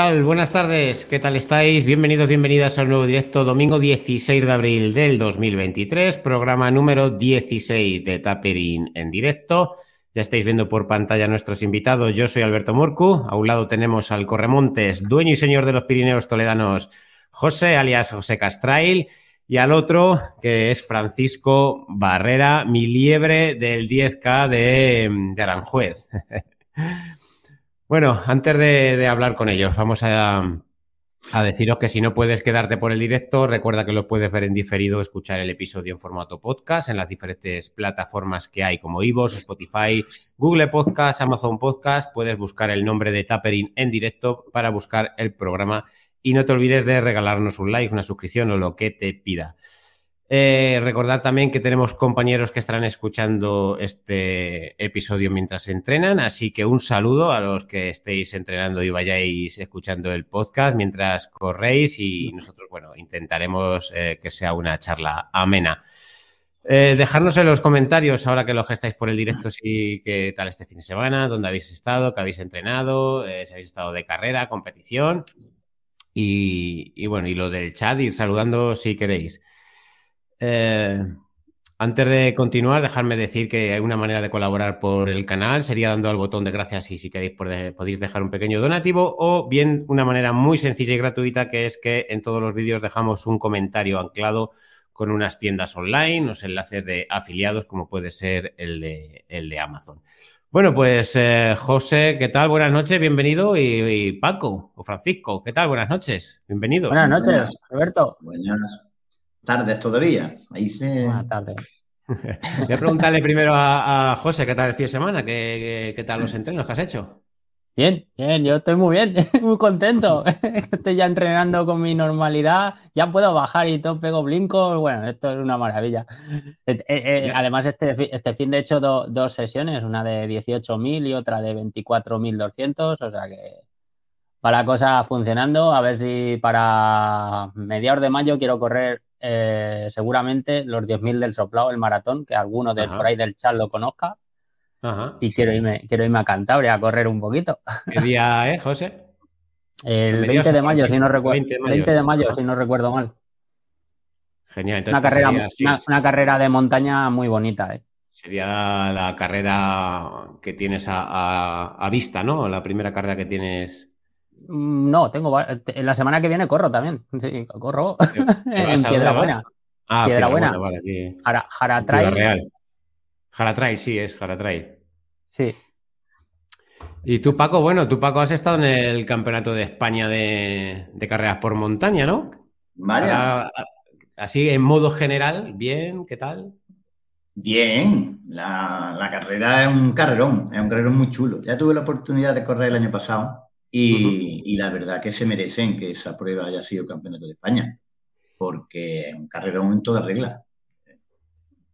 Buenas tardes, ¿qué tal estáis? Bienvenidos, bienvenidas al nuevo directo, domingo 16 de abril del 2023, programa número 16 de Tapering en directo. Ya estáis viendo por pantalla a nuestros invitados. Yo soy Alberto Morcu. A un lado tenemos al Corremontes, dueño y señor de los Pirineos Toledanos, José, alias José Castrail. Y al otro, que es Francisco Barrera, mi liebre del 10K de, de Aranjuez. bueno, antes de, hablar con ellos, vamos a, a deciros que si no puedes quedarte por el directo, recuerda que lo puedes ver en diferido, escuchar el episodio en formato podcast en las diferentes plataformas que hay como Ivos, Spotify, Google Podcast, Amazon Podcast. Puedes buscar el nombre de Tapering en directo para buscar el programa y no te olvides de regalarnos un like, una suscripción o lo que te pida. Eh, recordad también que tenemos compañeros que estarán escuchando este episodio mientras entrenan, así que un saludo a los que estéis entrenando y vayáis escuchando el podcast mientras corréis y nosotros, bueno, intentaremos eh, que sea una charla amena. Eh, dejarnos en los comentarios, ahora que los que estáis por el directo, si qué tal este fin de semana, dónde habéis estado, qué habéis entrenado, eh, si habéis estado de carrera, competición y, y bueno, y lo del chat, ir saludando si queréis. Eh, antes de continuar, dejadme decir que hay una manera de colaborar por el canal, sería dando al botón de gracias y si queréis podéis dejar un pequeño donativo o bien una manera muy sencilla y gratuita que es que en todos los vídeos dejamos un comentario anclado con unas tiendas online, los enlaces de afiliados como puede ser el de, el de Amazon. Bueno, pues eh, José, ¿qué tal? Buenas noches, bienvenido. Y, y, Paco o Francisco, ¿qué tal? Buenas noches, bienvenidos. Buenas noches, Roberto. Buenas tardes todavía. Ahí se... Buenas tardes. Voy a preguntarle primero a, a, José qué tal el fin de semana, qué, qué, qué, tal los entrenos que has hecho. Bien, bien, yo estoy muy bien, muy contento. Estoy ya entrenando con mi normalidad, ya puedo bajar y todo, pego blincos. Bueno, esto es una maravilla. Eh, eh, además, este, este fin de hecho do, dos sesiones, una de 18.000 y otra de 24.200, o sea que va la cosa funcionando. A ver si para mediados de mayo quiero correr eh, seguramente los 10.000 del soplado, el maratón, que alguno de Ajá. por ahí del chat lo conozca. Ajá. Y quiero irme, quiero irme a Cantabria a correr un poquito. ¿Qué día es, José? El 20 de mayo, si no recuerdo. 20 de mayo, 20 de mayo si no recuerdo mal. Genial. Una carrera, sería, sí, una, sí, una sí. carrera de montaña muy bonita, ¿eh? Sería la carrera que tienes a, a, a, vista, ¿no? La primera carrera que tienes. Mm, No, tengo. La semana que viene corro también. Sí, corro en Piedra Buena. Ah, Piedra Buena. Vale, aquí. Jara, Jara Trail. Real. Jara Trail, sí, es Jara Trail. Sí. Y tú, Paco, bueno, tú, Paco, has estado en el Campeonato de España de, de carreras por montaña, ¿no? Vaya. Ahora, así, en modo general, bien, ¿qué tal? Bien, la, la, carrera es un carrerón, es un carrerón muy chulo. Ya tuve la oportunidad de correr el año pasado y, uh -huh. y la verdad que se merecen que esa prueba haya sido Campeonato de España, porque es un carrerón en toda regla.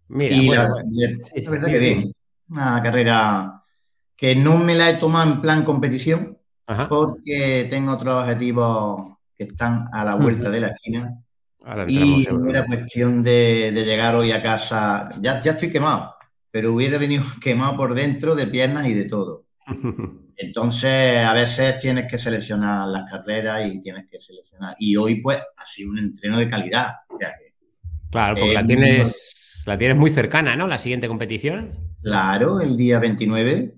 Mira, y bueno, la, bueno. Sí, la verdad que bien. Una carrera que no me la he tomado en plan competición, Ajá. porque tengo otros objetivos que están a la vuelta de la esquina. y no era cuestión de, de, llegar hoy a casa. Ya, ya estoy quemado, pero hubiera venido quemado por dentro de piernas y de todo. Entonces, a veces tienes que seleccionar las carreras y tienes que seleccionar. Y hoy, pues, ha sido un entreno de calidad. O sea que, claro, porque eh, la tienes la tienes muy cercana, ¿no? La siguiente competición. Claro, el día 29.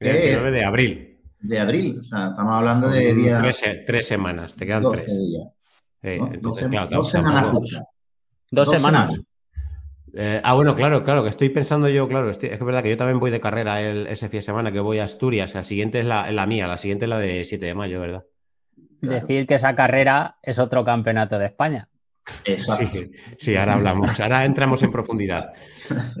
El 29 de abril. De abril, o sea, estamos hablando Son de días. Tres, tres, semanas, te quedan tres. Días. Eh, ¿no? entonces, dos, claro, dos semanas. Dos, dos semanas. semanas. Eh, ah, bueno, claro, claro, que estoy pensando yo, claro, estoy, es que es verdad que yo también voy de carrera el, ese fin de semana que voy a Asturias, la siguiente es la, la mía, la siguiente es la de 7 de mayo, ¿verdad? Claro. Decir que esa carrera es otro campeonato de España. Sí, sí, ahora hablamos, ahora entramos en profundidad.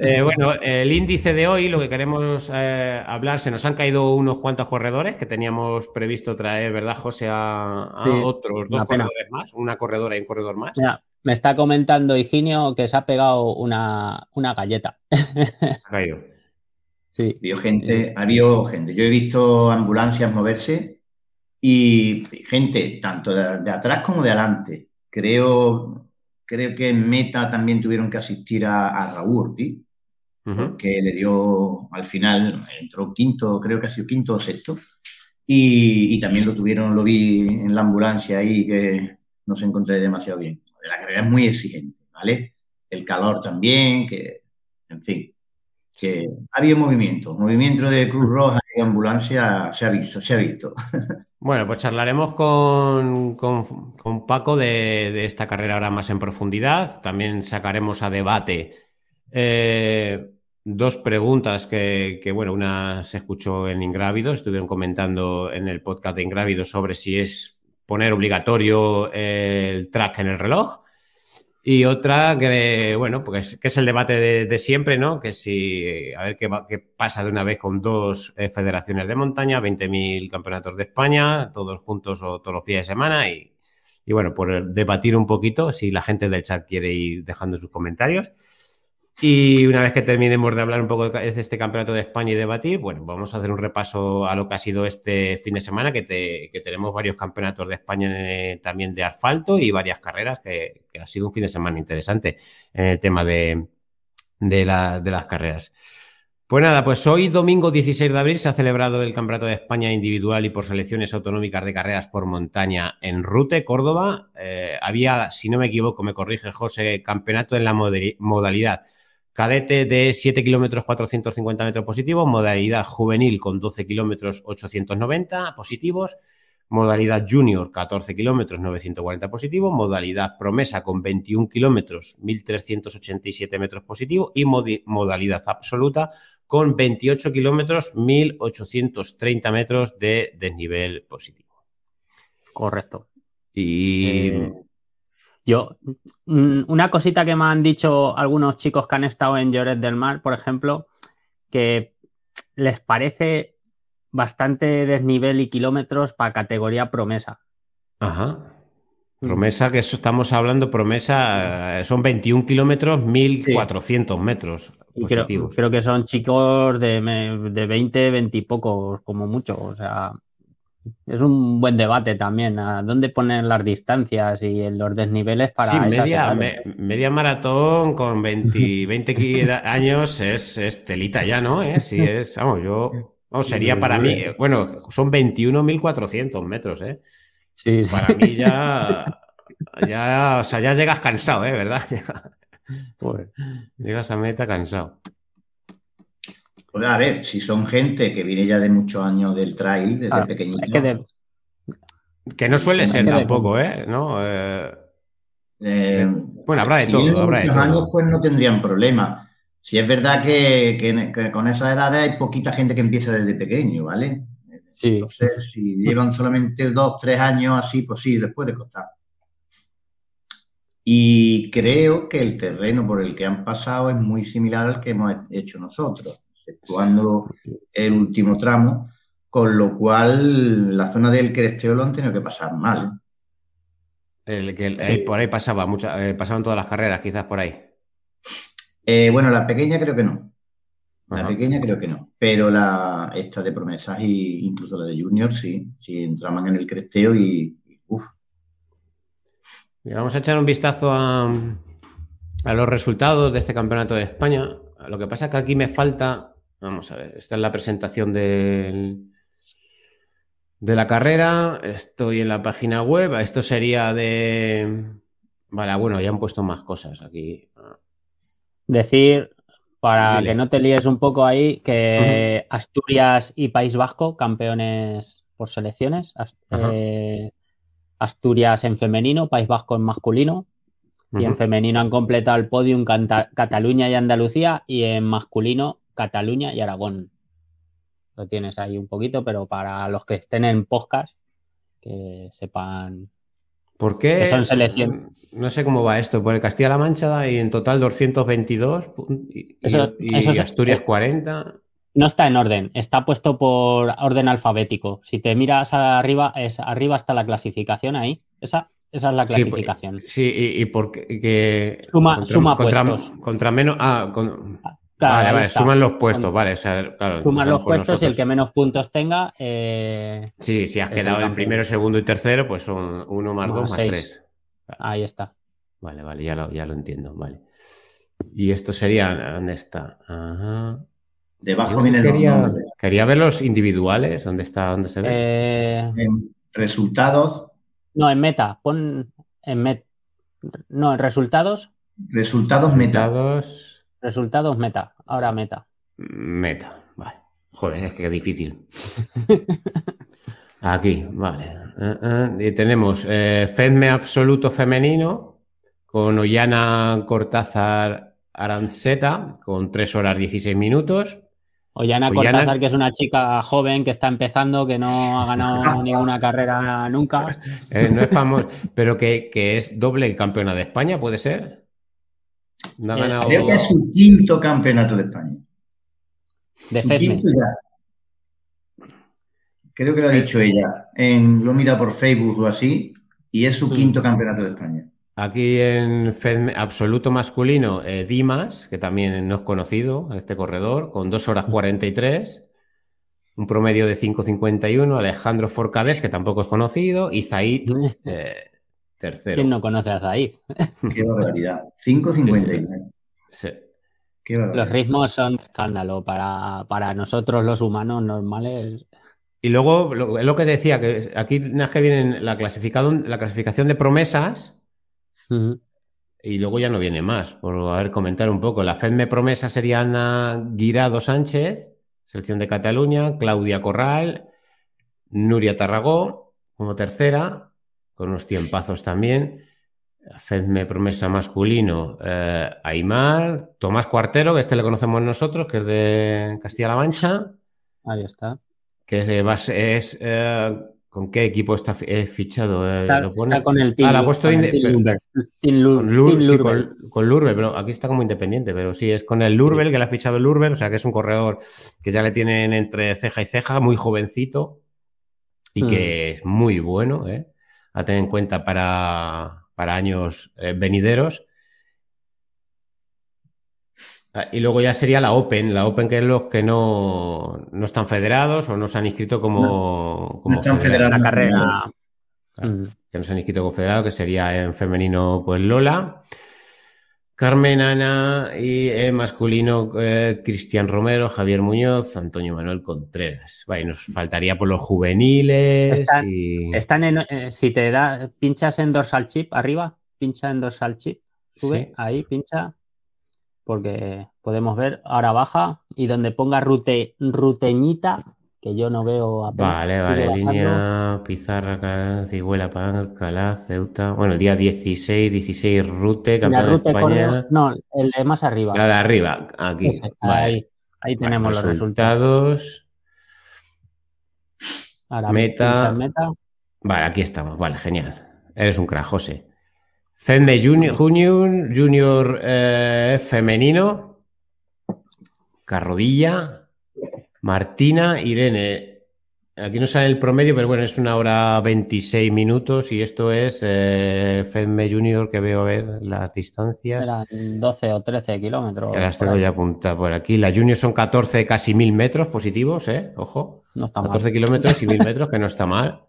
Eh, bueno, el índice de hoy, lo que queremos eh, hablar, se nos han caído unos cuantos corredores que teníamos previsto traer, ¿verdad, José? A, a sí, otros dos corredores más, una corredora y un corredor más. Mira, me está comentando Higinio que se ha pegado una, una galleta. Ha caído. Sí. Vio gente, ha habido gente. Yo he visto ambulancias moverse y gente tanto de, de atrás como de adelante creo, creo que en meta también tuvieron que asistir a, a Raúl Ortiz, uh -huh. que le dio al final, entró quinto, creo que ha sido quinto o sexto. Y, también lo tuvieron, lo vi en la ambulancia ahí, que no se encontré demasiado bien. La carrera es muy exigente, ¿vale? El calor también, que, en fin, que había movimiento, movimiento de Cruz Roja y ambulancia se ha visto, se ha visto. Bueno, pues charlaremos con, con, Paco de, esta carrera ahora más en profundidad. También sacaremos a debate eh, dos preguntas que, bueno, una se escuchó en Ingrávido, estuvieron comentando en el podcast de Ingrávido sobre si es poner obligatorio el track en el reloj. Y otra que, bueno, pues que es el debate de, siempre, ¿no? Que si, a ver qué, qué, pasa de una vez con dos eh, federaciones de montaña, 20.000 campeonatos de España, todos juntos o todos los días de semana. Y, y bueno, por debatir un poquito, si la gente del chat quiere ir dejando sus comentarios. Y una vez que terminemos de hablar un poco de este campeonato de España y debatir, bueno, vamos a hacer un repaso a lo que ha sido este fin de semana, que, tenemos varios campeonatos de España eh, también de asfalto y varias carreras, que, ha sido un fin de semana interesante en el tema de, las carreras. Pues nada, pues hoy domingo 16 de abril se ha celebrado el Campeonato de España individual y por selecciones autonómicas de carreras por montaña en Rute, Córdoba. Eh, había, si no me equivoco, me corrige José, campeonato en la modalidad Cadete de 7 kilómetros 450 metros positivos, modalidad juvenil con 12 kilómetros 890 positivos, modalidad junior 14 kilómetros 940 positivos, modalidad promesa con 21 kilómetros 1387 metros positivos y modalidad absoluta con 28 kilómetros 1830 metros de desnivel positivo. Correcto. Y eh, yo, mm, una cosita que me han dicho algunos chicos que han estado en Lloret del Mar, por ejemplo, que les parece bastante desnivel y kilómetros para categoría promesa. Ajá. Promesa, que eso estamos hablando, promesa, eh, son 21 kilómetros, 1400 metros. Creo, creo, que son chicos de, de 20, 20 y pocos, como mucho. O sea, es un buen debate también. ¿A dónde poner las distancias y los desniveles para sí, media, media, maratón con 20, 20 años es, telita ya, ¿no? ¿Eh? Sí, es, vamos, yo. No, sería para mí. Bueno, son 21.400 metros, ¿eh? Sí, sí. Para mí ya. Ya, o sea, ya llegas cansado, ¿eh? ¿Verdad? llegas a meta cansado. Pues a ver, si son gente que viene ya de muchos años del trail, desde ah, pequeñito. Que, no suele ser tampoco, ¿eh? ¿No? Eh, eh, bueno, habrá de todo. Habrá de años, pues no tendrían problema. Si es verdad que, con esas edades hay poquita gente que empieza desde pequeño, ¿vale? Sí. Entonces, si llevan solamente dos, tres años así, pues sí, les puede costar. Y creo que el terreno por el que han pasado es muy similar al que hemos hecho nosotros exceptuando el último tramo, con lo cual la zona del cresteo lo han tenido que pasar mal. El, que eh, por ahí pasaba, eh, pasaban todas las carreras, quizás por ahí. Eh, bueno, la pequeña creo que no. La pequeña creo que no. Pero la esta de promesas e incluso la de Junior, sí, sí entraban en el cresteo y, uff. Vamos a echar un vistazo a, a los resultados de este campeonato de España. Lo que pasa es que aquí me falta Vamos a ver, esta es la presentación de la carrera. Estoy en la página web. Esto sería de. Vale, bueno, ya han puesto más cosas aquí. Decir, para que no te líes un poco ahí, que Asturias y País Vasco, campeones por selecciones. Eh, Asturias en femenino, País Vasco en masculino. Y en femenino han completado el podium Cataluña y Andalucía. Y en masculino Cataluña y Aragón. Lo tienes ahí un poquito, pero para los que estén en podcast, que sepan. ¿Por qué? son selección. No sé cómo va esto. Por el Castilla-La Mancha y en total 222 y, Asturias 40. No está en orden, está puesto por orden alfabético. Si te miras arriba, es arriba está la clasificación ahí. Esa, esa es la pues, clasificación. Sí, y, porque suma, suma puestos. Contra menos. Ah, ah vale, vale, suman los puestos, vale. suman los puestos y el que menos puntos tenga. Eh, sí, si has quedado en primero, segundo y tercero, pues son uno más dos más tres. Ahí está. Vale, vale, ya lo, ya lo entiendo, vale. Y esto sería, ¿dónde está? Ajá. Debajo vienen quería, los Quería ver los individuales, ¿dónde está? ¿Dónde se ve? Eh, en resultados. No, en meta. Pon en meta. No, en resultados. Resultados meta. Resultados... resultados meta. Ahora meta. Meta, vale. Joder, es que es difícil. Aquí, vale. Eh, eh, y tenemos eh, Fedme absoluto femenino con Ollana Cortázar Aranceta con 3 horas 16 minutos. Ollana Cortázar, que es una chica joven que está empezando, que no ha ganado ninguna carrera nunca. no es famoso, pero que, es doble campeona de España, ¿puede ser? Creo que es su quinto campeonato de España. De Fedme. Creo que lo ha dicho ella. En, lo mira por Facebook o así, y es su mm. quinto campeonato de España. Aquí en Fedme absoluto masculino, eh, Dimas, que también no es conocido, este corredor, con 2 horas 43, un promedio de 5.51, Alejandro Forcades, que tampoco es conocido, y Zaid, eh, tercero. ¿Quién no conoce a Zaid? Qué barbaridad. 5.53. Sí. Los ritmos son escándalo para, para, nosotros los humanos normales. Y luego, es lo que decía, que aquí es que viene la, la clasificación de promesas y luego ya no viene más, por a ver, comentar un poco. La FEDME promesa sería Ana Guirado Sánchez, selección de Cataluña, Claudia Corral, Nuria Tarragó como tercera, con unos tiempazos también. Fedme promesa masculino, eh, Aymar, Tomás Cuartero, que este le conocemos nosotros, que es de Castilla-La Mancha. Ahí está. Que es, es eh, ¿con qué equipo está fichado? Eh, está, con el Team, ah, puesto con, Lurbe, pero aquí está como independiente, pero sí, es con el Lurbel, que le ha fichado el Lurbel, o sea que es un corredor que ya le tienen entre ceja y ceja, muy jovencito y que mm. es muy bueno, a tener en cuenta para, para años eh, venideros. Ah, y luego ya sería la Open, la Open que es los que no, no están federados o no se han inscrito como, como la carrera. Mm. Que no se han inscrito como federado, que sería en femenino pues Lola. Carmen Ana y en masculino eh, Cristian Romero, Javier Muñoz, Antonio Manuel Contreras. Vale, nos faltaría por los juveniles. Están, en, eh, si te da, pinchas en dorsal chip arriba, pincha en dorsal chip, sube, ahí, pincha, porque podemos ver, ahora baja y donde ponga rute, ruteñita, que yo no veo apenas. Vale, vale, línea, Pizarra, Cigüela, Pan, Alcalá, Ceuta. Bueno, el día 16, 16, Rute, campeón de España. no, el de más arriba. La de arriba, aquí. Ahí, ahí tenemos los resultados. Ahora, meta. meta. Vale, aquí estamos, vale, genial. Eres un crack, José. Fende Junior, Junior, junior eh, femenino. Carrodilla. Martina, Irene. Aquí no sale el promedio, pero bueno, es una hora 26 minutos y esto es eh, Fedme Junior que veo a ver las distancias. Eran 12 o 13 kilómetros. Ya las tengo ya apuntadas por aquí. Las Junior son 14, casi 1000 metros positivos, ¿eh? Ojo. No está 14 kilómetros y 1000 metros, que no está mal.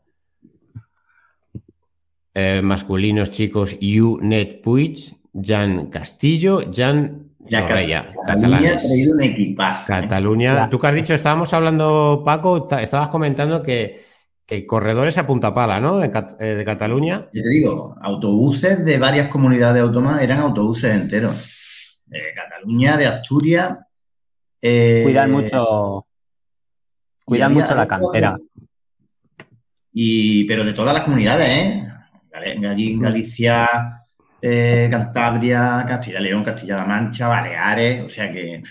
Eh, masculinos, chicos, Net Puig, Jan Castillo, Jan ya, Cataluña ha traído un equipazo. ¿eh? Cataluña, tú que has dicho, estábamos hablando, Paco, estabas comentando que, corredores a punta pala, ¿no? De, eh, Cataluña. Yo te digo, autobuses de varias comunidades autónomas eran autobuses enteros. De Cataluña, de Asturias. Eh, cuidan mucho. Cuidan mucho la cantera. Y, pero de todas las comunidades, ¿eh? Allí en Galicia, eh, Cantabria, Castilla-León, Castilla-La Mancha, Baleares, o sea que...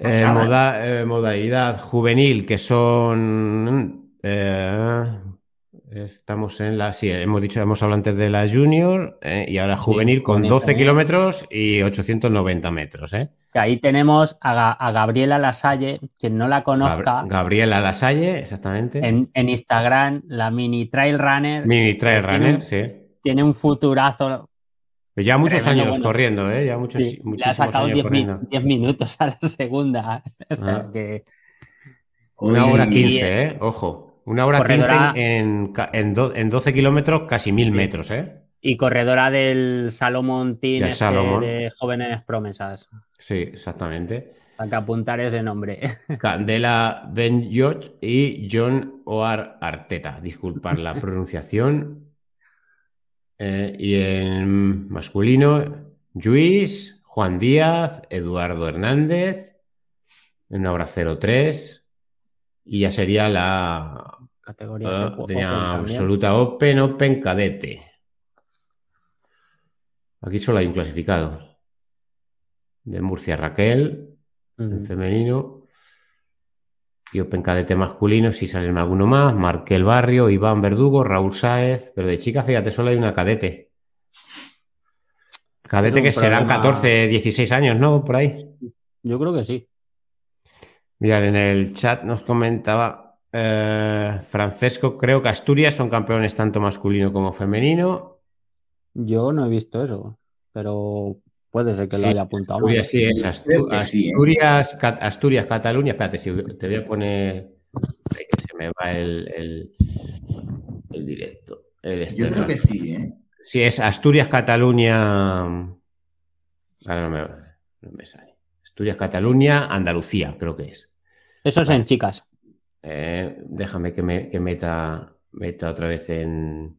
Eh, eh, modalidad juvenil, que son... estamos en la... Sí, hemos dicho, hemos hablado antes de la junior y ahora juvenil con 12 kilómetros y 890 metros. ahí tenemos a, Gabriela Lasalle, quien no la conozca. Gabriela Lasalle, exactamente. En, en, Instagram, la mini trail runner. Mini trail runner, sí tiene un futurazo. Ya muchos años corriendo, ¿eh? Ya muchos, sí, le ha sacado 10 minutos a la segunda. O sea, ah. que... Una hora 15, ¿eh? Ojo. Una hora 15 en, en, en 12 kilómetros, casi mil metros, ¿eh? Y corredora del Salomon Team este de jóvenes promesas. Sí, exactamente. Hay que apuntar ese nombre. Candela Ben y John Oar Arteta. Disculpar la pronunciación. Eh, y en masculino, Luis, Juan Díaz, Eduardo Hernández, en obra 03. Y ya sería la categoría de absoluta Open, Open Cadete. Aquí solo hay un clasificado. De Murcia Raquel, en femenino. Y Open Cadete masculino, si salen alguno más. Marquel Barrio, Iván Verdugo, Raúl Sáez. Pero de chica, fíjate, solo hay una cadete. Cadete que serán 14, 16 años, ¿no? Por ahí. Yo creo que sí. Mirad, en el chat nos comentaba eh, Francesco, creo que Asturias son campeones tanto masculino como femenino. Yo no he visto eso, pero puede ser que lo haya apuntado. Asturias, sí, es. Asturias, Asturias, Cataluña. Espérate, si te voy a poner. que se me va el, el, directo. Yo creo que sí, ¿eh? Sí, es Asturias, Cataluña. Ahora no me, sale. Asturias, Cataluña, Andalucía, creo que es. Eso es en chicas. Eh, déjame que, me, meta, meta otra vez en,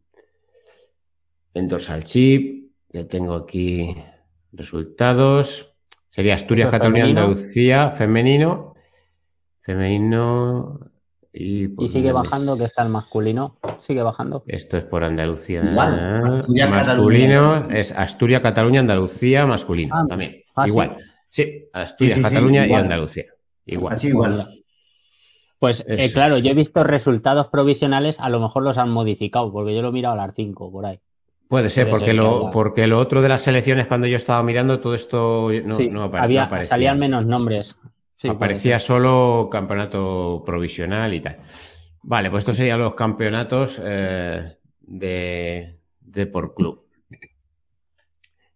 en Dorsal Chip. Que tengo aquí resultados. Sería Asturias, Cataluña, Andalucía, femenino. Femenino. Y, pues, sigue bajando, que está el masculino. Sigue bajando. Esto es por Andalucía. masculino es Asturias, Cataluña, Andalucía, masculino. Ah, también. Ah, igual. Sí, Asturias, Cataluña y Andalucía. Igual. Así igual. Pues eh, claro, yo he visto resultados provisionales, a lo mejor los han modificado, porque yo lo he mirado a las 5 por ahí. Puede ser, porque, lo, porque lo otro de las selecciones, cuando yo estaba mirando, todo esto no, aparecía. Salían menos nombres. Aparecía solo campeonato provisional y tal. Vale, pues estos serían los campeonatos eh, de, por club.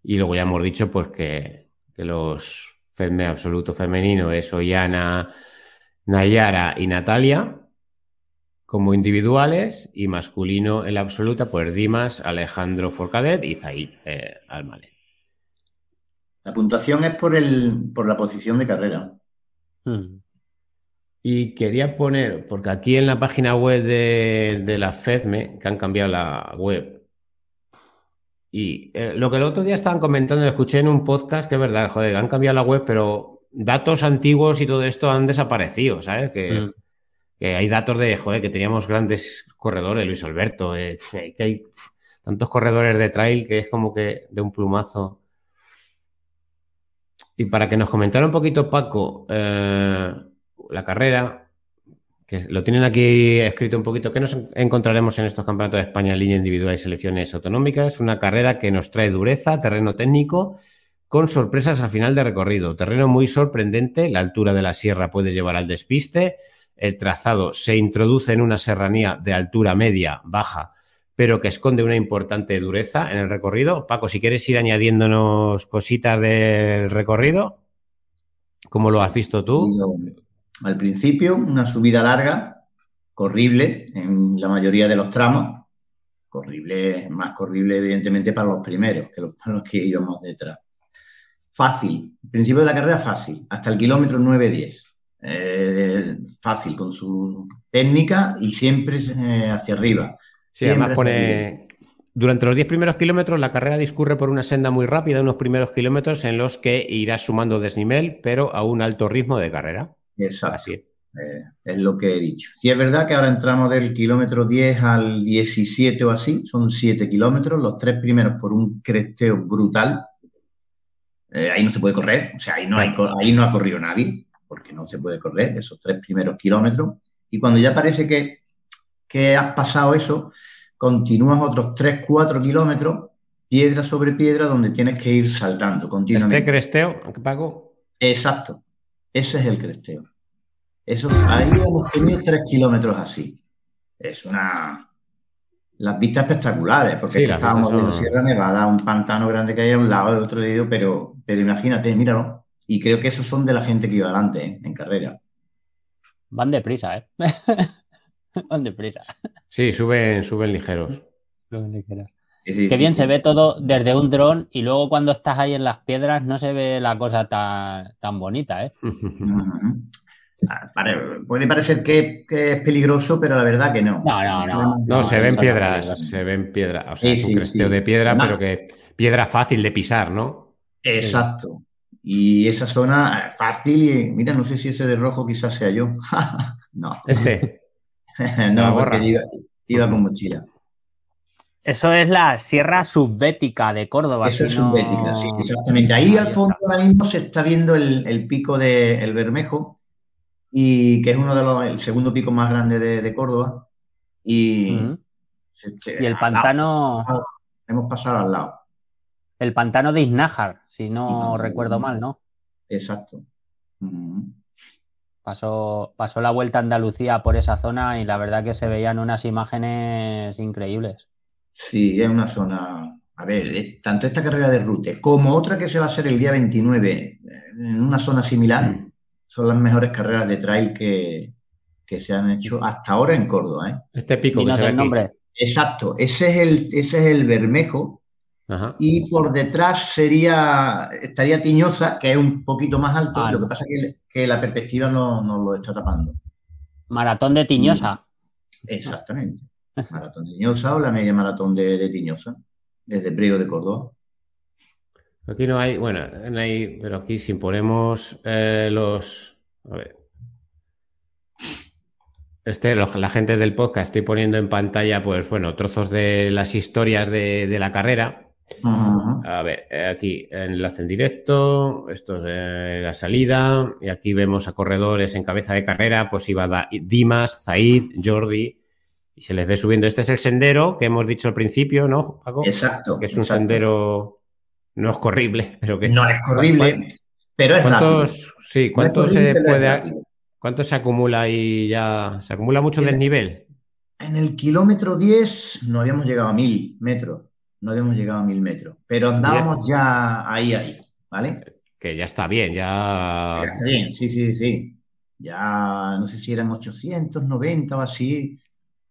Y luego ya hemos dicho pues que, que los FEDME absoluto femenino es Ollana, Nayara y Natalia como individuales y masculino en la absoluta pues Dimas, Alejandro Forcadet y Zaid eh, Almale. La puntuación es por, el, por la posición de carrera. Hmm. Y quería poner, porque aquí en la página web de, la FEDME, que han cambiado la web, y eh, lo que el otro día estaban comentando, escuché en un podcast, que es verdad, joder, han cambiado la web, pero datos antiguos y todo esto han desaparecido, ¿sabes? Mm. Hay datos de, joder, que teníamos grandes corredores, Luis Alberto, eh, hay tantos corredores de trail que es como que de un plumazo. Y para que nos comentara un poquito, Paco, eh, la carrera, que lo tienen aquí escrito un poquito, ¿qué nos encontraremos en estos campeonatos de España en línea individual y selecciones autonómicas? Una carrera que nos trae dureza, terreno técnico con sorpresas al final de recorrido. Terreno muy sorprendente, la altura de la sierra puede llevar al despiste, el trazado se introduce en una serranía de altura media, baja, pero que esconde una importante dureza en el recorrido. Paco, si quieres ir añadiéndonos cositas del recorrido, ¿cómo lo has visto tú? Al principio, una subida larga, corrible en la mayoría de los tramos. Corrible, más corrible evidentemente para los primeros que para los que íbamos detrás fácil. principio de la carrera fácil, hasta el kilómetro 9-10. Eh, fácil con su técnica y siempre eh, hacia arriba. Sí, además pone. Durante los 10 primeros kilómetros, la carrera discurre por una senda muy rápida, unos primeros kilómetros en los que irás sumando desnivel, pero a un alto ritmo de carrera. Exacto. Así es. Eh, es lo que he dicho. Si es verdad que ahora entramos del kilómetro 10 al 17 o así, son 7 kilómetros, los tres primeros por un cresteo brutal, eh, ahí no se puede correr, o sea, ahí no, hay, ahí no ha corrido nadie, porque no se puede correr esos tres primeros kilómetros. Y cuando ya parece que, que has pasado eso, continúas otros 3, 4 kilómetros, piedra sobre piedra, donde tienes que ir saltando continuamente. ¿Este cresteo, pago? Exacto, ese es el cresteo. Eso, ahí hemos tenido 3 kilómetros así. Es una, las vistas espectaculares, porque estábamos en Sierra Nevada, un pantano grande que hay a un lado del otro día, pero, pero imagínate, míralo. Y creo que esos son de la gente que iba adelante ¿eh? en carrera. Van deprisa, ¿eh? Van deprisa. Sí, suben, suben ligeros. Suben ligeros. que bien se ve todo desde un dron y luego cuando estás ahí en las piedras no se ve la cosa tan, tan bonita, ¿eh? Ah, puede parecer que, es peligroso, pero la verdad que no. No, no, no. No, se ven piedras, se ven piedras. O sea, es un cresteo de piedra, pero que piedra fácil de pisar, ¿no? Exacto. Y esa zona fácil, y mira, no sé si ese de rojo quizás sea yo. no. Este. no, porque iba, con mochila. Eso es la Sierra Subbética de Córdoba. Eso es subbética, sí, exactamente. Ahí, al fondo ahora mismo se está viendo el, pico del Bermejo, y que es uno de los, el segundo pico más grande de, Córdoba. Y, y el pantano. Hemos pasado al lado. El pantano de Iznájar, si no recuerdo mal, ¿no? Exacto. Pasó, pasó la vuelta a Andalucía por esa zona y la verdad que se veían unas imágenes increíbles. Sí, es una zona. A ver, tanto esta carrera de Rute como otra que se va a hacer el día 29 en una zona similar, son las mejores carreras de trail que, se han hecho hasta ahora en Córdoba. ¿eh? Este pico que se el nombre. Exacto, ese es el, ese es el Bermejo. Y por detrás sería, estaría Tiñosa, que es un poquito más alto. Ah, lo que pasa es que, la perspectiva no, lo está tapando. Maratón de Tiñosa. Exactamente. Maratón de Tiñosa o la media maratón de, Tiñosa, desde Priego de Córdoba. Aquí no hay, bueno, no hay, pero aquí si ponemos eh, los. A ver. Este, la gente del podcast, estoy poniendo en pantalla, pues bueno, trozos de las historias de, la carrera. A ver, eh, aquí enlace en directo, esto es de la salida, y aquí vemos a corredores en cabeza de carrera, pues iba Dimas, Zaid, Jordi, y se les ve subiendo. Este es el sendero que hemos dicho al principio, ¿no, Paco? Exacto. Que es un sendero no es corrible, pero que. No es corrible, pero es ¿Cuántos, Sí, ¿cuánto se puede. ¿Cuánto se acumula y ya? ¿Se acumula mucho desnivel? En el kilómetro 10 no habíamos llegado a mil metros. No habíamos llegado a mil metros. Pero andábamos ya ahí, ahí, ¿vale? Que ya está bien, ya. ya está bien, sí, sí, sí. Ya no sé si eran 890 o así.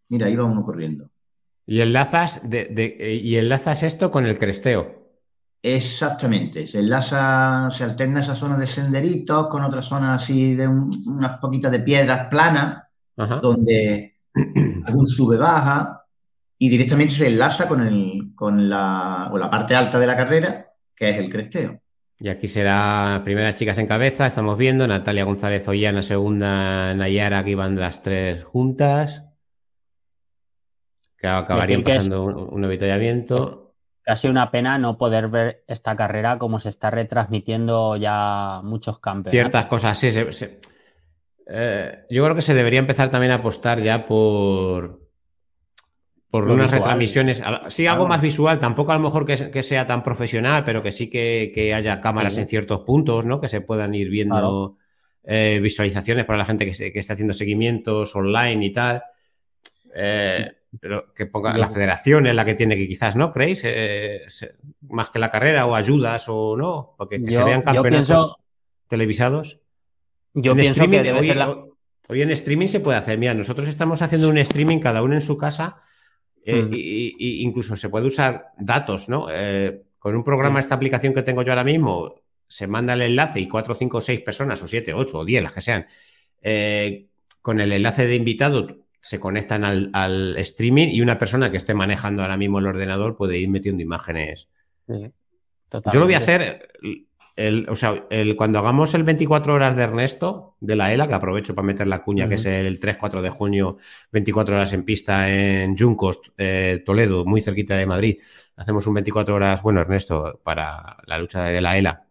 Mira, iba uno corriendo. Y enlazas, y enlazas esto con el cresteo. Exactamente, se enlaza, se alterna esa zona de senderitos con otra zona así de unas poquitas de piedras planas, donde algún sube-baja y directamente se enlaza con, el, con la, la parte alta de la carrera, que es el cresteo. Y aquí será primeras chicas en cabeza, estamos viendo, Natalia González Ollana, segunda, Nayara, que iban las tres juntas, que acabarían pasando un, un avituallamiento ha sido una pena no poder ver esta carrera como se está retransmitiendo ya muchos campos. Ciertas cosas, sí. Eh, yo creo que se debería empezar también a apostar ya por, por unas retransmisiones. Sí, algo más visual, tampoco a lo mejor que, sea tan profesional, pero que sí que, haya cámaras en ciertos puntos, ¿no? Que se puedan ir viendo eh, visualizaciones para la gente que, que está haciendo seguimientos online y tal. Eh, pero que ponga la federación es la que tiene que quizás, ¿no? ¿Creéis? Eh, más que la carrera o ayudas o no, porque que se vean campeonatos televisados. Yo pienso que hoy, en streaming se puede hacer. Mira, nosotros estamos haciendo un streaming cada uno en su casa e incluso se puede usar datos, ¿no? Eh, con un programa, esta aplicación que tengo yo ahora mismo, se manda el enlace y cuatro, cinco, seis personas, o siete, ocho, o diez, las que sean, con el enlace de invitado se conectan al, streaming y una persona que esté manejando ahora mismo el ordenador puede ir metiendo imágenes. Yo lo voy a hacer, el, o sea, el, cuando hagamos el 24 horas de Ernesto de la ELA, que aprovecho para meter la cuña, que es el 3-4 de junio, 24 horas en pista en Juncos, eh, Toledo, muy cerquita de Madrid. Hacemos un 24 horas, bueno, Ernesto, para la lucha de la ELA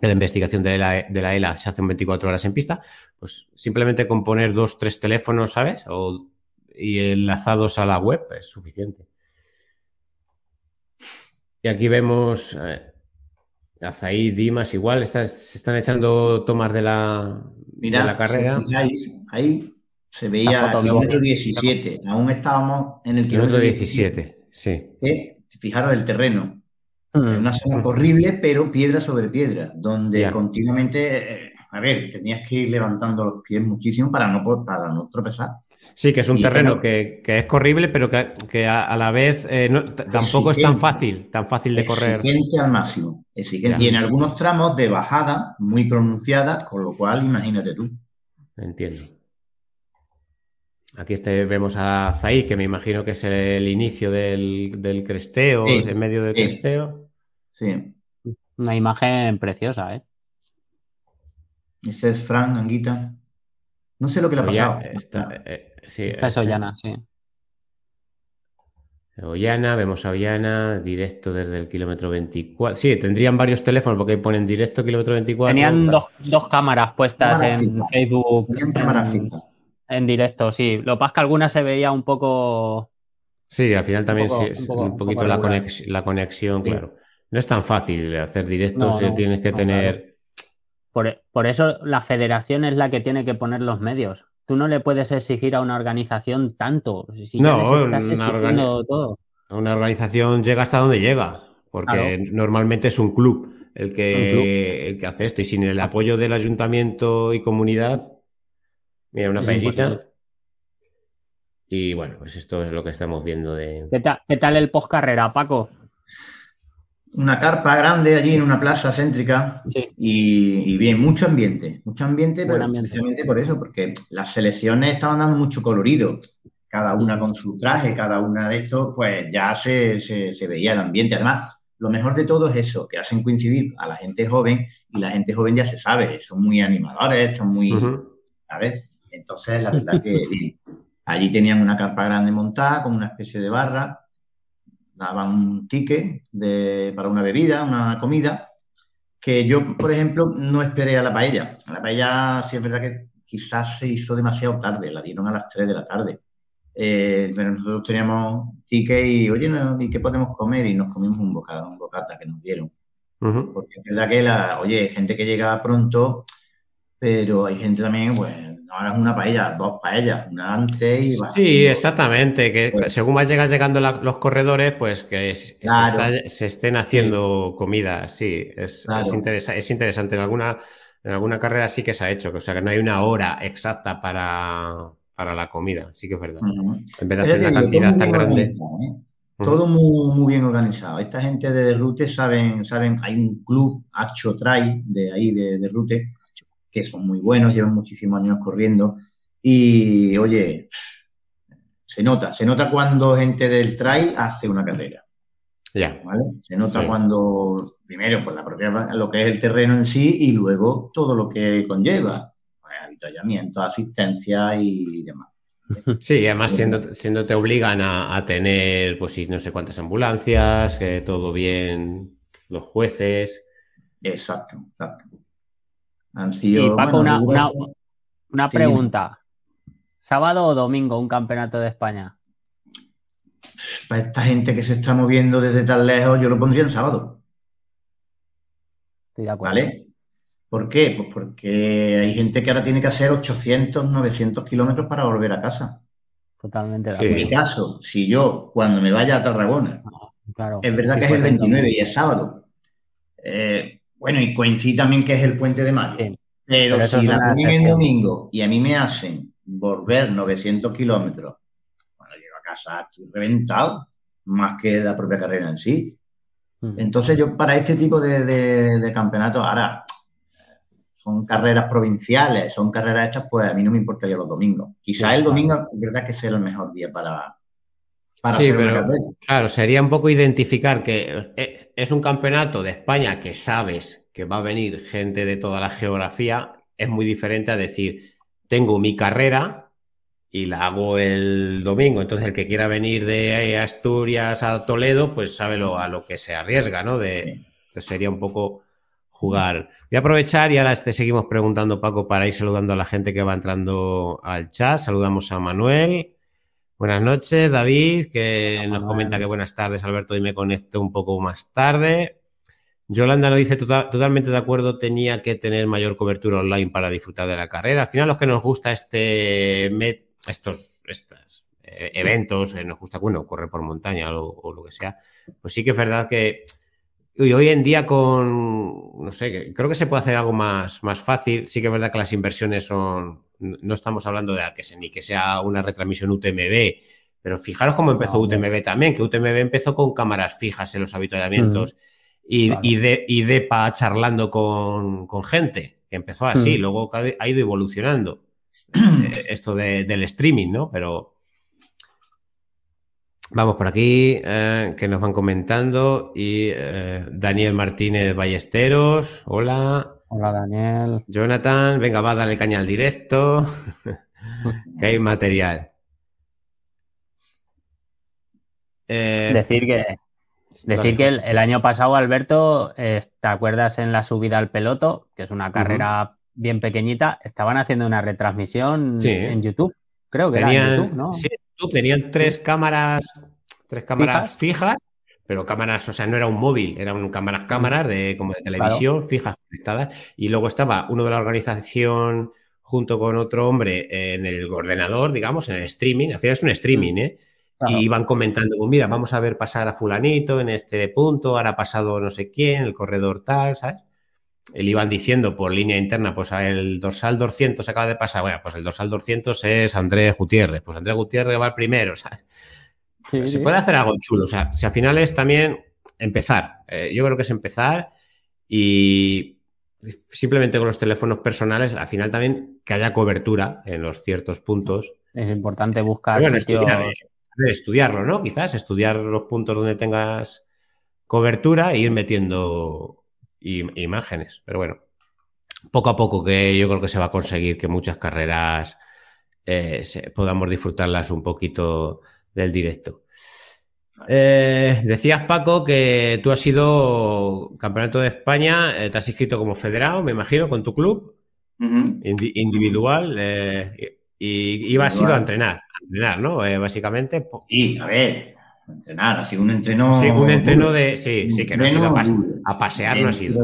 de la investigación de la, de la ELA se hace un 24 horas en pista, pues simplemente con poner dos, tres teléfonos, ¿sabes? O, y enlazados a la web es suficiente. Y aquí vemos eh, a Zaid, Dimas, igual, se están echando tomas de la, la carrera. ahí se veía el kilómetro 17, aún estábamos en el kilómetro 17, sí. fijaros el terreno, Mm. una zona horrible, pero piedra sobre piedra, donde continuamente, eh, a ver, tenías que ir levantando los pies muchísimo para no, para no tropezar. Sí, que es un terreno que, es corrible, pero que, a, la vez eh, tampoco es tan fácil, tan fácil de correr. Exigente al máximo. Exigente. Tiene algunos tramos de bajada muy pronunciadas, con lo cual imagínate tú. Entiendo. Aquí este, vemos a Zahí, que me imagino que es el inicio del, cresteo, en medio del cresteo. Sí. Una imagen preciosa, ¿eh? Ese es Fran Anguita. No sé lo que le ha pasado. Eh, sí, Esta es Ollana, sí. Ollana, vemos a Ollana, directo desde el kilómetro 24. Sí, tendrían varios teléfonos porque ponen directo kilómetro 24. Tenían dos, cámaras puestas en Facebook. En, en, directo, sí. Lo que pasa es que alguna se veía un poco. Sí, al final también sí, un, poquito la, conexión, claro. No es tan fácil hacer directos, eh, tienes que tener. Por, eso la federación es la que tiene que poner los medios. Tú no le puedes exigir a una organización tanto. Si no, estás exigiendo todo. Una organización llega hasta donde llega, porque normalmente es un club el que, el que hace esto. Y sin el apoyo del ayuntamiento y comunidad, mira, una paisita. Y bueno, pues esto es lo que estamos viendo de. ¿Qué, qué tal el post carrera, Paco? Una carpa grande allí en una plaza céntrica y, bien, mucho ambiente, mucho ambiente, pero precisamente por eso, porque las selecciones estaban dando mucho colorido, cada una con su traje, cada una de estos, pues ya se, veía el ambiente. Además, lo mejor de todo es eso, que hacen coincidir a la gente joven y la gente joven ya se sabe, son muy animadores, son muy, ¿sabes? Entonces, la verdad que allí tenían una carpa grande montada con una especie de barra daban un ticket de, para una bebida, una comida, que yo, por ejemplo, no esperé a la paella. A la paella sí es verdad que quizás se hizo demasiado tarde, la dieron a las 3 de la tarde. Eh, pero nosotros teníamos ticket y, oye, ¿y qué podemos comer? Y nos comimos un bocado, un bocata que nos dieron. Porque es verdad que, la, oye, gente que llega pronto, pero hay gente también, pues, ahora es una paella, dos paellas, una antes y Sí, exactamente, que pues según va llegando los corredores, pues que se, estén haciendo comida, sí, es, es, interesante. En alguna, en alguna carrera sí que se ha hecho, o sea que no hay una hora exacta para, la comida, sí que es verdad. En vez de hacer una cantidad tan grande. ¿eh? Todo muy, muy, bien organizado. Esta gente de Derrute saben, saben, hay un club, Acho Try, de ahí de Derrute, que son muy buenos, llevan muchísimos años corriendo. Y oye, se nota, se nota cuando gente del trail hace una carrera. Ya. ¿vale? Se nota cuando, primero, pues la propia, lo que es el terreno en sí y luego todo lo que conlleva. Pues, avituallamiento, asistencia y demás. Sí, además siendo, siendo te obligan a, tener, pues no sé cuántas ambulancias, que todo bien, los jueces. Exacto, exacto. Y Paco, una, pregunta. ¿Sábado o domingo un campeonato de España? Para esta gente que se está moviendo desde tan lejos, yo lo pondría en sábado. Estoy de acuerdo. ¿Vale? ¿Por qué? Pues porque hay gente que ahora tiene que hacer 800, 900 kilómetros para volver a casa. Totalmente de acuerdo. En mi caso, si yo, cuando me vaya a Tarragona, ah, es verdad que es el 29 y es sábado, eh, bueno, y coincide también que es el puente de mayo. Pero, si la ponen en domingo y a mí me hacen volver 900 kilómetros, cuando llego a casa estoy reventado, más que la propia carrera en sí. Entonces yo para este tipo de, de, campeonatos, ahora son carreras provinciales, son carreras estas, pues a mí no me importaría los domingos. Quizás el domingo es verdad que sea el mejor día para, sí, pero claro, sería un poco identificar que eh, es un campeonato de España que sabes que va a venir gente de toda la geografía. Es muy diferente a decir, tengo mi carrera y la hago el domingo. Entonces, el que quiera venir de Asturias a Toledo, pues sabe lo, a lo que se arriesga, ¿no? De, sería un poco jugar. Voy a aprovechar y ahora te seguimos preguntando, Paco, para ir saludando a la gente que va entrando al chat. Saludamos a Manuel. Buenas noches, David, que nos comenta que buenas tardes, Alberto, y me conecto un poco más tarde. Yolanda nos dice tota-, totalmente de acuerdo, tenía que tener mayor cobertura online para disfrutar de la carrera. Al final, los que nos gusta este estos, estos eh, eventos, eh, nos gusta, bueno, correr por montaña o, lo que sea, pues sí que es verdad que hoy en día con, no sé, creo que se puede hacer algo más, más fácil. Sí que es verdad que las inversiones son no estamos hablando de que, ni que sea una retransmisión UTMB, pero fijaros cómo empezó UTMB también, que UTMB empezó con cámaras fijas en los habituallamientos y, de, y DEPA charlando con, gente, que empezó así, luego ha ido evolucionando. Eh, esto del streaming, ¿no? Pero vamos por aquí, eh, que nos van comentando. Y eh, Daniel Martínez Ballesteros, hola. Hola, Daniel. Jonathan, venga, va a darle caña al directo, que hay material. decir que, decir que el, año pasado, Alberto, ¿te acuerdas en la subida al peloto, que es una carrera bien pequeñita, estaban haciendo una retransmisión en YouTube. Creo que tenían, era en YouTube, ¿no? Sí, tenían tres cámaras, tres cámaras ¿Fijas? Pero cámaras, o sea, no era un móvil, eran cámaras cámaras de como de televisión, fijas conectadas. Y luego estaba uno de la organización junto con otro hombre en el ordenador, digamos, en el streaming. Al final es un streaming, ¿eh? Y iban comentando, pues mira, vamos a ver pasar a fulanito en este punto, ahora ha pasado no sé quién, el corredor tal, ¿sabes? le iban diciendo por línea interna, pues el dorsal 200 acaba de pasar. Bueno, pues el dorsal 200 es Andrés Gutiérrez. Pues Andrés Gutiérrez va el primero. O se puede hacer algo chulo. O sea, si al final es también empezar. Eh, yo creo que es empezar y simplemente con los teléfonos personales, al final también que haya cobertura en los ciertos puntos. Es importante buscar estudiarlo, ¿no? Quizás estudiar los puntos donde tengas cobertura e ir metiendo imágenes. Pero bueno, poco a poco que yo creo que se va a conseguir que muchas carreras eh, podamos disfrutarlas un poquito del directo. Eh, decías, Paco, que tú has sido campeonato de España, eh, te has inscrito como federado, me imagino, con tu club individual y ibas a entrenar, a entrenar, ¿no? básicamente. Sí, a ver, entrenar, ha sido un entreno. Sí, un entreno de. Sí, sí, que no ha sido a, pasear, no ha sido.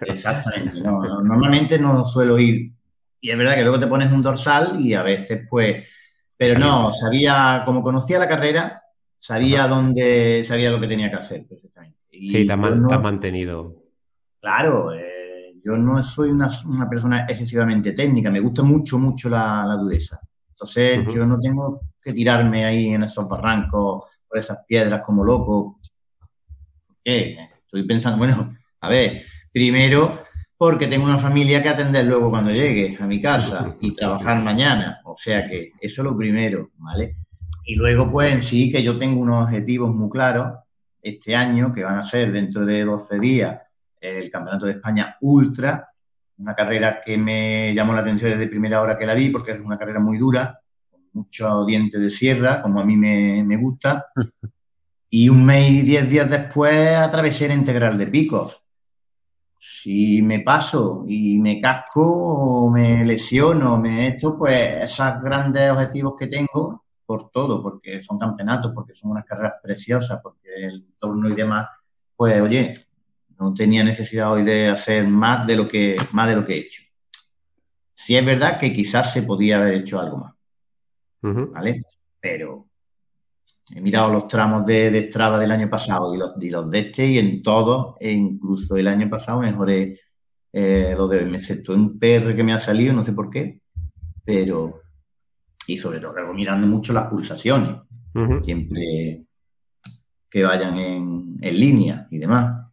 exactamente, no, Normalmente no suelo ir. Y es verdad que luego te pones un dorsal y a veces, pues. Pero no, sabía, como conocía la carrera, sabía dónde, sabía lo que tenía que hacer perfectamente. sí, te has, mantenido. Claro, eh, yo no soy una, persona excesivamente técnica, me gusta mucho, mucho la, dureza. Entonces, yo no tengo que tirarme ahí en esos barrancos por esas piedras como loco. qué? Estoy pensando, bueno, a ver, primero porque tengo una familia que atender luego cuando llegue a mi casa y trabajar mañana. O sea que eso es lo primero, ¿vale? Y luego, pues en sí, que yo tengo unos objetivos muy claros este año, que van a ser dentro de 12 días el Campeonato de España Ultra, una carrera que me llamó la atención desde primera hora que la vi, porque es una carrera muy dura, mucho diente de sierra, como a mí me, gusta. Y un mes y diez días después atravesé el integral de picos. Si me paso y me casco o me lesiono, me esto, pues esos grandes objetivos que tengo, por todo, porque son campeonatos, porque son unas carreras preciosas, porque el torno y demás, pues oye, no tenía necesidad hoy de hacer más de lo que, más de lo que he hecho. Sí es verdad que quizás se podía haber hecho algo más. ¿vale? Pero he mirado los tramos de, de Strava del año pasado y los, los de este y en todos, e incluso el año pasado mejoré eh, lo de me excepto un PR que me ha salido, no sé por qué, pero y sobre todo mirando mucho las pulsaciones, siempre que vayan en, en, línea y demás.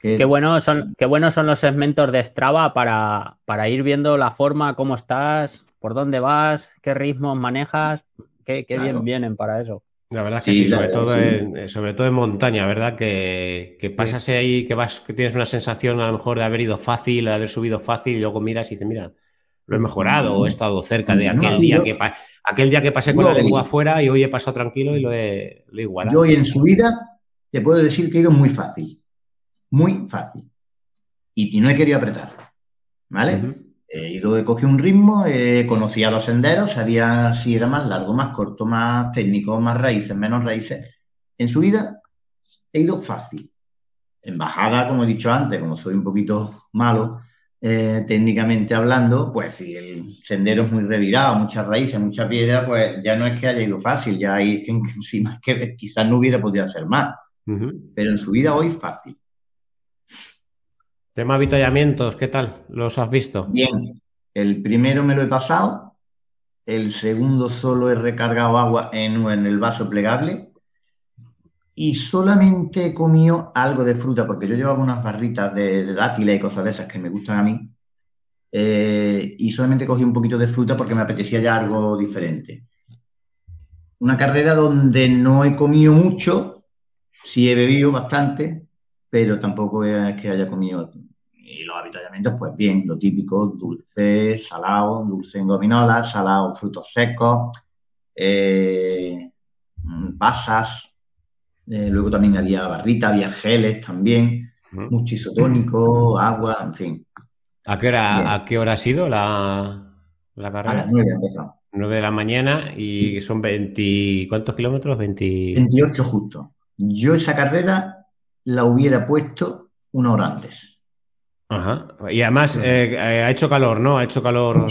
Qué, buenos son, qué buenos son los segmentos de Strava para, para ir viendo la forma, cómo estás, por dónde vas, qué ritmos manejas, qué, bien vienen para eso. La verdad es que sí, sobre, todo en, sobre todo en montaña, ¿verdad? Que, que pasas ahí, que vas, que tienes una sensación a lo mejor de haber ido fácil, de haber subido fácil, y luego miras y dices, mira, lo he mejorado, o he estado cerca de aquel día que aquel día que pasé con la lengua afuera y hoy he pasado tranquilo y lo he, lo igualado. Yo hoy en su vida te puedo decir que he ido muy fácil, muy fácil. Y, no he querido apretar, ¿vale? he ido, he cogido un ritmo, he conocía los senderos, sabía si era más largo, más corto, más técnico, más raíces, menos raíces. En su vida he ido fácil. En bajada, como he dicho antes, como soy un poquito malo, eh, técnicamente hablando, pues si el sendero es muy revirado, muchas raíces, mucha piedra, pues ya no es que haya ido fácil, ya hay que encima que quizás no hubiera podido hacer más. Pero en su vida hoy fácil. Tema avituallamientos, ¿qué tal? ¿Los has visto? Bien, El primero me lo he pasado, el segundo solo he recargado agua en, en el vaso plegable y solamente he comido algo de fruta, porque yo llevaba unas barritas de, dátiles y cosas de esas que me gustan a mí. Eh, y solamente cogí un poquito de fruta porque me apetecía ya algo diferente. Una carrera donde no he comido mucho, sí he bebido bastante, pero tampoco es que haya comido. Y los avituallamientos, pues bien, lo típico, dulce, salado, dulce en gominolas, salado, frutos secos, eh, pasas, eh, luego también había barrita, había geles también, mucho isotónico, agua, en fin. ¿A qué hora, ¿a qué hora ha sido la, la carrera? A las 9 empezado. 9 de la mañana y son 20, ¿cuántos kilómetros? 28 justo. Yo esa carrera la hubiera puesto una hora antes. Ajá. Y además eh, ha hecho calor, ¿no? Ha hecho calor.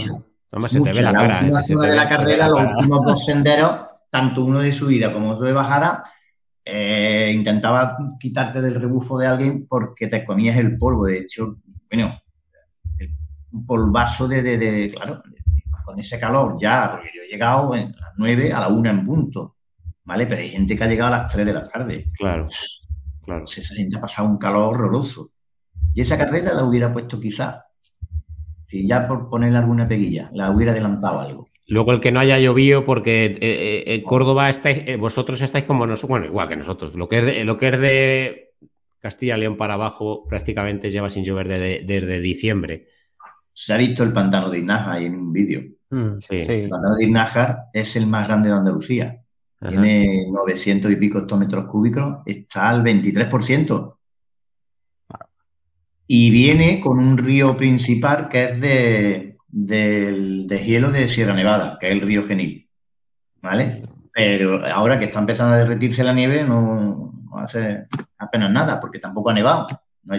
Además se te ve la, cara. De la carrera, los últimos dos senderos, tanto uno de subida como otro de bajada, eh, intentaba quitarte del rebufo de alguien porque te comías el polvo. De hecho, bueno, un polvazo de, de, claro, con ese calor ya, porque yo he llegado a las 9 a la 1 en punto, ¿vale? Pero hay gente que ha llegado a las 3 de la tarde. Claro, claro. Esa gente ha pasado un calor horroroso. Y esa carrera la hubiera puesto quizá, si ya por ponerle alguna peguilla, la hubiera adelantado algo. Luego el que no haya llovido, porque eh, eh, en Córdoba estáis, eh, vosotros estáis como nosotros, bueno, igual que nosotros. Lo que es de, lo que es de Castilla León para abajo prácticamente lleva sin llover desde diciembre. Se ha visto el pantano de Inaja ahí en un vídeo. Mm, el pantano de Inaja es el más grande de Andalucía. Tiene 900 y pico hectómetros cúbicos, está al 23%. Y viene con un río principal que es de, de, hielo de Sierra Nevada, que es el río Genil. ¿Vale? Pero ahora que está empezando a derretirse la nieve, no, hace apenas nada, porque tampoco ha nevado. No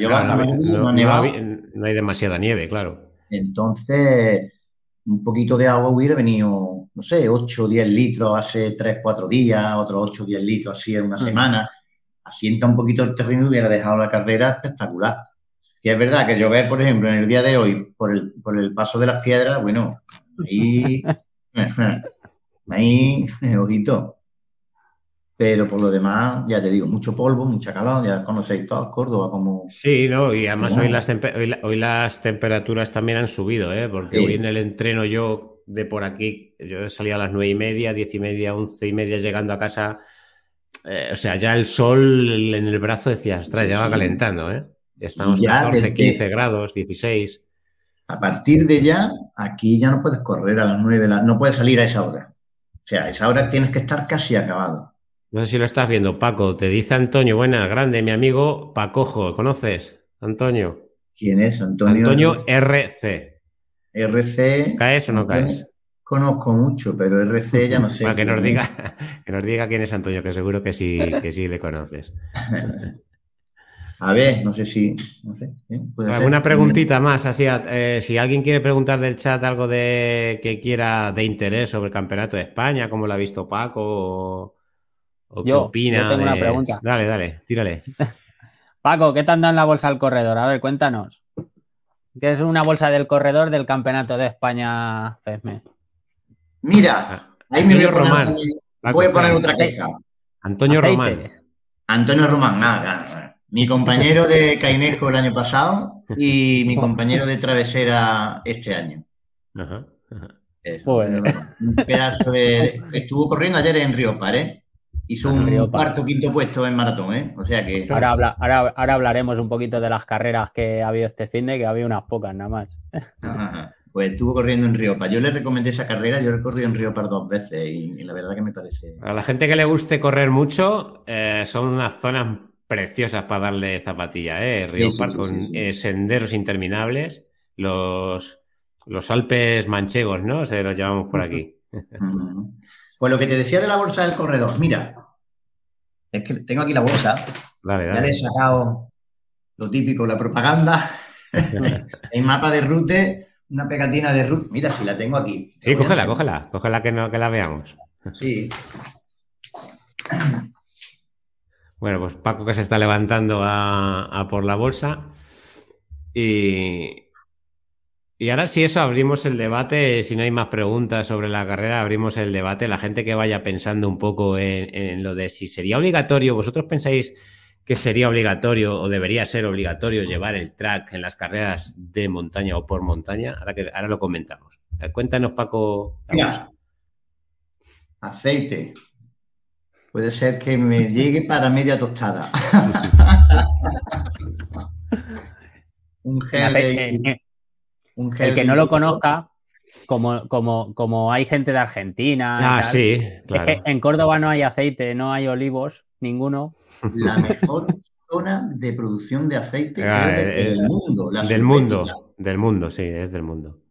no hay demasiada nieve, claro. Entonces, un poquito de agua hubiera venido, no sé, 8 o 10 litros hace 3, 4 días, otros 8 o 10 litros así en una mm. semana. Asienta un poquito el terreno y hubiera dejado la carrera espectacular. Y es verdad que llover, por ejemplo, en el día de hoy, por el, por el paso de las piedras, bueno, ahí, ahí, ojito. Pero por lo demás, ya te digo, mucho polvo, mucha calor, ya conocéis todo Córdoba como... Sí, no, y además hoy las, hoy, las temperaturas también han subido, ¿eh? porque hoy en el entreno yo de por aquí, yo he salido a las nueve y media, diez y media, once y media llegando a casa, eh, o sea, ya el sol en el brazo decía, ostras, ya va calentando, ¿eh? Estamos ya 14, 15 grados, 16. A partir de ya, aquí ya no puedes correr a las nueve, no puedes salir a esa hora. O sea, a esa hora tienes que estar casi acabado. No sé si lo estás viendo, Paco. Te dice Antonio, buena, grande, mi amigo Pacojo. ¿Conoces? Antonio. ¿Quién es Antonio? Antonio RC. RC. ¿Caes o no caes? Conozco mucho, pero RC ya no sé. que, nos diga, que nos diga quién es Antonio, que seguro que sí, que sí le conoces. A ver, no sé si. No sé, ¿Alguna preguntita más? Así, eh, si alguien quiere preguntar del chat algo de que quiera de interés sobre el campeonato de España, cómo lo ha visto Paco, qué yo, opina? tengo una pregunta. Dale, dale, tírale. Paco, ¿qué te han dado en la bolsa del corredor? A ver, cuéntanos. ¿Qué es una bolsa del corredor del Campeonato de España FESME? Mira, ahí me voy a poner, Román. voy a poner otra queja. Antonio Román. Antonio Román, nada, Mi compañero de Cainejo el año pasado y mi compañero de Travesera este año. Ajá, Un pedazo de. Estuvo corriendo ayer en Río Pare. Hizo un cuarto quinto puesto en maratón, ¿eh? O sea que. Ahora, ahora, hablaremos un poquito de las carreras que ha habido este fin de que había unas pocas nada más. Pues estuvo corriendo en Riopa. Yo le recomendé esa carrera, yo he corrido en Riopa dos veces y, la verdad que me parece. A la gente que le guste correr mucho, eh, son unas zonas preciosas para darle zapatilla, ¿eh? Riopa con eh, senderos interminables, los, los Alpes manchegos, ¿no? Se los llamamos por aquí. Pues lo que te decía de la bolsa del corredor, mira, es que tengo aquí la bolsa, ya le he sacado lo típico, la propaganda, el mapa de rute, una pegatina de rute, mira, si la tengo aquí. Sí, cógela, cógela, cógela que, no, que la veamos. Sí. Bueno, pues Paco que se está levantando a, por la bolsa y, Y ahora si eso abrimos el debate, si no hay más preguntas sobre la carrera, abrimos el debate. La gente que vaya pensando un poco en, lo de si sería obligatorio, vosotros pensáis que sería obligatorio o debería ser obligatorio llevar el track en las carreras de montaña o por montaña. Ahora, que, ahora lo comentamos. Cuéntanos, Paco. aceite. Puede ser que me llegue para media tostada. un gel de el que no lo conozca, como, como, como hay gente de Argentina. Ah, sí, claro. Es que en Córdoba no hay aceite, no hay olivos, ninguno. La mejor zona de producción de aceite ah, del mundo. del mundo, del mundo, sí, es del mundo.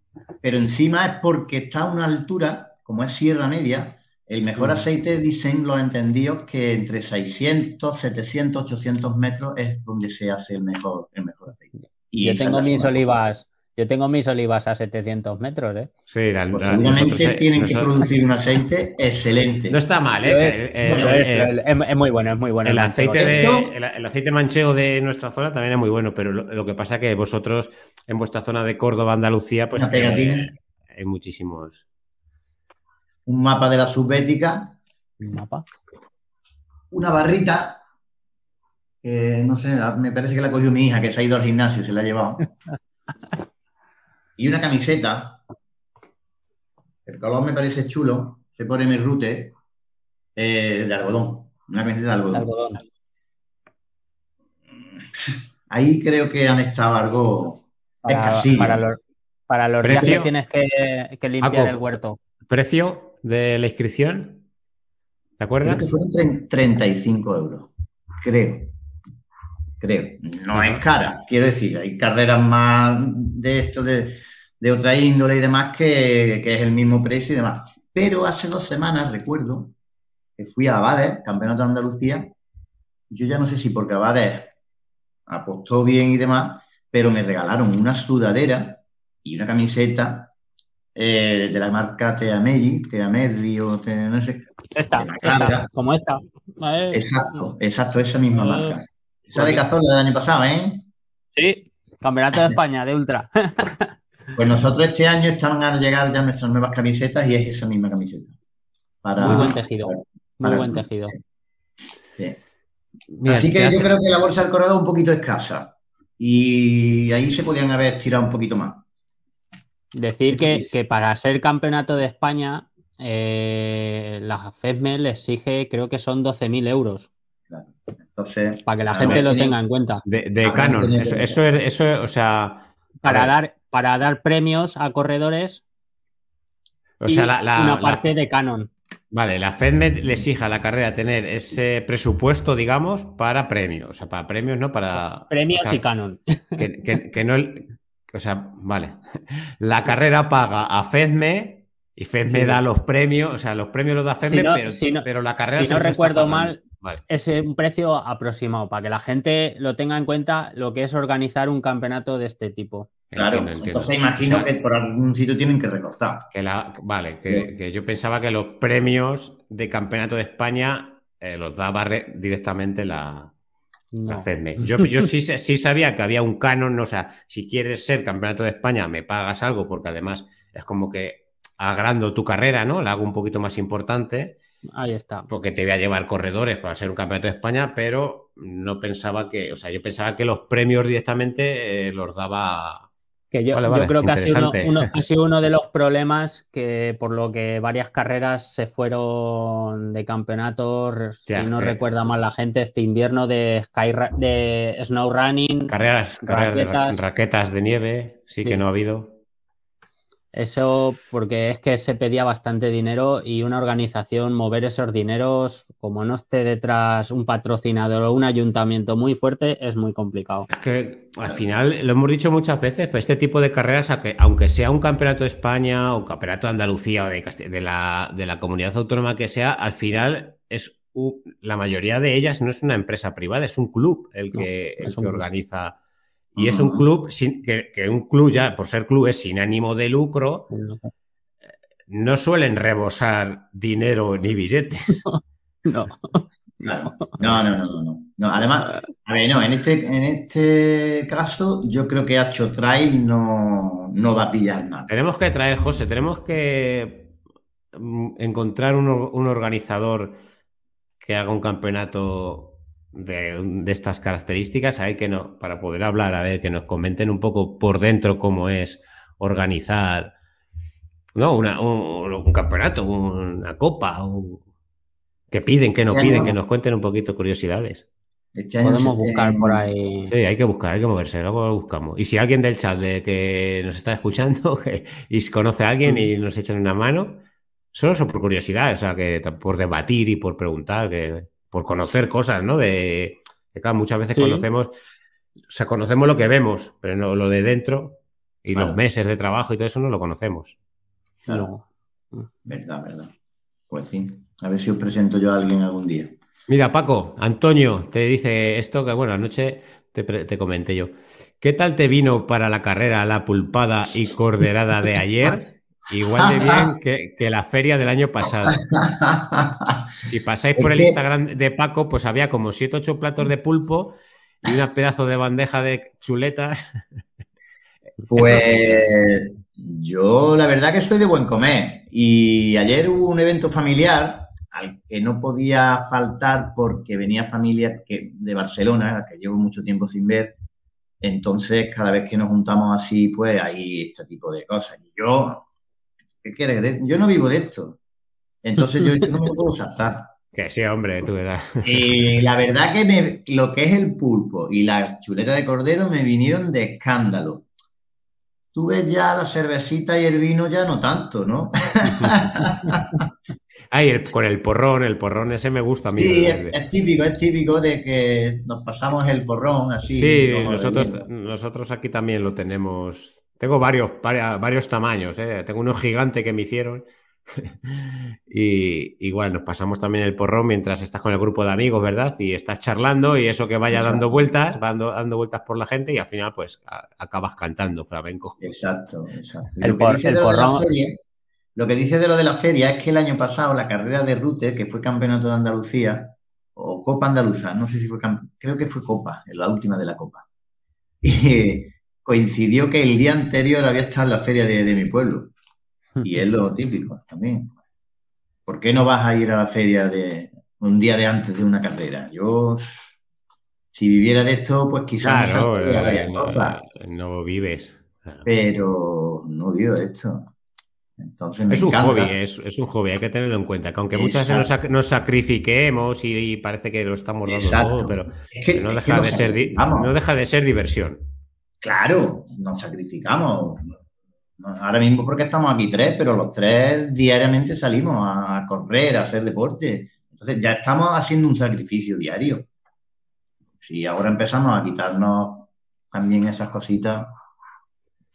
Pero encima es porque está a una altura, como es Sierra Media, el mejor aceite dicen los entendidos que entre 600, 700, 800 metros es donde se hace el mejor, el mejor aceite. Y Yo tengo mis olivas, yo tengo mis olivas a 700 metros, ¿eh? Sí, la, pues seguramente tienen que producir un aceite excelente. No está mal, ¿eh? Es, muy bueno, es muy bueno. El, aceite, de, el, aceite manchego de nuestra zona también es muy bueno, pero lo, que pasa es que vosotros, en vuestra zona de Córdoba, Andalucía, pues eh, hay muchísimos. Un mapa de la subbética. ¿Un mapa? Una barrita. no sé, me parece que la cogió mi hija, que se ha ido al gimnasio y se la ha llevado. y una camiseta. El color me parece chulo. Se pone mi rute eh, de algodón. Una camiseta de algodón. Ahí creo que han estado algo para, para los, para los días que tienes que, limpiar el huerto. ¿Precio de la inscripción? ¿Te acuerdas? Creo que fueron 35 euros. Creo creo. No es cara, quiero decir, hay carreras más de esto, de, otra índole y demás, que, es el mismo precio y demás. Pero hace dos semanas, recuerdo, que fui a Abades, Campeonato de Andalucía, yo ya no sé si porque Abades apostó bien y demás, pero me regalaron una sudadera y una camiseta eh, de la marca Teamelli, Teamerri o no sé. Esta, esta como esta. Exacto, exacto, esa misma marca. Esa de Cazorla del año pasado, ¿eh? Sí, Campeonato de España de Ultra. Pues nosotros este año están a llegar ya nuestras nuevas camisetas y es esa misma camiseta. muy buen tejido. Muy buen tejido. Sí. Así que yo creo que la bolsa del corredor es un poquito escasa. Y ahí se podían haber tirado un poquito más. Decir que, para ser campeonato de España, eh, la FESME le exige, creo que son 12.000 euros. Entonces, para que la gente lo tenga en cuenta. De, Canon, eso, es, eso, o sea. Para dar, para dar premios a corredores. O sea, la, una parte de Canon. Vale, la FedMed le exige a la carrera tener ese presupuesto, digamos, para premios. O sea, para premios, ¿no? Para. Premios y Canon. Que, no. O sea, vale. La carrera paga a FEDME y FEDME da los premios. O sea, los premios los da FEDME, pero, pero, la carrera. Si no recuerdo mal, es un precio aproximado para que la gente lo tenga en cuenta lo que es organizar un campeonato de este tipo. Claro, entonces imagino que por algún sitio tienen que recortar. Que la, vale, que, yo pensaba que los premios de campeonato de España eh, los daba directamente la, Yo, sí, sí, sabía que había un canon, o sea, si quieres ser campeonato de España, me pagas algo, porque además es como que agrando tu carrera, ¿no? La hago un poquito más importante. Ahí está. Porque te voy a llevar corredores para ser un campeonato de España, pero no pensaba que, o sea, yo pensaba que los premios directamente eh, los daba. Que yo, creo que ha sido uno, ha sido uno, de los problemas que por lo que varias carreras se fueron de campeonatos, si no recuerda mal la gente, este invierno de Sky de Snow Running. Carreras, raquetas, raquetas de nieve, sí que no ha habido. Eso porque es que se pedía bastante dinero y una organización mover esos dineros, como no esté detrás un patrocinador o un ayuntamiento muy fuerte, es muy complicado. Es que al final, lo hemos dicho muchas veces, pero este tipo de carreras, aunque sea un campeonato de España o campeonato de Andalucía o de, la, de la comunidad autónoma que sea, al final es la mayoría de ellas no es una empresa privada, es un club el que, el que organiza y es un club sin, que, un club ya, por ser club, es sin ánimo de lucro. No suelen rebosar dinero ni billetes. No. No, no, no, no, no. Además, a ver, no, en este, en este caso, yo creo que Hacho Trail no, no va a pillar nada. Tenemos que traer, José, tenemos que mm, encontrar un, organizador que haga un campeonato de, estas características, hay que no, para poder hablar, a ver, que nos comenten un poco por dentro cómo es organizar, no, una, un, campeonato, una copa, que piden, que no piden, que nos cuenten un poquito curiosidades. Este Podemos buscar por ahí. Sí, hay que buscar, hay que moverse, luego lo buscamos. Y si alguien del chat de que nos está escuchando y conoce a alguien y nos echan una mano, solo son por curiosidad, o sea, que por debatir y por preguntar, que por conocer cosas, ¿no? De que claro, muchas veces conocemos, o sea, conocemos lo que vemos, pero no lo de dentro y los meses de trabajo y todo eso no lo conocemos. Claro. Verdad, verdad. Pues sí. A ver si os presento yo a alguien algún día. Mira, Paco, Antonio te dice esto que, bueno, anoche te, comenté yo. ¿Qué tal te vino para la carrera la pulpada y corderada de ayer? Igual de bien que, la feria del año pasado. Si pasáis por el Instagram de Paco, pues había como 7 8 platos de pulpo y una pedazo de bandeja de chuletas. Pues yo la verdad que soy de buen comer. Y ayer hubo un evento familiar al que no podía faltar porque venía familia que, de Barcelona, que llevo mucho tiempo sin ver. Entonces, cada vez que nos juntamos así, pues hay este tipo de cosas. Y yo, ¿qué quieres? Yo no vivo de esto. Entonces yo no me puedo saltar. Que sí, hombre, tú verás. Y la verdad que lo que es el pulpo y la chuleta de cordero me vinieron de escándalo. Tú ves ya la cervecita y el vino ya no tanto, ¿no? Ay, con el porrón, el porrón ese me gusta a mí. Sí, es, típico, es típico de que nos pasamos el porrón así. Sí, nosotros, nosotros aquí también lo tenemos. Tengo varios, varios, tamaños, ¿eh? tengo uno gigante que me hicieron. y igual nos pasamos también el porrón mientras estás con el grupo de amigos, ¿verdad? Y estás charlando y eso que vaya dando vueltas, va dando, vueltas por la gente y al final pues acabas cantando flamenco. Exacto, exacto. El, porrón, lo que dice de lo de la feria es que el año pasado la carrera de Rute, que fue campeonato de Andalucía, o Copa Andaluza, no sé si fue creo que fue Copa, la última de la Copa. Y coincidió que el día anterior había estado en la feria de, mi pueblo. Y es lo típico también. ¿Por qué no vas a ir a la feria de un día de antes de una carrera? Yo, si viviera de esto, pues quizás no, eh, no, vives. Pero no vivo de esto es un hobby, es, un hobby, hay que tenerlo en cuenta. Que aunque muchas veces nos, sacrifiquemos y, parece que lo estamos dando todo, pero no, deja de ser, no deja de ser diversión. Claro, nos sacrificamos. Ahora mismo porque estamos aquí tres, pero los tres diariamente salimos a correr, a hacer deporte. Entonces ya estamos haciendo un sacrificio diario. Si ahora empezamos a quitarnos también esas cositas,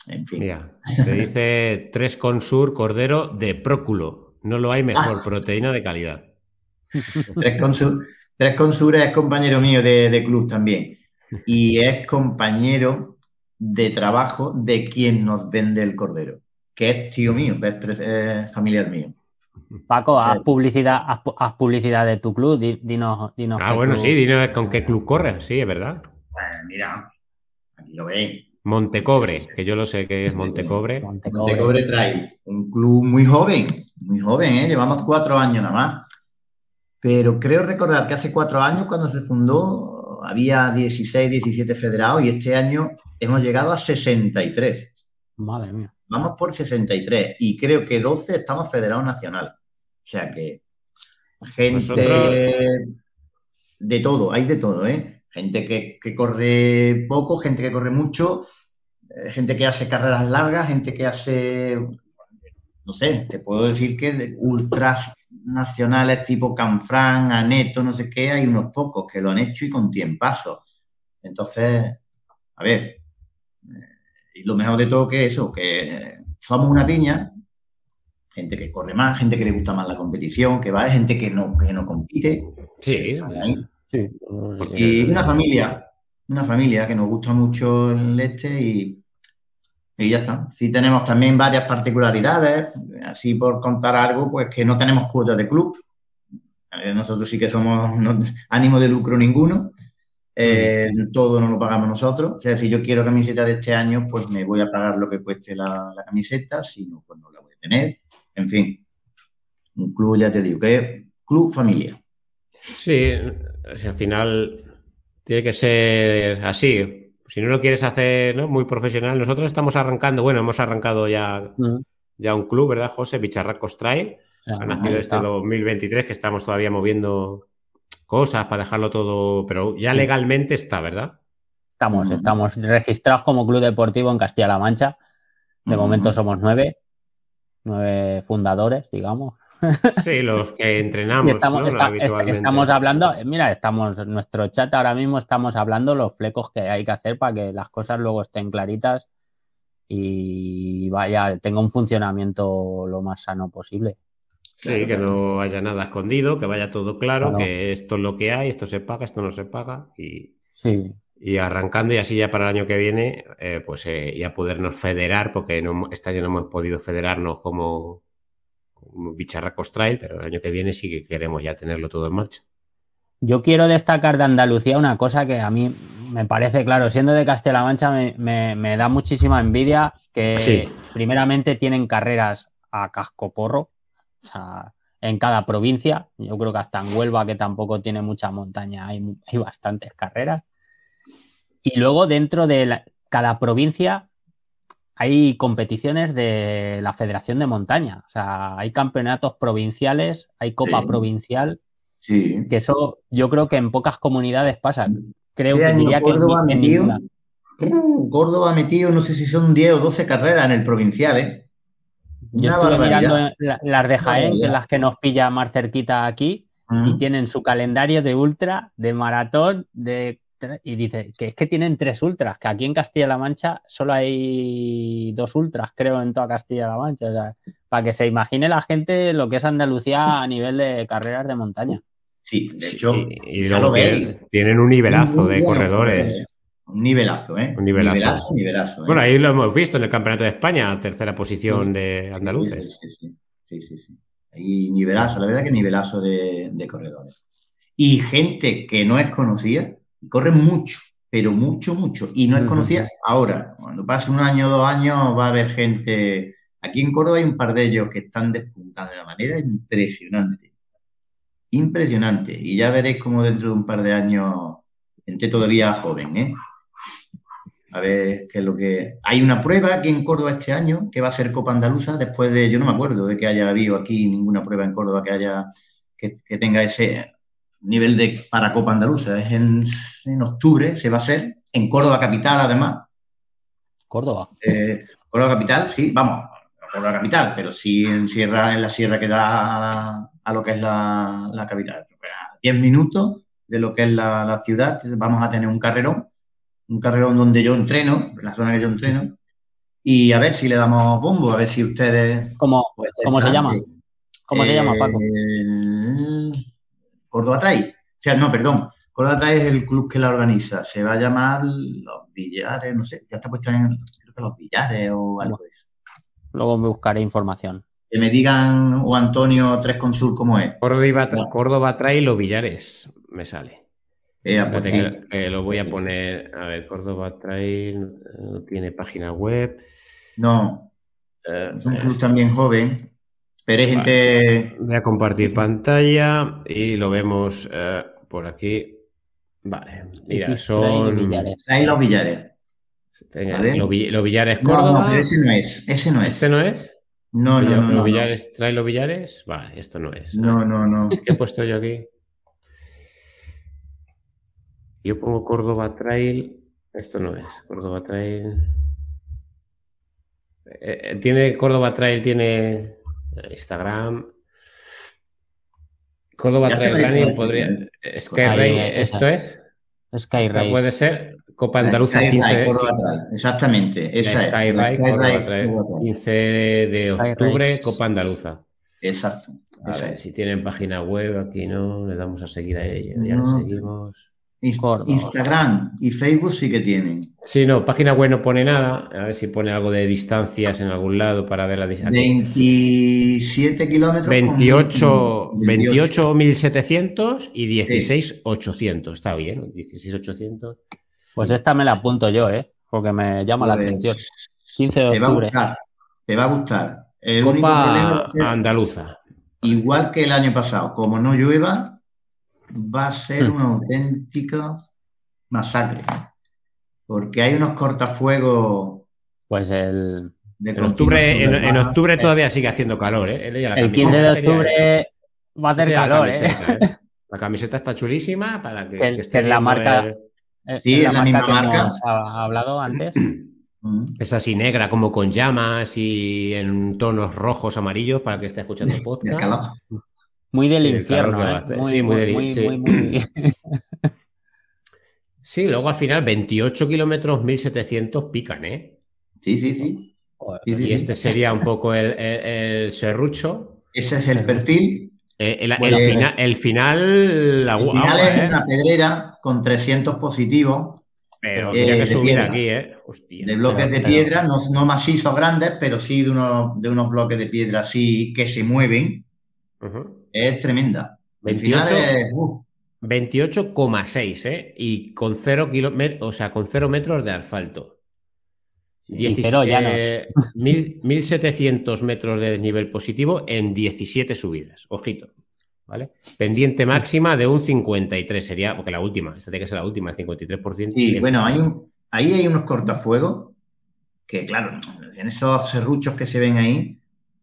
en fin. Mira, te dice tres consur cordero de próculo. No lo hay mejor, ah. proteína de calidad. Tres consur, tres consur es compañero mío de, club también. Y es compañero de trabajo de quien nos vende el cordero, que es tío mío, es, familiar mío. Paco, haz publicidad, haz, publicidad de tu club, dinos, dinos Ah, bueno, sí, dinos con qué club corres, sí, es verdad. Pues mira, aquí lo veis. Montecobre, que yo lo sé que es Montecobre. Montecobre, trae un club muy joven, muy joven, ¿eh? llevamos cuatro años nada más. Pero creo recordar que hace cuatro años, cuando se fundó, había 16, 17 federados y este año hemos llegado a 63. Madre mía. Vamos por 63 y creo que 12 estamos federados nacional. O sea que gente de todo, hay de todo, ¿eh? Gente que, que corre poco, gente que corre mucho eh, gente que hace carreras largas, gente que hace, no sé, te puedo decir que de ultras nacionales tipo Canfrán, Aneto, no sé qué, hay unos pocos que lo han hecho y con tiempazo. Entonces, a ver, eh, y lo mejor de todo que eso, que somos una piña, gente que corre más, gente que le gusta más la competición, que va, gente que no, que no compite. Sí, sí. Y una familia, una familia que nos gusta mucho el este y, y ya está. Sí tenemos también varias particularidades, así por contar algo, pues que no tenemos cuotas de club. nosotros sí que somos ánimo de lucro ninguno. Eh, todo no lo pagamos nosotros. O sea, si yo quiero camiseta de este año, pues me voy a pagar lo que cueste la, camiseta, si no, pues no la voy a tener. En fin, un club, ya te digo, que es club familia. Sí, al final tiene que ser así. Si no lo quieres hacer muy profesional, nosotros estamos arrancando, bueno, hemos arrancado ya, ya un club, ¿verdad, José? Bicharracos Trail. ha nacido este 2023 que estamos todavía moviendo cosas para dejarlo todo, pero ya legalmente está, ¿verdad? Estamos, estamos registrados como club deportivo en Castilla-La Mancha. De momento somos nueve, nueve fundadores, digamos. Sí, los que entrenamos. estamos, hablando, mira, estamos en nuestro chat ahora mismo estamos hablando los flecos que hay que hacer para que las cosas luego estén claritas y vaya, tenga un funcionamiento lo más sano posible. Sí, que no haya nada escondido, que vaya todo claro, que esto es lo que hay, esto se paga, esto no se paga y, sí. y arrancando y así ya para el año que viene, eh, pues eh, ya podernos federar, porque no, este año no hemos podido federarnos como Bicharracos Trail, pero el año que viene sí que queremos ya tenerlo todo en marcha. Yo quiero destacar de Andalucía una cosa que a mí me parece, claro, siendo de Castilla-La Mancha me, da muchísima envidia que primeramente tienen carreras a casco porro, o sea, en cada provincia. Yo creo que hasta en Huelva, que tampoco tiene mucha montaña, hay, bastantes carreras. Y luego dentro de cada provincia hay competiciones de la Federación de Montaña. O sea, hay campeonatos provinciales, hay Copa Provincial. Sí. Que eso yo creo que en pocas comunidades pasa. Creo que diría Córdoba que metido, Córdoba metido, no sé si son 10 o 12 carreras en el provincial, ¿eh? Yo estuve mirando las de Jaén, que las que nos pilla más cerquita aquí, y tienen su calendario de ultra, de maratón, de y dice que es que tienen tres ultras, que aquí en Castilla-La Mancha solo hay dos ultras, creo, en toda Castilla-La Mancha. O sea, para que se imagine la gente lo que es Andalucía a nivel de carreras de montaña. Sí, de hecho, y, luego tienen, un nivelazo de corredores. Un nivelazo, ¿eh? Un nivelazo. nivelazo, ¿eh? Bueno, ahí lo hemos visto en el Campeonato de España, tercera posición de andaluces. Sí sí, sí sí, Ahí nivelazo, la verdad que nivelazo de, corredores. Y gente que no es conocida, y corre mucho, pero mucho, mucho, y no es conocida ahora. Cuando pase un año o dos años va a haber gente... Aquí en Córdoba hay un par de ellos que están despuntando de una manera impresionante. Impresionante. Y ya veréis cómo dentro de un par de años, gente todavía joven, ¿eh? a ver qué es lo que... Hay una prueba aquí en Córdoba este año que va a ser Copa Andaluza después de, yo no me acuerdo de que haya habido aquí ninguna prueba en Córdoba que haya, que, tenga ese nivel de para Copa Andaluza. Es en, octubre, se va a hacer, en Córdoba Capital además. Córdoba. Eh, Córdoba Capital, sí, vamos, Córdoba Capital, pero sí en Sierra, en la sierra que da a, lo que es la, la capital. A 10 minutos de lo que es la, la ciudad, vamos a tener un carrerón un carrerón donde yo entreno, en la zona que yo entreno, y a ver si le damos bombo, a ver si ustedes... ¿Cómo, ¿cómo se llama? ¿Cómo se llama, Paco? Córdoba Trail. O sea, no, perdón. Córdoba Trail es el club que la organiza. Se va a llamar Los Villares, no sé, ya está puesto en creo que Los Villares o algo de eso. Luego me buscaré información. Que me digan, o Antonio Tres Consul, cómo es. Córdoba, Córdoba Trail o Villares, me sale. Eh, pues lo voy a poner. A ver, Córdoba Trail no tiene página web. No. Eh, es un club también joven. Pero hay gente. Voy a compartir pantalla y lo vemos eh, por aquí. Vale. Mira, son. Ahí los billares. Los, billares Córdoba. No, pero ese no es. Ese no es. ¿Este no es? No, no, no. ¿Los billares, trae los billares? Vale, esto no es. No, no, no. Es que he puesto yo aquí. Yo pongo Córdoba Trail. Esto no es. Córdoba Trail. Eh, eh, tiene Córdoba Trail, tiene Instagram. Córdoba Trail Running podría. Sky ¿esto es? Sky Race. Puede ser. Copa Andaluza 15. Exactamente. Esa Sky Race, 15 de octubre, Copa Andaluza. Exacto. A ver si tienen página web, aquí no, le damos a seguir a ella. Ya le seguimos. Instagram y Facebook sí que tienen. Sí, no, página web no pone nada. A ver si pone algo de distancias en algún lado para ver la distancia. 27 kilómetros. 28, 28.700 y 16.800. Está bien, 16.800. Pues esta me la apunto yo, ¿eh? Porque me llama la pues atención. 15 de octubre. Te va a gustar. El Copa andaluza. Igual que el año pasado, como no llueva, va a ser hmm. una auténtica masacre. Porque hay unos cortafuegos. Pues el. En octubre, en, octubre todavía sigue haciendo calor, ¿eh? El 15 de octubre va a hacer calor, ¿eh? ¿eh? La camiseta está chulísima para que, que, esté la marca. Sí, es la, misma marca. ha hablado antes. Mm. Es así negra, como con llamas y en tonos rojos, amarillos, para que esté escuchando podcast. Muy del infierno, ¿eh? sí, muy, del Sí, luego al final 28 kilómetros 1700 pican, ¿eh? Sí, sí, sí. y este sería un poco el, serrucho. Ese es el perfil. Eh, el, final, el final, la, el final es ¿eh? una pedrera con 300 positivos pero eh, que subir aquí, ¿eh? de bloques de piedra, no, no, macizos grandes, pero sí de unos, de unos bloques de piedra así que se mueven. Es tremenda. 28,6, ¿eh? Y con 0 kilómetros, o sea, con 0 metros de asfalto. Sí, cero eh, 1700 metros de desnivel positivo en 17 subidas. Ojito. ¿vale? Pendiente máxima de un 53 sería, porque la última, esta tiene que ser la última, el 53%. Sí, bueno, hay ahí hay unos cortafuegos que, claro, en esos serruchos que se ven ahí,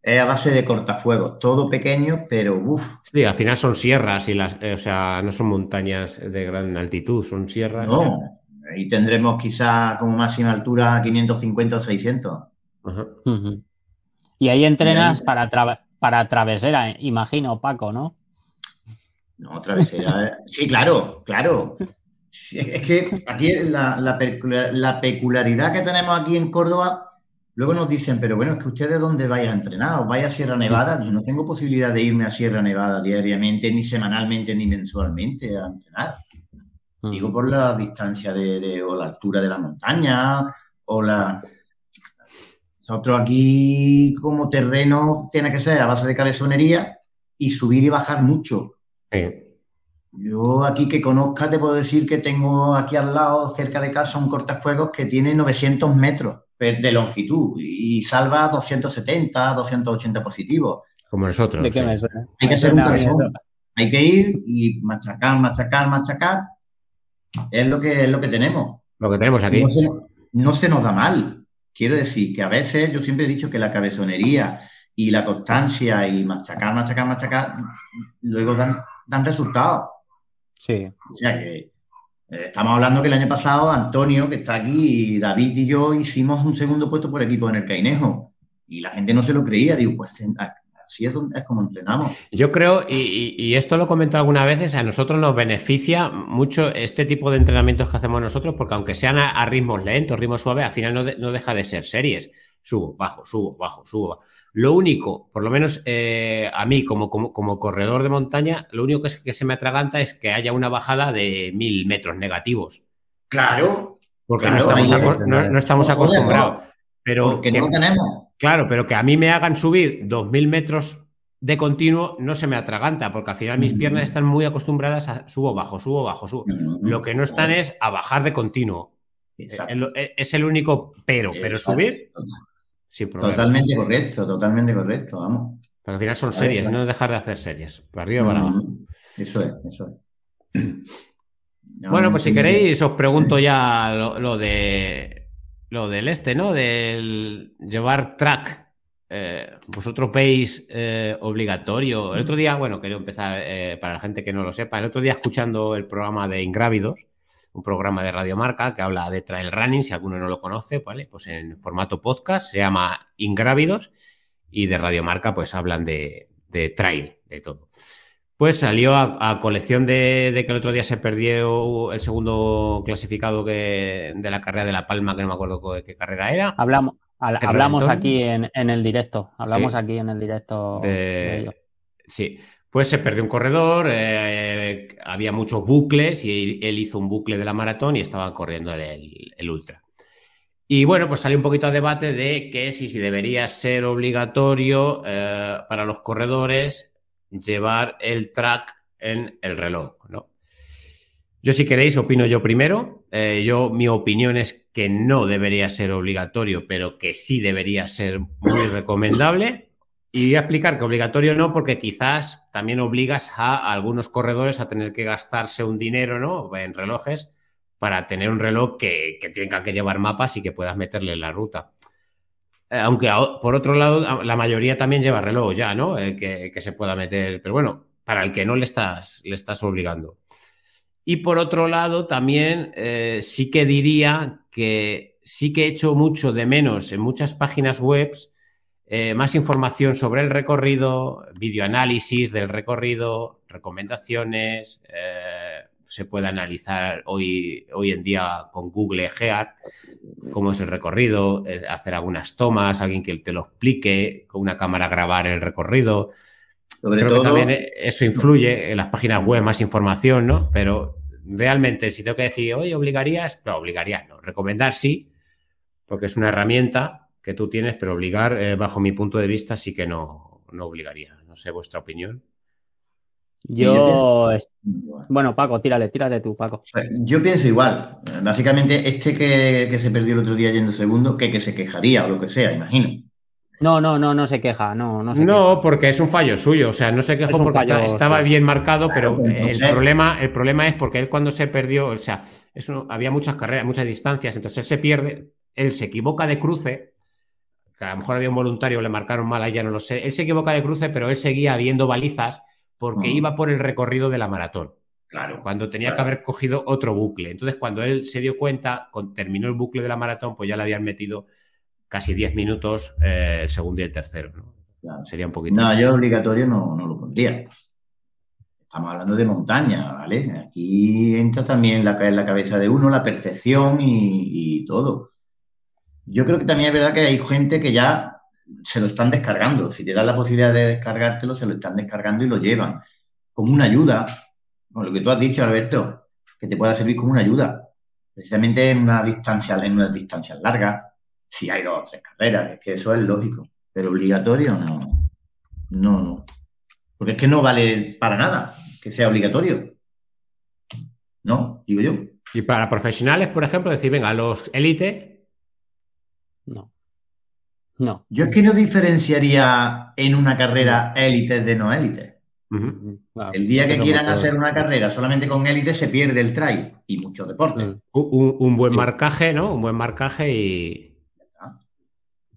es a base de cortafuegos, todo pequeño, pero uff. Sí, al final son sierras y las, eh, o sea, no son montañas de gran altitud, son sierras. No, ahí tendremos quizá como máxima altura 550 o 600. Y ahí entrenas para, para travesera, imagino, Paco, ¿no? No, travesera. sí, claro, claro. Es que aquí la, la, peculiaridad que tenemos aquí en Córdoba, luego nos dicen, pero bueno, es que ustedes dónde vais a entrenar, o vaya a Sierra Nevada. Yo no tengo posibilidad de irme a Sierra Nevada diariamente, ni semanalmente, ni mensualmente a entrenar. Digo por la distancia de, o la altura de la montaña, o la. Nosotros aquí, como terreno, tiene que ser a base de cabezonería y subir y bajar mucho. Yo aquí que conozca te puedo decir que tengo aquí al lado, cerca de casa, un cortafuegos que tiene 900 metros de longitud y salva 270, 280 positivos. Como nosotros. Hay que ser un cabezón. Hay que ir y machacar, machacar, machacar. Es lo que, es lo que tenemos. Lo que tenemos aquí. no se nos da mal. Quiero decir que a veces yo siempre he dicho que la cabezonería y la constancia y machacar, machacar, machacar, luego dan dan resultados. Sí. O sea que estamos hablando que el año pasado Antonio, que está aquí, David y yo hicimos un segundo puesto por equipo en el Cainejo. Y la gente no se lo creía. Digo, pues así es, como entrenamos. Yo creo, y, esto lo comento algunas veces, a nosotros nos beneficia mucho este tipo de entrenamientos que hacemos nosotros, porque aunque sean a, ritmos lentos, ritmos suaves, al final no, no deja de ser series. Subo, bajo, subo, bajo, subo. Lo único, por lo menos eh, a mí como, como, corredor de montaña, lo único que, es, que se me atraganta es que haya una bajada de mil metros negativos. Claro. Porque no estamos, acostumbrados. Pero que, no tenemos. Claro, pero que a mí me hagan subir dos mil metros de continuo no se me atraganta, porque al final mis piernas están muy acostumbradas a subo, bajo, subo, bajo, subo. Lo que no están es a bajar de continuo. Eh, eh, es el único pero, pero subir Totalmente correcto, totalmente correcto, vamos. Pero al final son series, no dejar de hacer series, para arriba para abajo. Eso es, eso es. bueno, pues si queréis, os pregunto ya lo, de lo del este, ¿no? Del llevar track. Eh, vosotros veis eh, obligatorio. El otro día, bueno, quería empezar eh, para la gente que no lo sepa. El otro día, escuchando el programa de Ingrávidos, un programa de Radiomarca que habla de trail running, si alguno no lo conoce, ¿vale? Pues en formato podcast, se llama Ingrávidos y de Radiomarca pues hablan de, trail, de todo. Pues salió a, colección de, que el otro día se perdió el segundo clasificado que, de la carrera de La Palma, que no me acuerdo qué, carrera era. Hablamos, hablamos aquí en, el directo, hablamos aquí en el directo de, Sí, Pues se perdió un corredor, eh, había muchos bucles y él hizo un bucle de la maratón y estaba corriendo el, ultra. Y bueno, pues salió un poquito a debate de que si, si debería ser obligatorio eh, para los corredores llevar el track en el reloj, ¿no? Yo si queréis opino yo primero. Eh, yo mi opinión es que no debería ser obligatorio, pero que sí debería ser muy recomendable. Y voy a explicar que obligatorio no, porque quizás también obligas a algunos corredores a tener que gastarse un dinero, ¿no? En relojes para tener un reloj que, tenga que llevar mapas y que puedas meterle en la ruta. Eh, aunque por otro lado, la mayoría también lleva reloj ya, ¿no? Eh, que, se pueda meter. Pero bueno, para el que no le estás, le estás obligando. Y por otro lado, también eh, sí que diría que sí que he hecho mucho de menos en muchas páginas web más información sobre el recorrido, videoanálisis del recorrido, recomendaciones, se puede analizar hoy, hoy en día con Google Earth cómo es el recorrido, eh, hacer algunas tomas, alguien que te lo explique, con una cámara grabar el recorrido. Creo que también eso influye en las páginas web, más información, ¿no? Pero realmente, si tengo que decir, oye, ¿obligarías? No, obligarías, no. Recomendar sí, porque es una herramienta que tú tienes, pero obligar, eh, bajo mi punto de vista, sí que no, no obligaría. No sé vuestra opinión. Yo, bueno, Paco, tírale, tírale tú, Paco. Yo pienso igual. Básicamente, este que, se perdió el otro día yendo segundo, que, que se quejaría o lo que sea, imagino. No, no, no, no se queja, no, no No, porque es un fallo suyo, o sea, no se quejó porque estaba bien marcado, pero el, problema, el problema es porque él cuando se perdió, o sea, eso, había muchas carreras, muchas distancias, entonces él se pierde, él se equivoca de cruce, que a lo mejor había un voluntario, le marcaron mal, ya no lo sé, él se equivoca de cruce, pero él seguía viendo balizas porque iba por el recorrido de la maratón. Claro. Cuando tenía que haber cogido otro bucle. Entonces, cuando él se dio cuenta, terminó el bucle de la maratón, pues ya le habían metido casi 10 minutos eh, el segundo y el tercero. Sería un poquito. No, yo obligatorio no, lo pondría. Estamos hablando de montaña, ¿vale? Aquí entra también la, en la cabeza de uno la percepción y, y todo. Yo creo que también es verdad que hay gente que ya se lo están descargando. Si te dan la posibilidad de descargártelo, se lo están descargando y lo llevan. Como una ayuda, lo que tú has dicho, Alberto, que te pueda servir como una ayuda. Precisamente en una distancia, en unas distancias largas, si hay dos o tres carreras, es que eso es lógico. Pero obligatorio no. No, no. Porque es que no vale para nada que sea obligatorio. No, digo yo. Y para profesionales, por ejemplo, decir, venga, los élite. No. No. Yo es que no diferenciaría en una carrera élite de no élite. el día que quieran hacer una carrera solamente con élite se pierde el trail y mucho deporte. Mm. Un, buen marcaje, ¿no? Un buen marcaje y.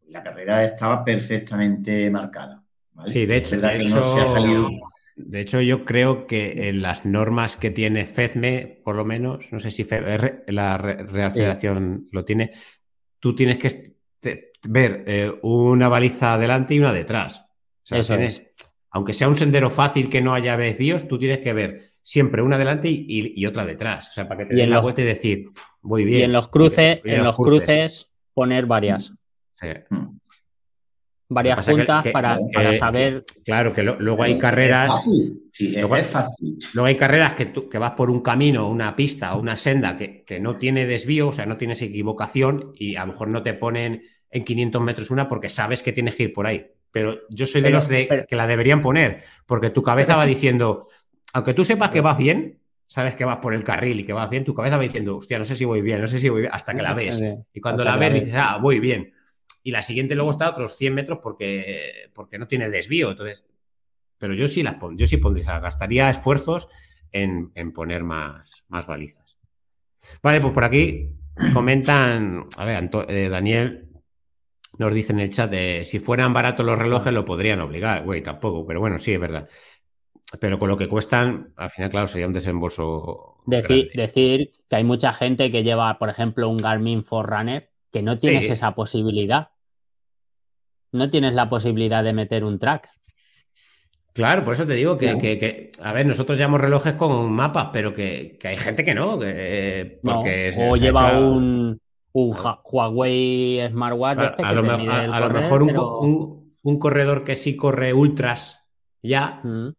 La carrera estaba perfectamente marcada. Sí, de hecho, de, hecho yo creo que en las normas que tiene FEDME, por lo menos, no sé si la Real Federación lo tiene, tú tienes que ver eh, una baliza adelante y una detrás. Aunque sea un sendero fácil que no haya desvíos, tú tienes que ver siempre una adelante y, otra detrás. O sea, para que te den la vuelta y decir, voy bien. Y en los cruces, en los cruces, poner varias. Hmm. Varias juntas para, saber. claro, que luego hay carreras. luego, hay carreras que, tú, que vas por un camino, una pista o una senda que, que no tiene desvío, o sea, no tienes equivocación y a lo mejor no te ponen en 500 metros una porque sabes que tienes que ir por ahí. Pero yo soy de los de que la deberían poner, porque tu cabeza va diciendo, aunque tú sepas que vas bien, sabes que vas por el carril y que vas bien, tu cabeza va diciendo, hostia, no sé si voy bien, no sé si voy bien, hasta que la ves. Y cuando la ves dices, ah, voy bien. Y la siguiente luego está a otros 100 metros porque, porque no tiene desvío. Entonces, pero yo sí las yo sí pondría, gastaría esfuerzos en, poner más, más balizas. Vale, pues por aquí comentan, a ver, eh, Daniel nos dice en el chat de si fueran baratos los relojes lo podrían obligar. Güey, tampoco, pero bueno, sí, es verdad. Pero con lo que cuestan, al final, claro, sería un desembolso. Decir, decir que hay mucha gente que lleva, por ejemplo, un Garmin Forerunner que no tienes esa posibilidad. No tienes la posibilidad de meter un track. Claro, por eso te digo que, a ver, nosotros llevamos relojes con mapas, pero que, hay gente que no. Que, porque o lleva un, un Huawei Smartwatch. Este a, lo, mejor un, corredor que sí corre ultras ya, mm.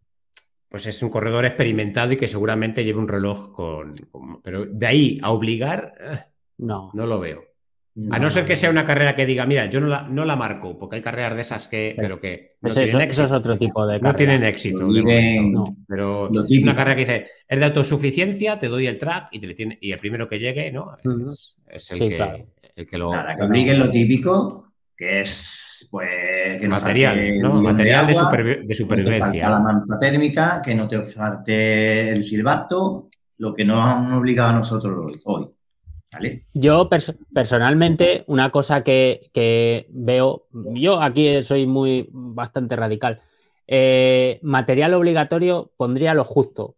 pues es un corredor experimentado y que seguramente lleve un reloj con, Pero de ahí a obligar, eh, no, no lo veo. a no ser que sea una carrera que diga, mira, yo no la, no la marco, porque hay carreras de esas que, pero que no eso, eso, es otro tipo de No tienen éxito. pero es una carrera que dice, es de autosuficiencia, te doy el track y, te tiene, y el primero que llegue, ¿no? Es, el, que, el, que, lo... que obliguen lo típico, que es pues material, ¿no? Material de, de supervivencia. la manta térmica, que no te falte el silbato, lo que nos han obligado a nosotros hoy. ¿Vale? Yo personalmente, una cosa que, veo, yo aquí soy muy bastante radical. Eh, material obligatorio pondría lo justo,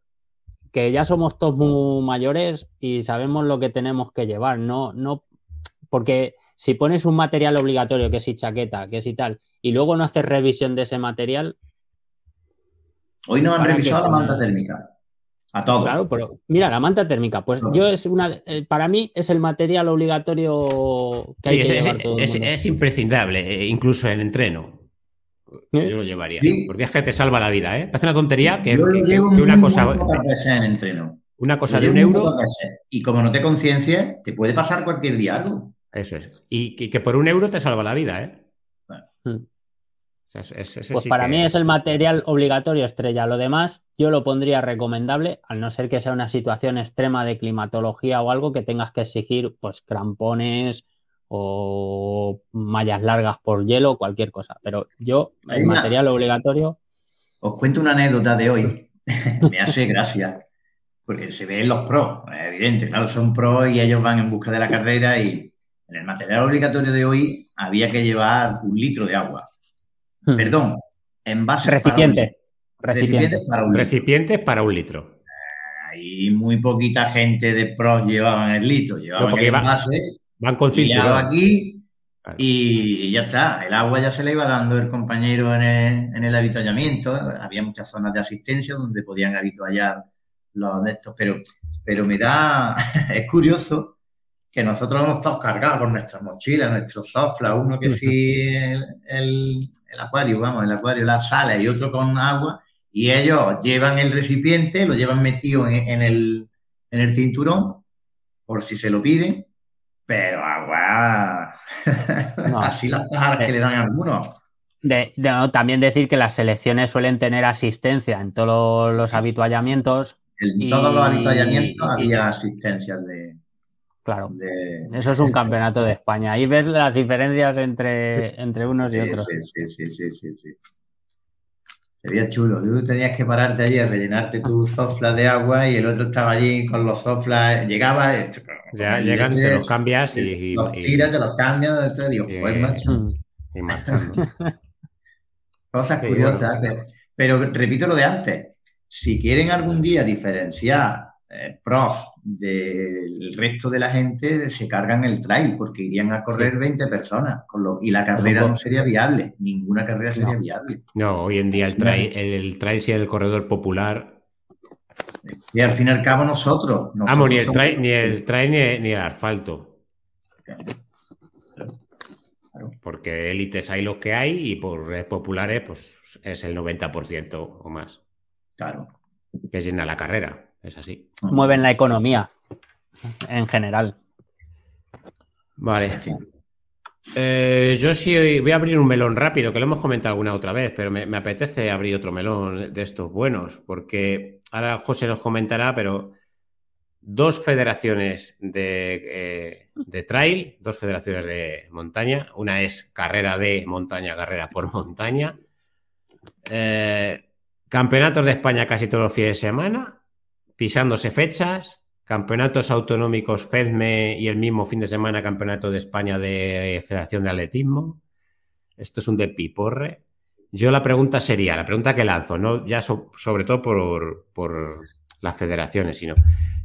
que ya somos todos muy mayores y sabemos lo que tenemos que llevar, no, no, porque si pones un material obligatorio, que si chaqueta, que si tal, y luego no haces revisión de ese material. Hoy no han revisado la manta térmica. A todo. Claro, pero mira, la manta térmica, pues yo es una, eh, para mí es el material obligatorio que hay que es, llevar todo es, es, imprescindible, eh, incluso en entreno. ¿Eh? Yo lo llevaría. Porque es que te salva la vida, ¿eh? Hace una tontería que, yo llevo una cosa. En entreno. Una cosa de un euro. Y como no te conciencias, te puede pasar cualquier día algo. Eso es. Y, que por un euro te salva la vida, ¿eh? Hmm. pues para mí es el material obligatorio estrella. Lo demás yo lo pondría recomendable, al no ser que sea una situación extrema de climatología o algo que tengas que exigir, pues crampones o mallas largas por hielo, cualquier cosa. Pero yo, el material obligatorio. Os cuento una anécdota de hoy. Me hace gracia. Porque se ven los pros, evidente, claro, son pros y ellos van en busca de la carrera y en el material obligatorio de hoy había que llevar un litro de agua. Hmm. Perdón, envases Recipiente. Para Recipientes para un Recipientes para un litro. Y muy poquita gente de pros llevaban el litro, llevaban el envase. Van con aquí y ya está. El agua ya se le iba dando el compañero en el, en avituallamiento. Había muchas zonas de asistencia donde podían avituallar los de estos, pero, pero me da, es curioso que nosotros hemos estado cargados con nuestras mochilas, nuestros soflas, uno que sí el, acuario, vamos, el acuario, la sala y otro con agua, y ellos llevan el recipiente, lo llevan metido en, el, cinturón, por si se lo piden, pero agua, así las pajaras que le dan a algunos. también decir que las selecciones suelen tener asistencia en todos los habituallamientos. En todos los habituallamientos había asistencia de, Claro. Eso es un campeonato de España. Ahí ves las diferencias entre, entre unos y otros. Sí, sí, sí, sí, sí. Sería chulo. Tú tenías que pararte allí a rellenarte tu sofla de agua y el otro estaba allí con los soflas. Llegaba. Ya llegan, te los cambias y. Los tiras, te los cambias. Te digo, pues, macho. Y marchando. Cosas curiosas. pero repito lo de antes. Si quieren algún día diferenciar eh, pros del resto de la gente se cargan el trail porque irían a correr 20 personas y la carrera no sería viable, ninguna carrera sería viable. No, hoy en día el trail, el, trail el corredor popular. Y al fin y al cabo nosotros. Vamos, ni el trail, ni el, trail ni, el asfalto. Porque élites hay los que hay y por redes populares pues es el 90% o más. Claro. Que llena la carrera. Es así. Mueven la economía en general. Vale. Eh, yo sí voy a abrir un melón rápido, que lo hemos comentado alguna otra vez, pero me, apetece abrir otro melón de estos buenos, porque ahora José nos comentará, pero dos federaciones de, eh, de, trail, dos federaciones de montaña. Una es carrera de montaña, carrera por montaña. Eh, campeonatos de España casi todos los fines de semana pisándose fechas, campeonatos autonómicos FEDME y el mismo fin de semana campeonato de España de Federación de Atletismo. Esto es un de piporre. Yo la pregunta sería, la pregunta que lanzo, no ya sobre todo por, las federaciones, sino,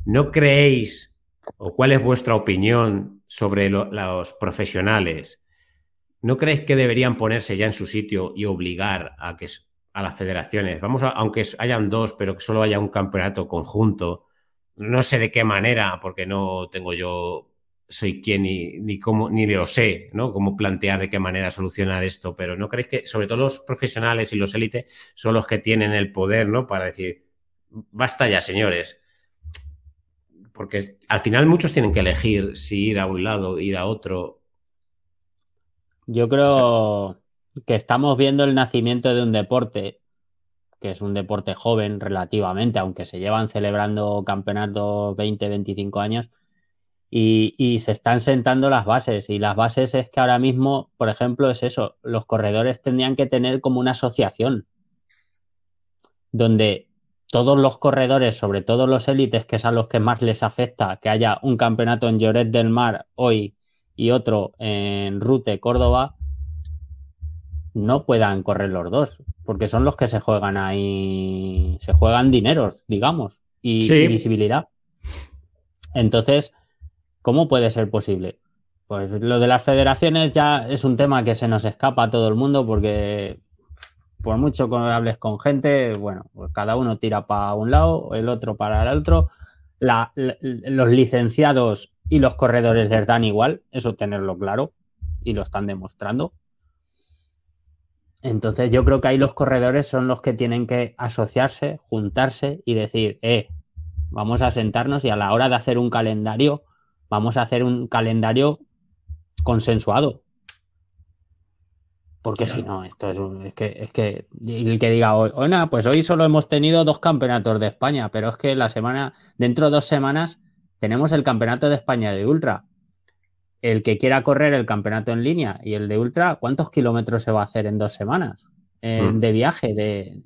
¿no creéis o cuál es vuestra opinión sobre los profesionales? ¿No creéis que deberían ponerse ya en su sitio y obligar a que a las federaciones. Vamos a, aunque hayan dos, pero que solo haya un campeonato conjunto. No sé de qué manera, porque no tengo yo, soy quien ni, ni cómo, ni lo sé, ¿no? Cómo plantear de qué manera solucionar esto, pero ¿no creéis que, sobre todo los profesionales y los élites, son los que tienen el poder, ¿no? Para decir, basta ya, señores. Porque al final muchos tienen que elegir si ir a un lado, ir a otro. Yo creo que estamos viendo el nacimiento de un deporte, que es un deporte joven relativamente, aunque se llevan celebrando campeonatos 20, 25 años, y, se están sentando las bases. Y las bases es que ahora mismo, por ejemplo, es eso, los corredores tendrían que tener como una asociación donde todos los corredores, sobre todo los élites, que es a los que más les afecta que haya un campeonato en Lloret del Mar hoy y otro en Rute, Córdoba, no puedan correr los dos, porque son los que se juegan ahí, se juegan dineros, digamos, y visibilidad. Entonces, ¿Cómo puede ser posible? Pues lo de las federaciones ya es un tema que se nos escapa a todo el mundo porque por mucho que hables con gente, bueno, pues cada uno tira para un lado, el otro para el otro. los licenciados y los corredores les dan igual, eso tenerlo claro, y lo están demostrando. Entonces yo creo que ahí los corredores son los que tienen que asociarse, juntarse y decir, eh, vamos a sentarnos y a la hora de hacer un calendario, vamos a hacer un calendario consensuado. Porque si no, esto es, es, que, es que el que diga hoy, pues hoy solo hemos tenido dos campeonatos de España, pero es que la semana, dentro de dos semanas, tenemos el campeonato de España de Ultra. El que quiera correr el campeonato en línea y el de Ultra, ¿cuántos kilómetros se va a hacer en dos semanas? Mm. De viaje, de,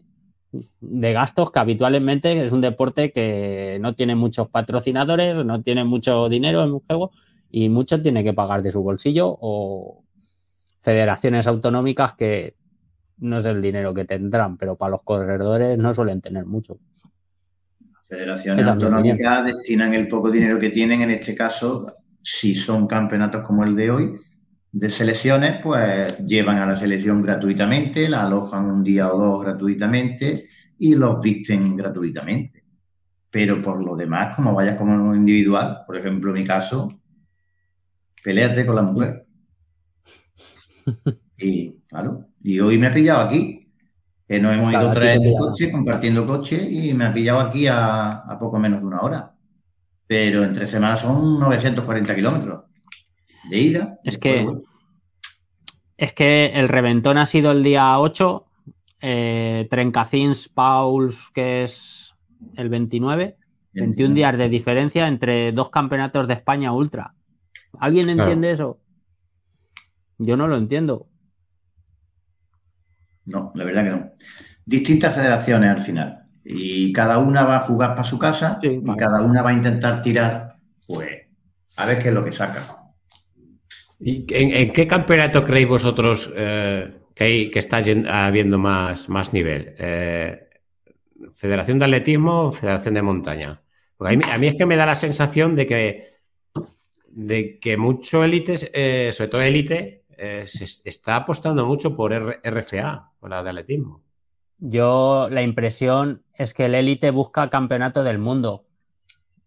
de gastos que habitualmente es un deporte que no tiene muchos patrocinadores, no tiene mucho dinero en un juego y mucho tiene que pagar de su bolsillo o federaciones autonómicas que no es el dinero que tendrán, pero para los corredores no suelen tener mucho. Federaciones autonómicas destinan el poco dinero que tienen, en este caso, si son campeonatos como el de hoy, de selecciones, pues llevan a la selección gratuitamente, la alojan un día o dos gratuitamente y los visten gratuitamente. Pero por lo demás, como vayas como individual, por ejemplo, en mi caso, peleate con la mujer. Y claro, y hoy me ha pillado aquí, que nos hemos ido tres en coche, compartiendo coche, y me ha pillado aquí a, a poco menos de una hora. Pero entre semanas son 940 kilómetros de ida. Es que, es que el reventón ha sido el día 8, eh, Trencacins Pauls, que es el 29, 21 días de diferencia entre dos campeonatos de España ultra. ¿Alguien entiende eso? Yo no lo entiendo. No, la verdad que no. Distintas federaciones al final. Y cada una va a jugar para su casa y cada una va a intentar tirar, pues, a ver qué es lo que saca. ¿Y en, qué campeonato creéis vosotros eh, que, está habiendo más, más nivel? Eh, ¿Federación de atletismo o Federación de montaña? a, mí, es que me da la sensación de que, de que mucho élites, eh, sobre todo élite, se está apostando mucho por RFA, por la de atletismo. Yo la impresión es que el élite busca campeonato del mundo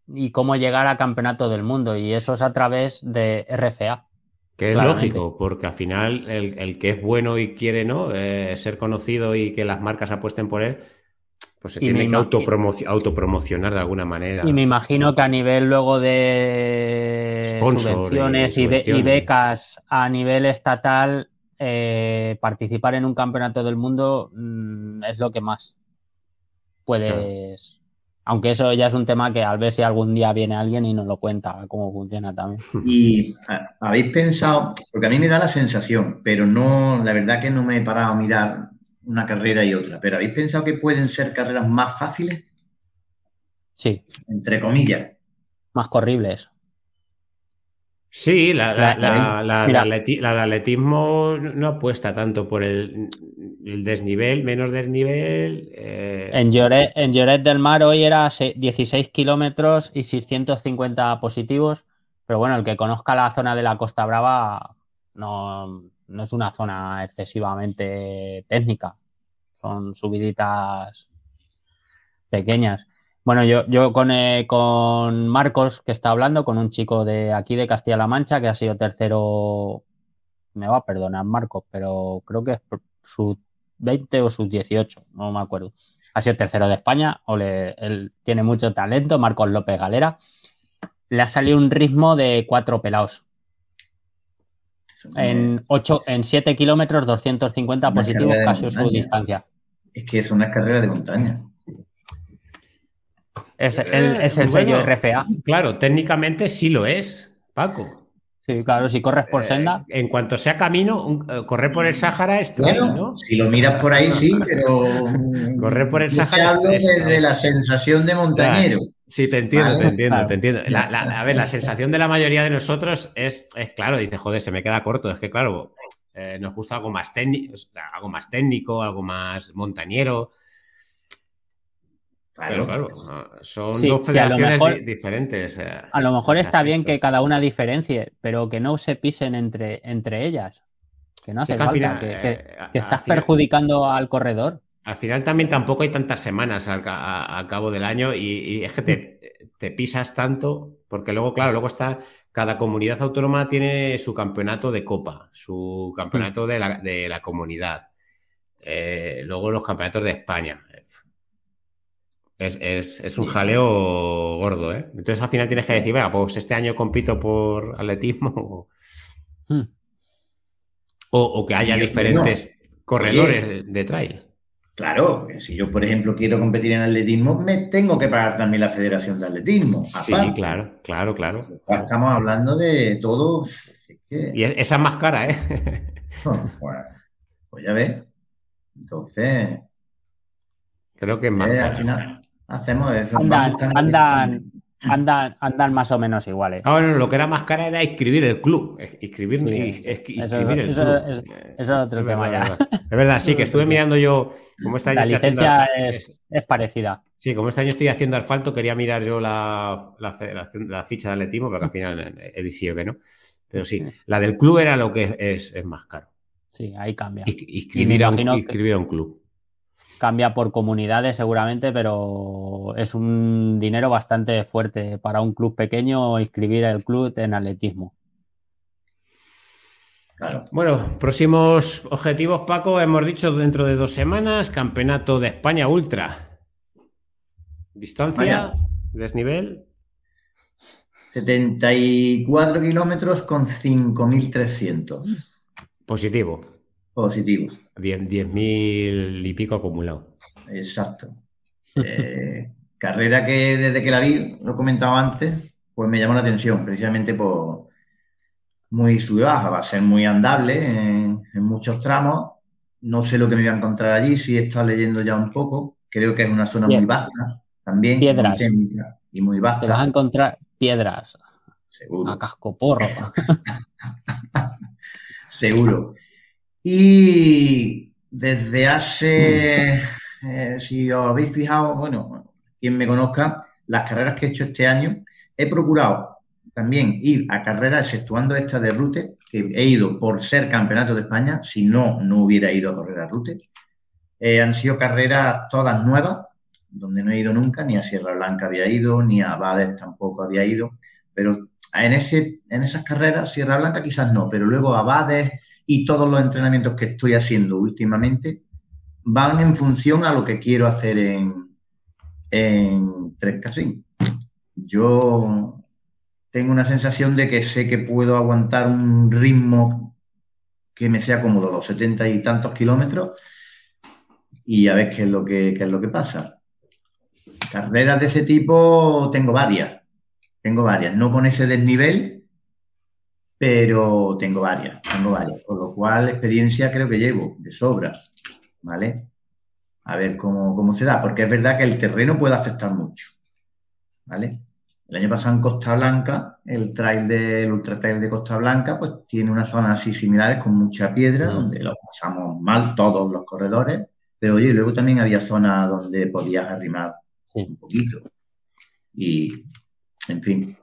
y cómo llegar a campeonato del mundo y eso es a través de RFA. Que es lógico, porque al final el, que es bueno y quiere no eh, ser conocido y que las marcas apuesten por él, pues se tiene que autopromocionar de alguna manera. Y me imagino que a nivel luego de subvenciones y, becas a nivel estatal, eh, participar en un campeonato del mundo mm, es lo que más puedes. Aunque eso ya es un tema que al ver si algún día viene alguien y nos lo cuenta cómo funciona también. Y habéis pensado, porque a mí me da la sensación, pero no, la verdad que no me he parado a mirar una carrera y otra, pero ¿habéis pensado que pueden ser carreras más fáciles? Sí. Entre comillas. Más corribles. Sí, la, de atletismo no apuesta tanto por el, desnivel, menos desnivel. Eh. En, Lloret, en Lloret del Mar hoy era 16 kilómetros y 650 positivos, pero bueno, el que conozca la zona de la Costa Brava no, no es una zona excesivamente técnica, son subiditas pequeñas. Bueno, yo, yo con, eh, con Marcos, que está hablando, con un chico de aquí de Castilla-La Mancha, que ha sido tercero, me va a perdonar Marcos, pero creo que es su 20 o sus 18, no me acuerdo. ha sido tercero de España, él tiene mucho talento, Marcos López Galera. Le ha salido un ritmo de cuatro pelados. En, 8, en 7 kilómetros, 250 positivos, casi su distancia. Es que es una carrera de montaña. Es el, es el sello RFA. Claro, técnicamente sí lo es, Paco. Sí, claro, si corres por eh, senda. en cuanto sea camino, eh, correr por el Sáhara es ¿no? Si lo miras por ahí, sí, pero. correr por el Sáhara. Hablo desde la sensación de montañero. Sí, te entiendo, te entiendo, te entiendo. a ver, la sensación de la mayoría de nosotros es, es claro, dice, joder, se me queda corto. Es que, claro, eh, nos gusta algo más técnico, algo más técnico, algo más montañero. Claro, claro. Son dos federaciones diferentes. Eh, a lo mejor está bien que cada una diferencie, pero que no se pisen entre, entre ellas. Que no hace falta, que, eh, estás perjudicando al corredor. Al final también tampoco hay tantas semanas al, cabo del año y, es que te, pisas tanto, porque luego, claro, luego está, cada comunidad autónoma tiene su campeonato de copa, su campeonato de, la, comunidad, eh, luego los campeonatos de España. Es, un jaleo gordo, ¿eh? Entonces al final tienes que decir, venga, pues este año compito por atletismo. Hmm. O, que haya diferentes corredores de trail. Claro, si yo, por ejemplo, quiero competir en atletismo, me tengo que pagar también la Federación de Atletismo. Sí, claro, claro, claro. Estamos hablando de todo. Y esa es más cara, ¿eh? pues, pues ya ves. Entonces. Creo que es más eh, cara. Al final, hacemos eso. Andan, andan, andan, andan, más o menos iguales. Ah, bueno, lo que era más cara era inscribir el club. Inscribir, eso, es otro tema ya. Es verdad, sí, que estuve mirando yo cómo está La licencia es, parecida. Sí, como este año estoy haciendo asfalto, quería mirar yo la, la, ficha de atletismo, pero al final he decidido que no. Pero sí, la del club era lo que es, más caro. Sí, ahí cambia. Inscribir, a un club cambia por comunidades seguramente, pero es un dinero bastante fuerte para un club pequeño inscribir el club en atletismo. Bueno, próximos objetivos, Paco, hemos dicho dentro de dos semanas, Campeonato de España Ultra. Distancia, desnivel. 74 kilómetros con 5.300. Positivo. Positivo. 10.000 y pico acumulado. Exacto. Eh, carrera que desde que la vi, lo he comentado antes, pues me llamó la atención, precisamente por muy sub baja, va a ser muy andable en, muchos tramos. No sé lo que me voy a encontrar allí, si he estado leyendo ya un poco. Creo que es una zona muy vasta también. Piedras. y muy vasta. Te vas a encontrar piedras. Seguro. A casco porro. Seguro. Y desde hace, eh, si os habéis fijado, bueno, quien me conozca, las carreras que he hecho este año, he procurado también ir a carreras, exceptuando esta de Rute, que he ido por ser campeonato de España, si no, no hubiera ido a correr a Rute. Eh, han sido carreras todas nuevas, donde no he ido nunca, ni a Sierra Blanca había ido, ni a Bades tampoco había ido, pero en, ese, en esas carreras, Sierra Blanca quizás no, pero luego a Bades, y todos los entrenamientos que estoy haciendo últimamente van en función a lo que quiero hacer en, en 3 Yo tengo una sensación de que sé que puedo aguantar un ritmo que me sea cómodo, los 70 y tantos kilómetros, y a ver qué es lo que, qué es lo que pasa. Carreras de ese tipo tengo varias, tengo varias, no con ese desnivel, pero tengo varias, tengo varias, con lo cual experiencia creo que llevo de sobra, ¿vale? A ver cómo, se da, porque es verdad que el terreno puede afectar mucho, ¿vale? El año pasado en Costa Blanca, el trail del ultra trail de Costa Blanca, pues tiene unas zonas así similares con mucha piedra, donde lo pasamos mal todos los corredores, pero oye, luego también había zonas donde podías arrimar un poquito. Y, en fin,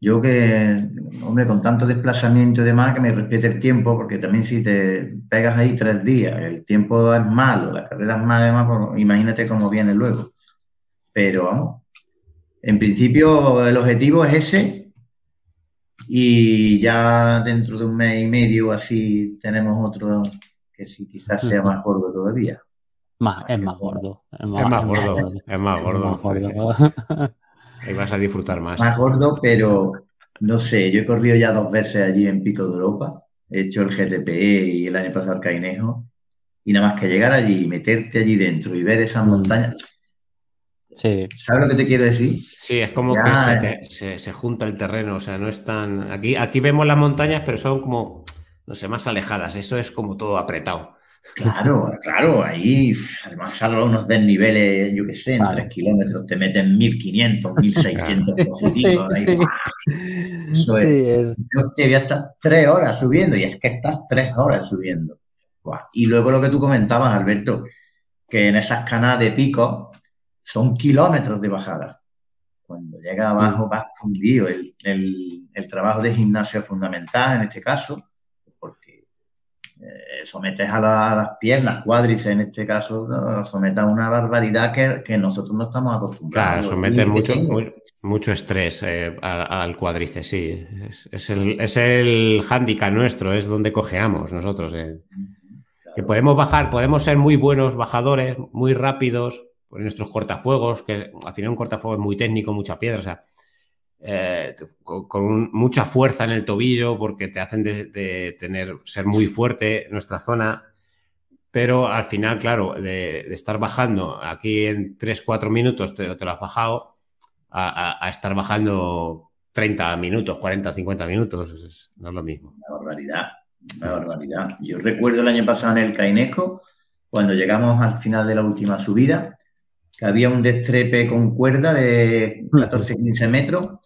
yo que, hombre, con tanto desplazamiento y demás, que me respete el tiempo, porque también si te pegas ahí tres días, el tiempo es malo, la carrera es mala, pues, imagínate cómo viene luego. Pero vamos, en principio el objetivo es ese y ya dentro de un mes y medio así tenemos otro que sí quizás sea más corto todavía. es más gordo. Es más, gordo. Es más gordo. Ahí vas a disfrutar más. Más gordo, pero no sé, yo he corrido ya dos veces allí en Pico de Europa. He hecho el GTP y el año pasado el Cainejo. Y nada más que llegar allí, meterte allí dentro y ver esas mm. montañas. Sí. ¿Sabes lo que te quiero decir? Sí, es como que se, se, junta el terreno, o sea, no es tan... Aquí, aquí vemos las montañas, pero son como, no sé, más alejadas, eso es como todo apretado. Claro, claro, ahí además salvo unos desniveles, yo qué sé, en tres kilómetros te meten 1500, 1600 positivos. Sí, Eso es. Yo te voy a estar tres horas subiendo y es que estás tres horas subiendo. Y luego lo que tú comentabas, Alberto, que en esas canas de pico son kilómetros de bajada. Cuando llega abajo vas fundido. El, el trabajo de gimnasio es fundamental en este caso eh, sometes a, las piernas, cuádriceps en este caso, sometes a una barbaridad que, nosotros no estamos acostumbrados. Claro, sometes mucho, mucho estrés eh, al, cuádriceps, sí. Es, el, es el hándicap nuestro, es donde cojeamos nosotros. Eh. Que podemos bajar, podemos ser muy buenos bajadores, muy rápidos, por nuestros cortafuegos, que al final un cortafuego es muy técnico, mucha piedra, o sea, eh, con, mucha fuerza en el tobillo porque te hacen de, tener, ser muy fuerte en nuestra zona. Pero al final, claro, de, estar bajando aquí en 3-4 minutos te, te, lo has bajado a, estar bajando 30 minutos, 40, 50 minutos. no es lo mismo. Una barbaridad, una barbaridad. Yo recuerdo el año pasado en el Caineco, cuando llegamos al final de la última subida, que había un destrepe con cuerda de 14-15 metros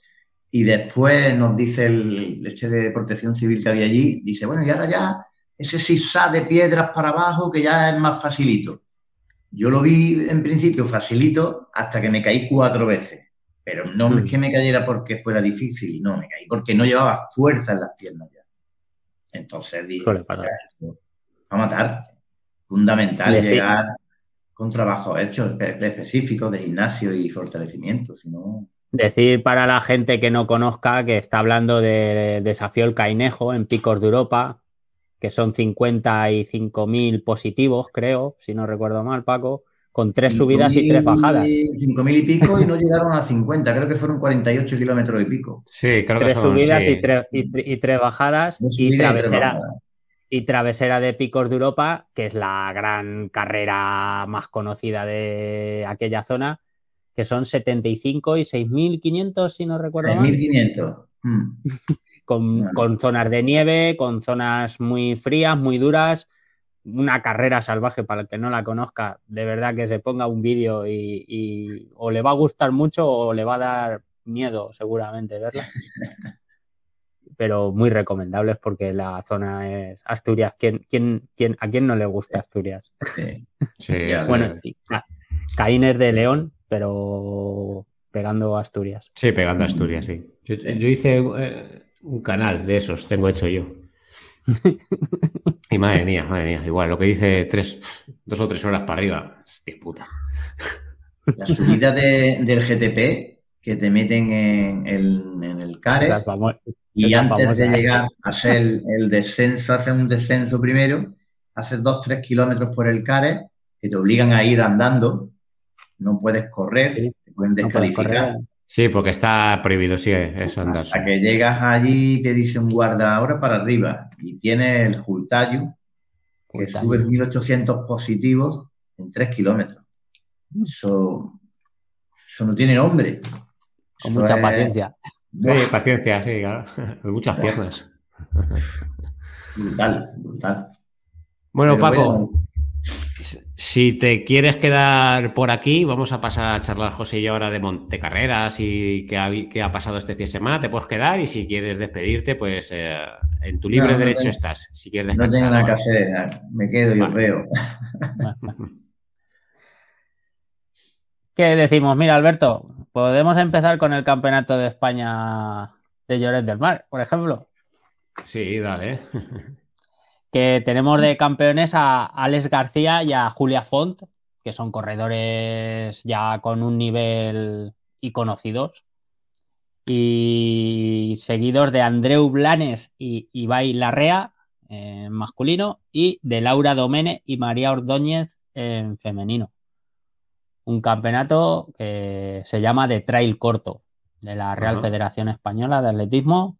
y después nos dice el leche de protección civil que había allí, dice, bueno, y ahora ya ese sisá de piedras para abajo que ya es más facilito. Yo lo vi en principio facilito hasta que me caí cuatro veces. Pero no es mm. que me cayera porque fuera difícil, no, me caí porque no llevaba fuerza en las piernas ya. Entonces dije, a matar. Fundamental llegar con trabajos hechos específicos de gimnasio y fortalecimiento, si no... Decir para la gente que no conozca que está hablando de Desafío el Cainejo en Picos de Europa, que son 55.000 positivos, creo, si no recuerdo mal, Paco, con tres subidas y tres bajadas. 5.000 y pico y no llegaron a 50, creo que fueron 48 kilómetros y pico. Sí, creo que Tres subidas y, tres, y, tres bajadas y travesera, y travesera de Picos de Europa, que es la gran carrera más conocida de aquella zona que son 75 y 6.500, si no recuerdo mal. 6.500. Mm. con, zonas de nieve, con zonas muy frías, muy duras. Una carrera salvaje para el que no la conozca, de verdad que se ponga un vídeo y, o le va a gustar mucho o le va a dar miedo seguramente verla. Pero muy recomendables porque la zona es Asturias. ¿Quién, quién, quién, ¿A quién no le gusta Asturias? Sí. bueno, Caínes de León, pero pegando Asturias. Sí, pegando Asturias, sí. Yo, hice eh, un canal de esos, tengo hecho yo. y madre mía, madre mía, igual, lo que dice tres, dos o tres horas para arriba, hostia puta. La subida del GTP que te meten en el, en el CARES y antes de llegar a hacer el, descenso, hacer un descenso primero, haces dos, tres kilómetros por el CARES que te obligan a ir andando no puedes correr, te pueden descalificar. sí, porque está prohibido, sí, eso andar. Hasta que llegas allí te dice un guarda ahora para arriba y tienes el Jultayu, que sube 1800 positivos en 3 kilómetros. Eso, eso no tiene nombre. Con mucha paciencia. Sí, paciencia, sí, claro. muchas piernas. Brutal, brutal. Bueno, Paco, si te quieres quedar por aquí, vamos a pasar a charlar José y yo ahora de Montecarreras y qué ha, ha pasado este fin de semana. Te puedes quedar y si quieres despedirte, pues eh, en tu libre derecho estás. Si quieres no tengo nada que hacer, me quedo y os veo. ¿Qué decimos? Mira, Alberto, podemos empezar con el Campeonato de España de Lloret del Mar, por ejemplo. Sí, dale que tenemos de campeones a Alex García y a Julia Font, que son corredores ya con un nivel y conocidos. Y seguidos de Andreu Blanes y Ibai Larrea, en masculino, y de Laura Domene y María Ordóñez en femenino. Un campeonato que se llama de trail corto de la Real Federación Española de Atletismo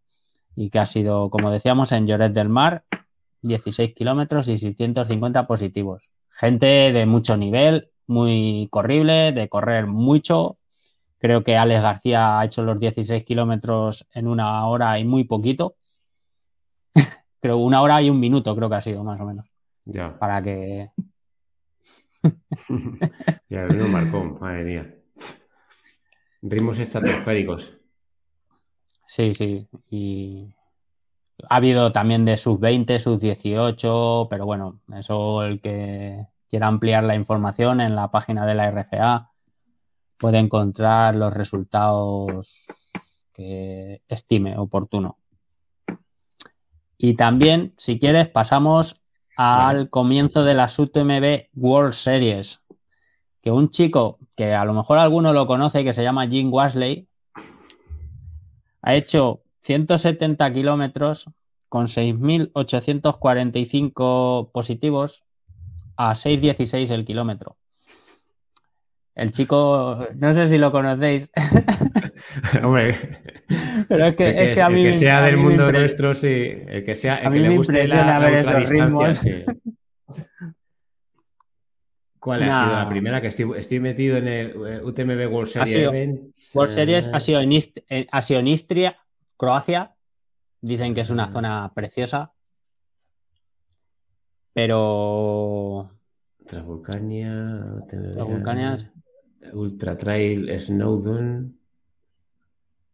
y que ha sido, como decíamos, en Lloret del Mar, 16 kilómetros y 650 positivos. Gente de mucho nivel, muy corrible, de correr mucho. Creo que Alex García ha hecho los 16 kilómetros en una hora y muy poquito. creo una hora y un minuto, creo que ha sido más o menos. Ya. Para que. ya, el marcó, madre mía. Ritmos estratosféricos. Sí, sí. Y ha habido también de sub 20, sub 18, pero bueno, eso el que quiera ampliar la información en la página de la RFA puede encontrar los resultados que estime oportuno. Y también, si quieres, pasamos al comienzo de la UTMB World Series, que un chico que a lo mejor alguno lo conoce, que se llama Jim Wasley, ha hecho 170 kilómetros con 6.845 positivos a 6.16 el kilómetro. El chico, no sé si lo conocéis. Hombre, pero es que, a mí el que sea del mundo nuestro, sí. El que sea, el que le guste la, ver esos ritmos. ¿Cuál ha sido la primera? Que estoy, metido en el eh, UTMB World Series. World Series ha sido, en ha sido en Istria, Croacia. Dicen que es una zona preciosa. Pero. Transvulcania. Transvulcania. Ultra Trail Snowdon.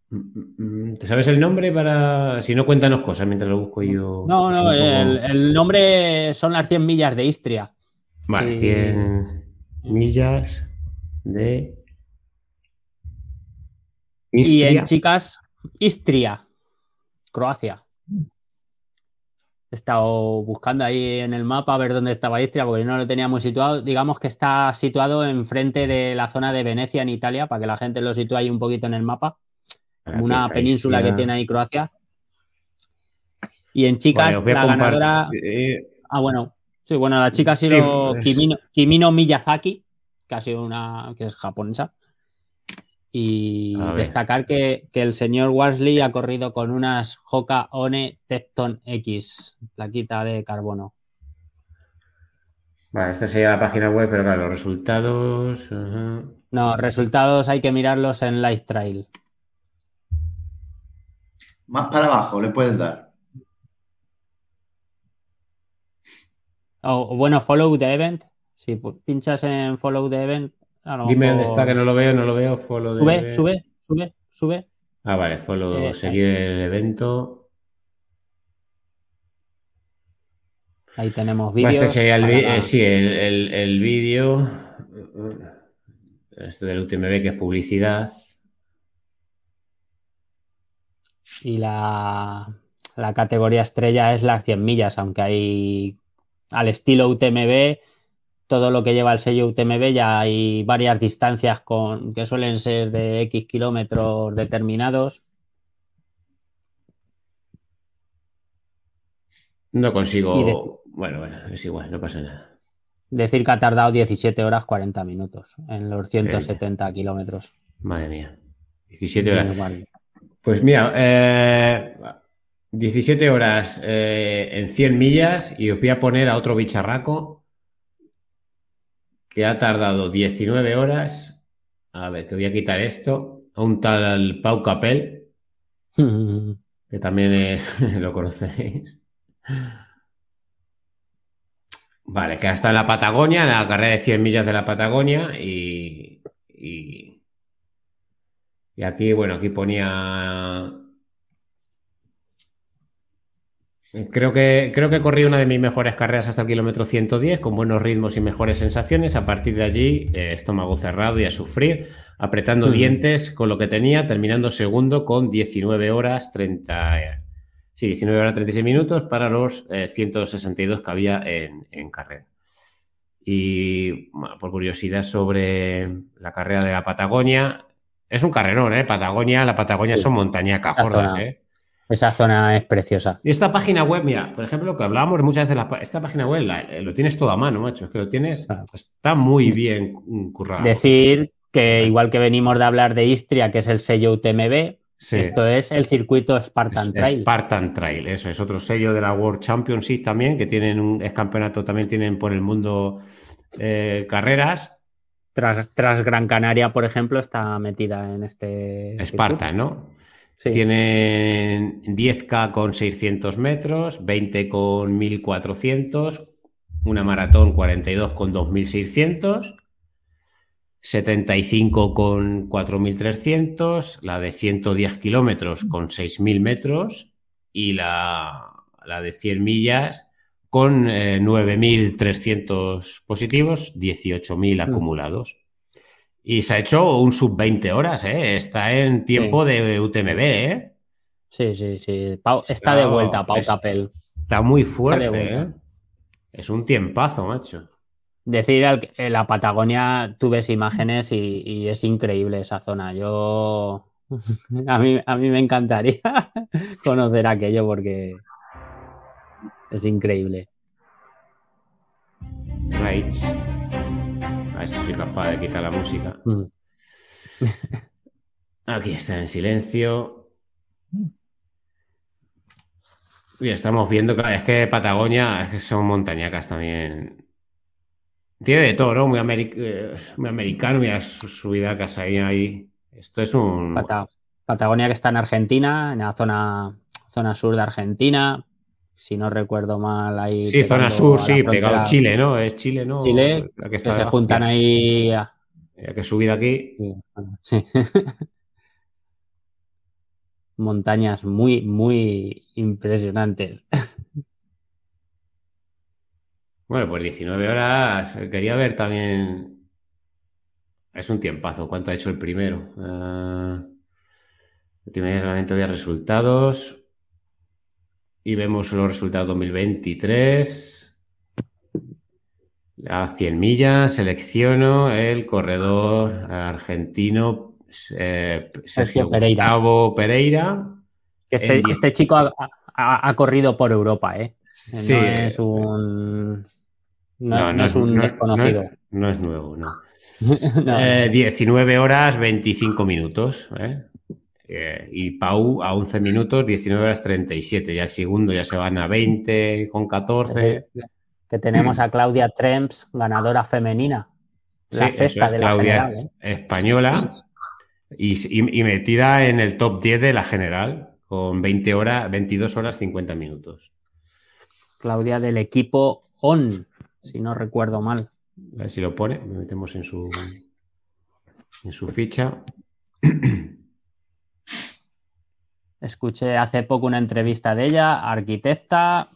Mm, mm, mm. ¿Te sabes el nombre para.? Si no, cuéntanos cosas mientras lo busco yo. No, no, el, nombre son las 100 millas de Istria. Vale, 100 millas de. Istria. Y en chicas, Istria. Croacia. He estado buscando ahí en el mapa a ver dónde estaba Istria, porque no lo teníamos situado. Digamos que está situado enfrente de la zona de Venecia en Italia, para que la gente lo sitúe ahí un poquito en el mapa. una península que tiene ahí Croacia. Y en chicas, la ganadora. Ah, bueno. Sí, bueno, la chica ha sido Kimino, Kimino Miyazaki, que ha sido una. que es japonesa. Y destacar que, el señor Worsley ha corrido con unas Hoka One Tecton X, plaquita de carbono. Vale, esta sería la página web, pero claro, los resultados. No, resultados hay que mirarlos en Live Trail. Más para abajo le puedes dar. O bueno, follow the event. Si pinchas en follow the event, Dime dónde está, que no lo veo, no lo veo. sube, sube, sube, sube. Ah, vale, follow, eh, seguir el evento. Ahí tenemos vídeos. Este sería el, eh, sí, el, el, vídeo. Esto del UTMB que es publicidad. Y la, la categoría estrella es las 100 millas, aunque hay al estilo UTMB todo lo que lleva el sello UTMB ya hay varias distancias con, que suelen ser de X kilómetros determinados. No consigo. Bueno, bueno, es igual, no pasa nada. Decir que ha tardado 17 horas 40 minutos en los 170 kilómetros. Madre mía. 17 horas. Pues mira, 17 eh, horas eh, en 100 millas y os voy a poner a otro bicharraco que ha tardado 19 horas. A ver, que voy a quitar esto. A un tal Pau Capel, que también lo conocéis. Vale, que está en la Patagonia, en la carrera de 100 millas de la Patagonia y, y, y aquí, bueno, aquí ponía Creo que, creo que corrí una de mis mejores carreras hasta el kilómetro 110, con buenos ritmos y mejores sensaciones. A partir de allí, eh, estómago cerrado y a sufrir, apretando dientes con lo que tenía, terminando segundo con 19 horas 30. sí, 19 horas 36 minutos para los 162 eh, que había en, carrera. Y por curiosidad sobre la carrera de la Patagonia, es un carrerón, ¿eh? Patagonia, la Patagonia son montañas gordas, ¿eh? Esa zona es preciosa. Y esta página web, mira, por ejemplo, que hablábamos muchas veces, esta página web eh, lo tienes todo a mano, macho. Es que lo tienes, está muy bien currado. Decir que igual que venimos de hablar de Istria, que es el sello UTMB, esto es el circuito Spartan Trail. Spartan Trail, eso es otro sello de la World Championship también, que tienen un campeonato, también tienen por el mundo eh, carreras. Tras, tras, Gran Canaria, por ejemplo, está metida en este. Spartan, ¿no? Sí. Tienen 10K con 600 metros, 20 con 1400, una maratón 42 con 2600 75 con 4.300, la de 110 kilómetros con 6.000 metros y la, de 100 millas con 9.300 eh, positivos, 18.000 mm. acumulados. Y se ha hecho un sub 20 horas, ¿eh? Está en tiempo de UTMB, ¿eh? Sí, sí, sí. está, de vuelta, Pau Capel. Está muy fuerte, ¿eh? Es un tiempazo, macho. Decir, en la Patagonia tú ves imágenes y, es increíble esa zona. Yo, a mí, a mí me encantaría conocer aquello porque es increíble. Right. A ver si soy capaz de quitar la música. Mm. Aquí está en silencio. Y estamos viendo que es que Patagonia es que son montañacas también tiene de todo, ¿no? Muy, eh, muy americano, mira su vida casa ahí, ahí. Esto es un. Patagonia que está en Argentina, en la zona, zona sur de Argentina. Si no recuerdo mal, ahí. Sí, zona sur, sí, pegado a Chile, ¿no? Es Chile, ¿no? Chile, que, se juntan ahí. Ya que subida aquí. Sí. Montañas muy, muy impresionantes. Bueno, pues 19 horas. Quería ver también. Es un tiempazo. ¿Cuánto ha hecho el primero? Uh... solamente había resultados. Y vemos los resultados 2023. A 100 millas selecciono el corredor argentino eh, Sergio, Pereira. Pereira. Este, este chico ha, corrido por Europa, ¿eh? No es un no, es un desconocido. No, es nuevo, no. 19 eh, horas 25 minutos. ¿eh? Eh, y Pau a 11 minutos, 19 horas 37. Ya el segundo ya se van a 20 con 14. Que tenemos a Claudia Tremps, ganadora femenina. La sexta de la general. Española y, metida en el top 10 de la general con 20 horas, 22 horas 50 minutos. Claudia del equipo ON si no recuerdo mal. A ver si lo pone, me metemos en su, en su ficha. Escuché hace poco una entrevista de ella, arquitecta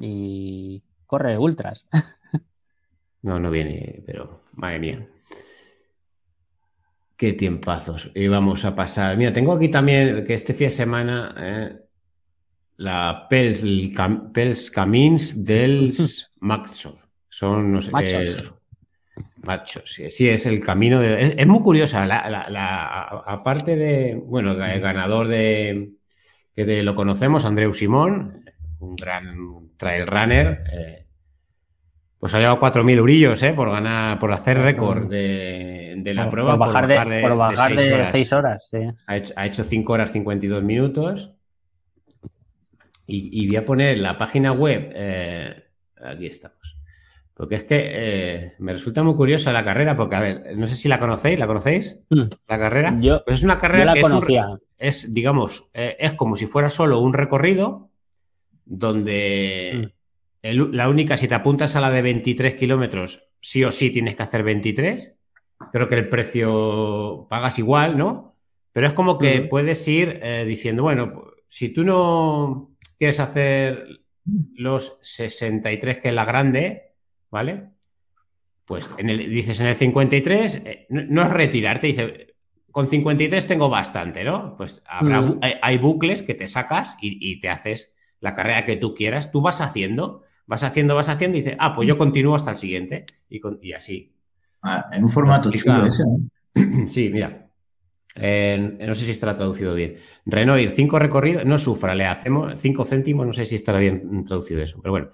y corre ultras. No, no viene, pero madre mía. Qué tiempazos. Y vamos a pasar. Mira, tengo aquí también que este fin de semana eh, la Pels, Pels Camins dels Maxos. Son, no sé, machos. machos, sí, es el camino de... Es, muy curiosa, aparte de, bueno, el ganador de, que lo conocemos, Andreu Simón, un gran trail runner, eh, pues ha llevado 4.000 eurillos, ¿eh? Por ganar, por hacer récord de, la prueba. Por bajar, de, por bajar de 6 horas. sí. ha, hecho, ha hecho 5 horas 52 minutos. Y, voy a poner la página web, eh, aquí estamos. Porque es que eh, me resulta muy curiosa la carrera, porque, a ver, no sé si la conocéis, ¿la conocéis? Mm. La carrera. Yo, pues es una carrera la que conocía. Es, digamos, eh, es como si fuera solo un recorrido donde mm. la única, si te apuntas a la de 23 kilómetros, sí o sí tienes que hacer 23. Creo que el precio pagas igual, ¿no? Pero es como que mm. puedes ir eh, diciendo, bueno, si tú no quieres hacer los 63, que es la grande, ¿vale? Pues en el, dices en el 53, eh, no, es retirarte, dice, con 53 tengo bastante, ¿no? Pues habrá, hay, bucles que te sacas y, te haces la carrera que tú quieras, tú vas haciendo, vas haciendo, vas haciendo y dices, ah, pues yo continúo hasta el siguiente y, así. Ah, en un formato chico ese. Sí, mira. no sé si estará traducido bien. Renoir, cinco recorridos, no sufra, le hacemos cinco céntimos, no sé si estará bien traducido eso, pero bueno.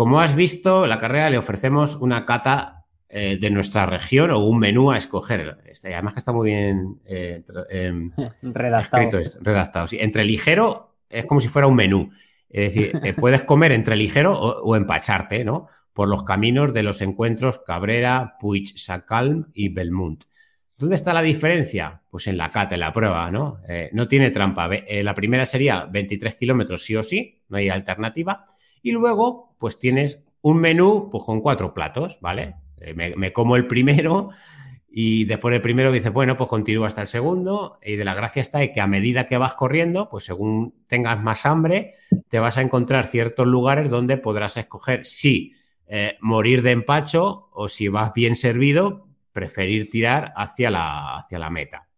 Como has visto, la carrera le ofrecemos una cata eh, de nuestra región o un menú a escoger. Este, además que está muy bien eh, em, redactado. redactado. Entre ligero es como si fuera un menú. Es decir, eh, puedes comer entre ligero o, empacharte, ¿no? Por los caminos de los encuentros Cabrera, Puig, Sacalm y Belmont. ¿Dónde está la diferencia? Pues en la cata, en la prueba, ¿no? no tiene trampa. la primera sería 23 kilómetros sí o sí, no hay alternativa. Y luego, pues tienes un menú pues, con cuatro platos, ¿vale? Eh, me, como el primero y después del primero dices, bueno, pues continúa hasta el segundo. Y de la gracia está que a medida que vas corriendo, pues según tengas más hambre, te vas a encontrar ciertos lugares donde podrás escoger si eh, morir de empacho o si vas bien servido, preferir tirar hacia la, hacia la meta.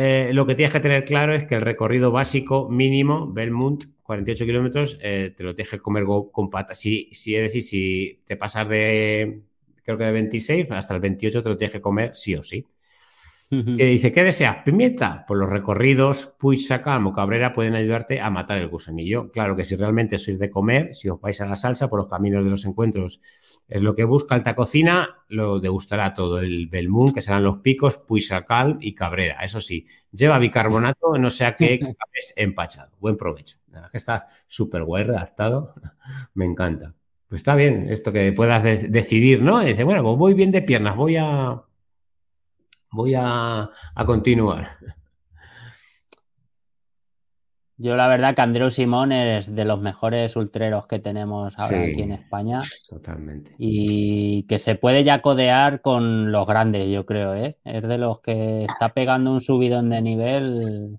Eh, lo que tienes que tener claro es que el recorrido básico mínimo, Belmont, 48 kilómetros, te lo tienes que comer con patas. Si, si, es decir, si te pasas de, creo que de 26 hasta el 28 te lo tienes que comer sí o sí. Que dice, ¿qué deseas? ¿Pimienta? Pues los recorridos Puig, Sacam o Cabrera pueden ayudarte a matar el gusanillo. Claro que si realmente sois de comer, si os vais a la salsa por los caminos de los encuentros, es lo que busca alta cocina, lo degustará todo. El Belmont, que serán los picos, Puig, Sacam y Cabrera. Eso sí, lleva bicarbonato, no sea que es empachado. Buen provecho. que está súper guay redactado. Me encanta. Pues está bien esto que puedas decidir, ¿no? Y dice, bueno, pues voy bien de piernas, voy a. Voy a, continuar. Yo la verdad que Andreu Simón es de los mejores ultreros que tenemos ahora aquí en España. Totalmente. Y que se puede ya codear con los grandes, yo creo, ¿eh? Es de los que está pegando un subidón de nivel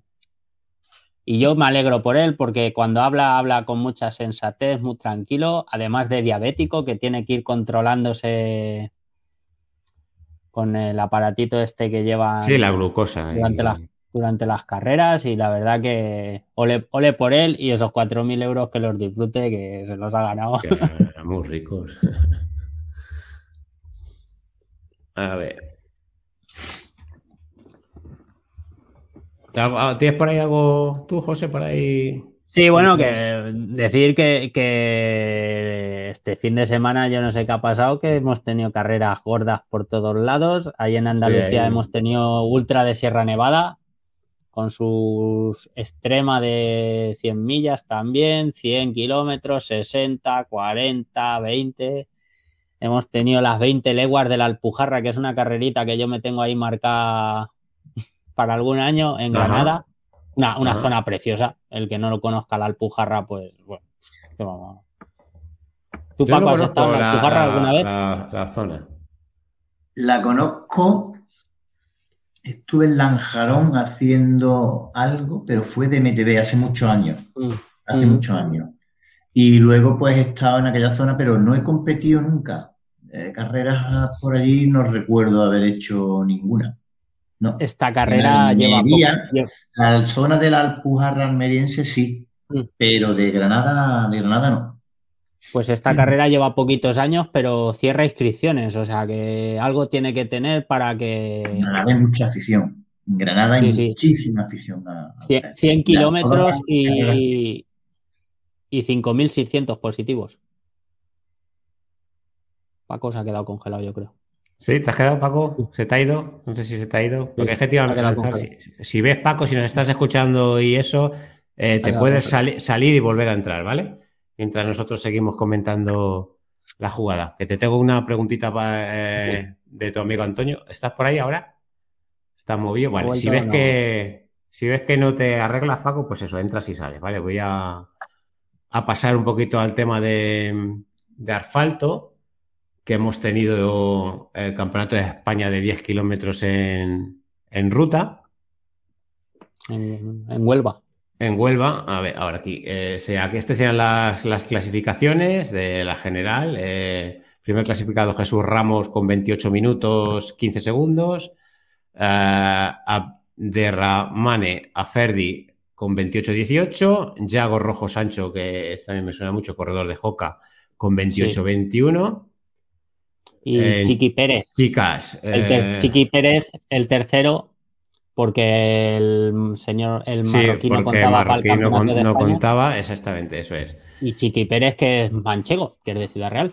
y yo me alegro por él porque cuando habla, habla con mucha sensatez, muy tranquilo, además de diabético, que tiene que ir controlándose con el aparatito este que lleva. Sí, la glucosa. Durante, las, durante las carreras y la verdad que ole, ole por él y esos 4.000 euros que los disfrute, que se los ha ganado. muy ricos. A ver. ¿Tienes por ahí algo tú, José, por ahí? Sí, bueno, que decir que, este fin de semana yo no sé qué ha pasado, que hemos tenido carreras gordas por todos lados. Ahí en Andalucía hemos tenido Ultra de Sierra Nevada, con sus extrema de 100 millas también, 100 kilómetros, 60, 40, 20. Hemos tenido las 20 leguas de la Alpujarra, que es una carrerita que yo me tengo ahí marcada para algún año en Granada. Una, zona preciosa. El que no lo conozca la Alpujarra, pues bueno. ¿Tú, Paco, has estado en la Alpujarra alguna vez? La, zona. La conozco. Estuve en Lanjarón haciendo algo, pero fue de MTV hace muchos años. Mm. Hace mm. muchos años. Y luego, pues, he estado en aquella zona, pero no he competido nunca. Eh, carreras por allí no recuerdo haber hecho ninguna. Esta carrera lleva. La zona de la Alpujarra almeriense sí, mm. pero de Granada, de Granada no. Pues esta carrera lleva poquitos años, pero cierra inscripciones, o sea que algo tiene que tener para que. En Granada hay mucha afición. En Granada hay muchísima afición. 100, kilómetros y, y 5.600 positivos. Paco se ha quedado congelado, yo creo. Sí, ¿te has quedado, Paco? ¿Se te ha ido? No sé si se te ha ido. Porque es que, si, ves, Paco, si nos estás escuchando y eso, eh, te puedes salir y volver a entrar, ¿vale? Mientras nosotros seguimos comentando la jugada. Que te tengo una preguntita eh, de tu amigo Antonio. ¿Estás por ahí ahora? ¿Estás movido? Vale, si ves, que, si ves que no te arreglas, Paco, pues eso, entras y sales, ¿vale? Voy a, pasar un poquito al tema de, de asfalto que hemos tenido el Campeonato de España de 10 kilómetros en, ruta. En, Huelva. En Huelva, a ver, ahora aquí. Eh, aquí estas sean las, clasificaciones de la general. Eh, primer clasificado Jesús Ramos con 28 minutos 15 segundos. Eh, a Derramane a Ferdi con 28-18. Yago Rojo Sancho, que también me suena mucho, corredor de Joca, con 28-21 y Chiqui Pérez. Chicas. El Chiqui Pérez, el tercero, porque el señor, el marroquí no contaba para el no, no contaba, exactamente, eso es. Y Chiqui Pérez, que es manchego, que es de Ciudad Real.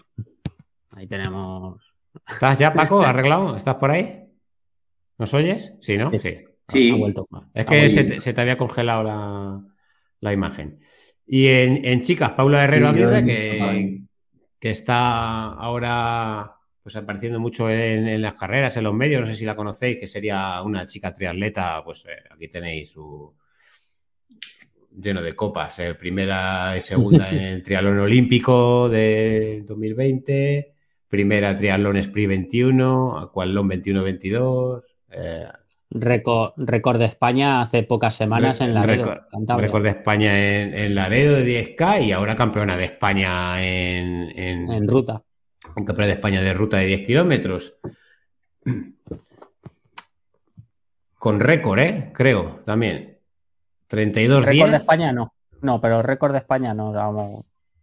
Ahí tenemos. ¿Estás ya, Paco? ¿Arreglado? ¿Estás por ahí? ¿Nos oyes? Sí, ¿no? Sí. sí. Ha vuelto. Es que se te, había congelado la, imagen. Y en, chicas, Paula Herrero Aguirre, que, que está ahora pues apareciendo mucho en, las carreras, en los medios, no sé si la conocéis, que sería una chica triatleta, pues eh, aquí tenéis su lleno de copas, eh, primera y segunda en el triatlón olímpico de 2020, primera triatlón Sprint 21, Aqualón 21-22. Eh, récord, récord, de España hace pocas semanas en Laredo. Récord, récord de España en, en, Laredo de 10K y ahora campeona de España en, en ruta un campeonato de España de ruta de 10 kilómetros. Con récord, ¿eh? Creo, también. 32 Récord de España no. No, pero récord de España no.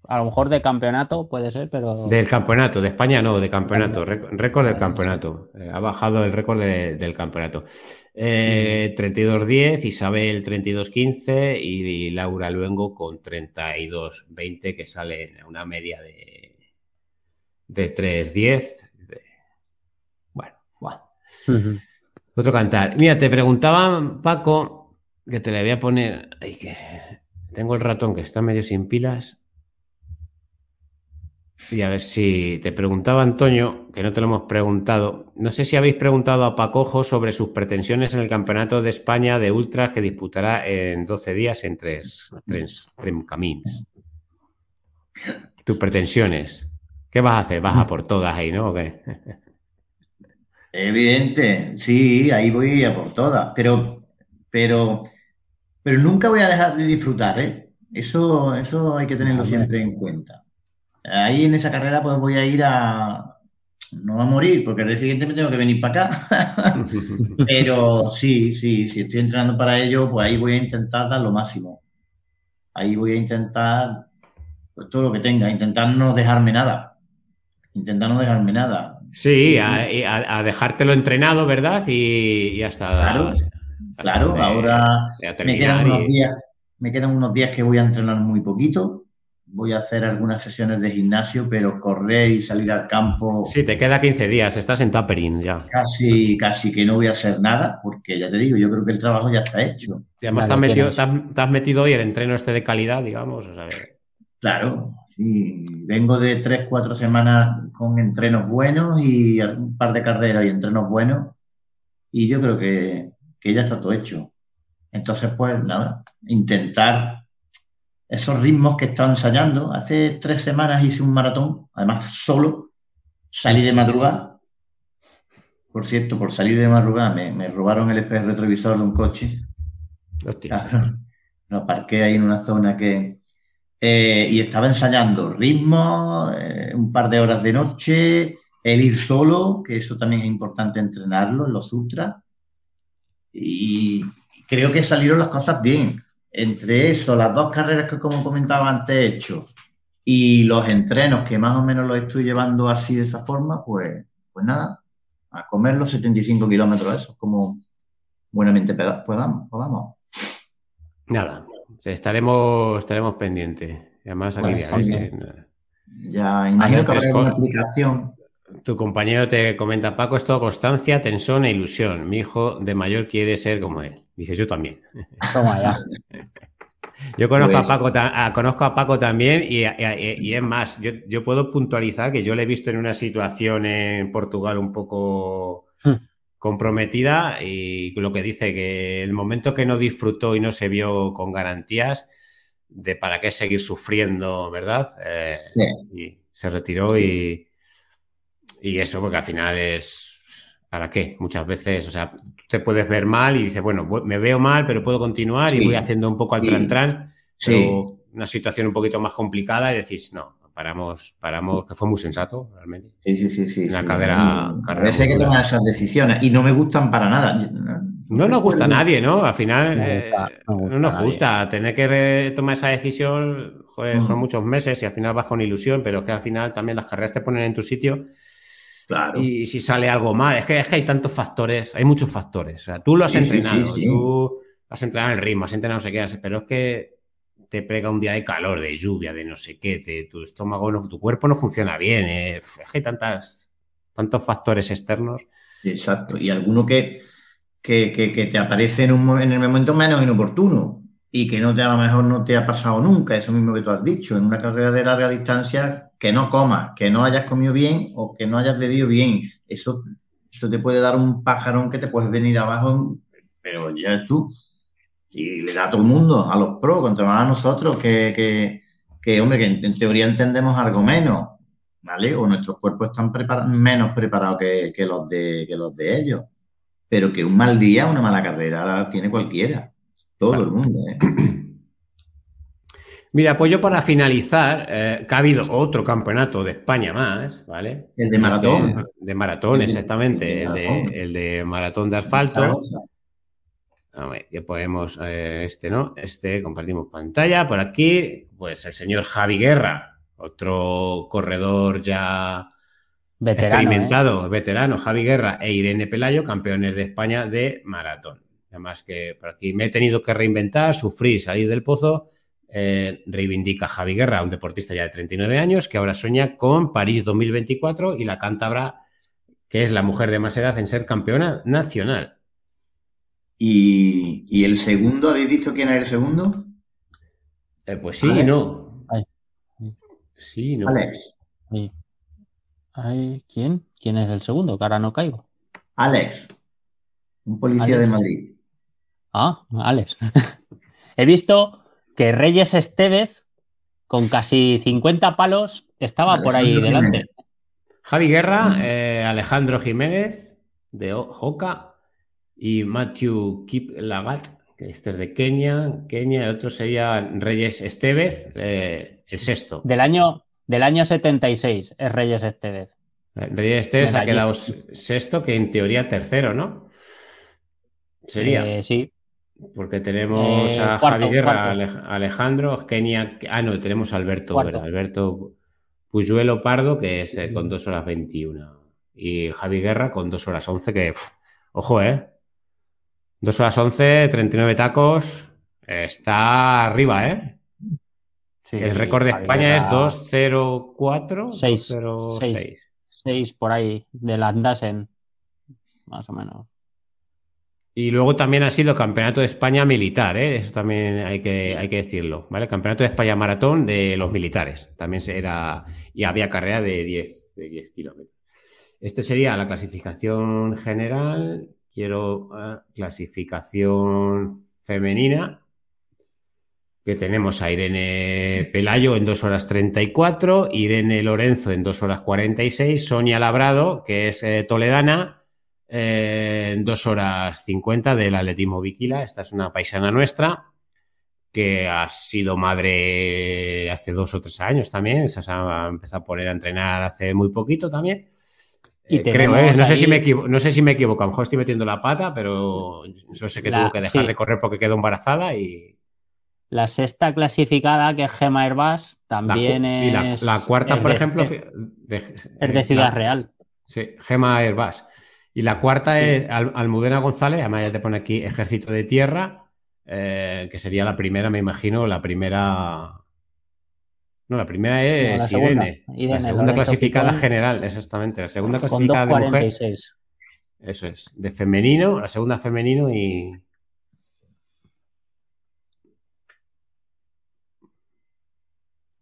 A lo mejor de campeonato puede ser, pero. Del campeonato, de España no, de campeonato. Récord del campeonato. Eh, ha bajado el récord del campeonato. Eh, 32-10, Isabel 32-15 y, Laura Luengo con 32-20, que sale en una media de de 3.10. Bueno, bueno. Otro cantar. Mira, te preguntaban, Paco, que te le voy a poner. Ay, que tengo el ratón que está medio sin pilas. Y a ver si te preguntaba Antonio, que no te lo hemos preguntado. No sé si habéis preguntado a Pacojo sobre sus pretensiones en el Campeonato de España de Ultras que disputará en 12 días en tres, tres, tres camins. Tus pretensiones. ¿Qué vas a hacer? ¿Vas a por todas ahí, no? Evidente, sí, ahí voy a por todas, pero, pero, pero nunca voy a dejar de disfrutar, ¿eh? Eso, eso hay que tenerlo siempre en cuenta. Ahí en esa carrera pues voy a ir a, no a morir, porque el día siguiente me tengo que venir para acá. Pero sí, sí, si estoy entrenando para ello, pues ahí voy a intentar dar lo máximo. Ahí voy a intentar pues, todo lo que tenga, intentar no dejarme nada intentar no dejarme nada. Sí, a, dejártelo entrenado, ¿verdad? Y, hasta. Claro, claro ahora me quedan, unos días, me quedan unos días que voy a entrenar muy poquito. Voy a hacer algunas sesiones de gimnasio, pero correr y salir al campo. Sí, te queda 15 días, estás en tapering ya. Casi, casi que no voy a hacer nada, porque ya te digo, yo creo que el trabajo ya está hecho. Y además te, has metido, te, has, metido, hoy el entreno este de calidad, digamos. Claro, Sí, vengo de tres, cuatro semanas con entrenos buenos y un par de carreras y entrenos buenos. Y yo creo que, ya está todo hecho. Entonces, pues nada, intentar esos ritmos que he estado ensayando. Hace tres semanas hice un maratón, además solo, salí de madrugada. Por cierto, por salir de madrugada me, robaron el espejo retrovisor de un coche. Hostia. lo aparqué ahí en una zona que, eh, y estaba ensayando ritmo, eh, un par de horas de noche, el ir solo, que eso también es importante entrenarlo en los ultras. Y creo que salieron las cosas bien. Entre eso, las dos carreras que, como comentaba antes, he hecho y los entrenos que más o menos los estoy llevando así de esa forma, pues, pues nada, a comer los 75 kilómetros esos, como buenamente podamos. Nada, Estaremos, estaremos pendientes. Además, aquí ya, imagino que habrá una aplicación. Tu compañero te comenta, Paco, es todo constancia, tensión e ilusión. Mi hijo de mayor quiere ser como él. Dices, yo también. Toma ya. Yo conozco, a pues Paco, conozco a Paco también y, es más, yo, yo, puedo puntualizar que yo le he visto en una situación en Portugal un poco hmm comprometida y lo que dice que el momento que no disfrutó y no se vio con garantías de para qué seguir sufriendo, ¿verdad? Eh, y se retiró y, y eso, porque al final es ¿para qué? Muchas veces, o sea, te puedes ver mal y dices, bueno, me veo mal, pero puedo continuar y voy haciendo un poco al tran pero una situación un poquito más complicada y decís, no, paramos, paramos, que fue muy sensato, realmente. Sí, sí, sí. sí Una sí. carrera. A veces hay que tomar esas decisiones y no me gustan para nada. No nos gusta a nadie, ¿no? Al final eh, no, nos gusta tener que tomar esa decisión. Joder, son mm. muchos meses y al final vas con ilusión, pero que al final también las carreras te ponen en tu sitio. Y si sale algo mal, es que, es que hay tantos factores, hay muchos factores. O sea, tú lo has entrenado, tú has entrenado el ritmo, has entrenado no sé qué, pero es que te pega un día de calor, de lluvia, de no sé qué, tu estómago, tu cuerpo no funciona bien. Eh, que hay tantas, tantos factores externos. Exacto, y alguno que, que, te aparece en, un, en el momento menos inoportuno y que no te, a lo mejor no te ha pasado nunca, eso mismo que tú has dicho, en una carrera de larga distancia, que no comas, que no hayas comido bien o que no hayas bebido bien. Eso, eso te puede dar un pajarón que te puedes venir abajo, pero ya tú. Y le da a todo el mundo, a los pros, contra más a nosotros, que, que, hombre, que en, teoría entendemos algo menos, ¿vale? O nuestros cuerpos están menos preparados que, que, los de, que los de ellos. Pero que un mal día, una mala carrera, la tiene cualquiera. Todo el mundo, ¿eh? Mira, pues yo para finalizar, eh, que ha habido otro campeonato de España más, ¿vale? El de maratón. Este, de maratón, exactamente. El de, maratón de asfalto. A ver, ya podemos, eh, este, ¿no? Este, compartimos pantalla. Por aquí, pues el señor Javi Guerra, otro corredor ya veterano, experimentado, veterano, Javi Guerra e Irene Pelayo, campeones de España de maratón. Además que por aquí me he tenido que reinventar, sufrir, salir del pozo. Eh, reivindica Javi Guerra, un deportista ya de 39 años, que ahora sueña con París 2024 y la cántabra, que es la mujer de más edad en ser campeona nacional. ¿Y, el segundo? ¿Habéis visto quién es el segundo? Eh, pues sí, no. Sí, no. Alex. ¿Quién? ¿Quién es el segundo? Que ahora no caigo. Alex, un policía de Madrid. Ah, Alex. He visto que Reyes Estevez, con casi 50 palos, estaba por ahí delante. Javi Guerra, eh, Alejandro Jiménez, de Joca, y Matthew Kip Lagat, que este es de Kenia. Kenia, el otro sería Reyes Estevez, eh, el sexto. Del año, del año 76 es Reyes Estevez. Reyes Estevez ha quedado sexto, que en teoría tercero, ¿no? Sería. Eh, sí, porque tenemos eh, a Javi Guerra, Alejandro, Kenia. Ah, no, tenemos a Alberto, Alberto Puyuelo Pardo, que es eh, con 2 horas 21. Y Javi Guerra con 2 horas 11, que, ojo, ¿eh? 2 horas 11, 39 tacos. Está arriba, ¿eh? Sí, el récord de España es 204. 6, 6, 6 por ahí, de Landasen, más o menos. Y luego también ha sido Campeonato de España militar, ¿eh? eso también hay que, hay que decirlo, ¿vale? Campeonato de España maratón de los militares, también era, y había carrera de 10, de 10 kilómetros. Este sería la clasificación general, quiero ah, clasificación femenina, que tenemos a Irene Pelayo en 2 horas 34, Irene Lorenzo en 2 horas 46, Sonia Labrado, que es eh, toledana, en dos horas 50 del atletismo Viquila. Esta es una paisana nuestra que ha sido madre hace dos o tres años también. Se ha empezado a poner a entrenar hace muy poquito también. Y eh, creo, ¿eh? no, sé si me no sé si me equivoco, a lo mejor estoy metiendo la pata, pero yo sé que tuvo que dejar de correr porque quedó embarazada y... La sexta clasificada, que es Gema Herbas, también es... la, cuarta, por ejemplo... Es de, Ciudad Real. Sí, Gema Herbas. Y la cuarta es Almudena González, además ya te pone aquí Ejército de Tierra, eh, que sería la primera, me imagino, la primera. No, la primera es Irene. la segunda clasificada general, exactamente. La segunda clasificada de mujer. Eso es. De femenino, la segunda femenino y.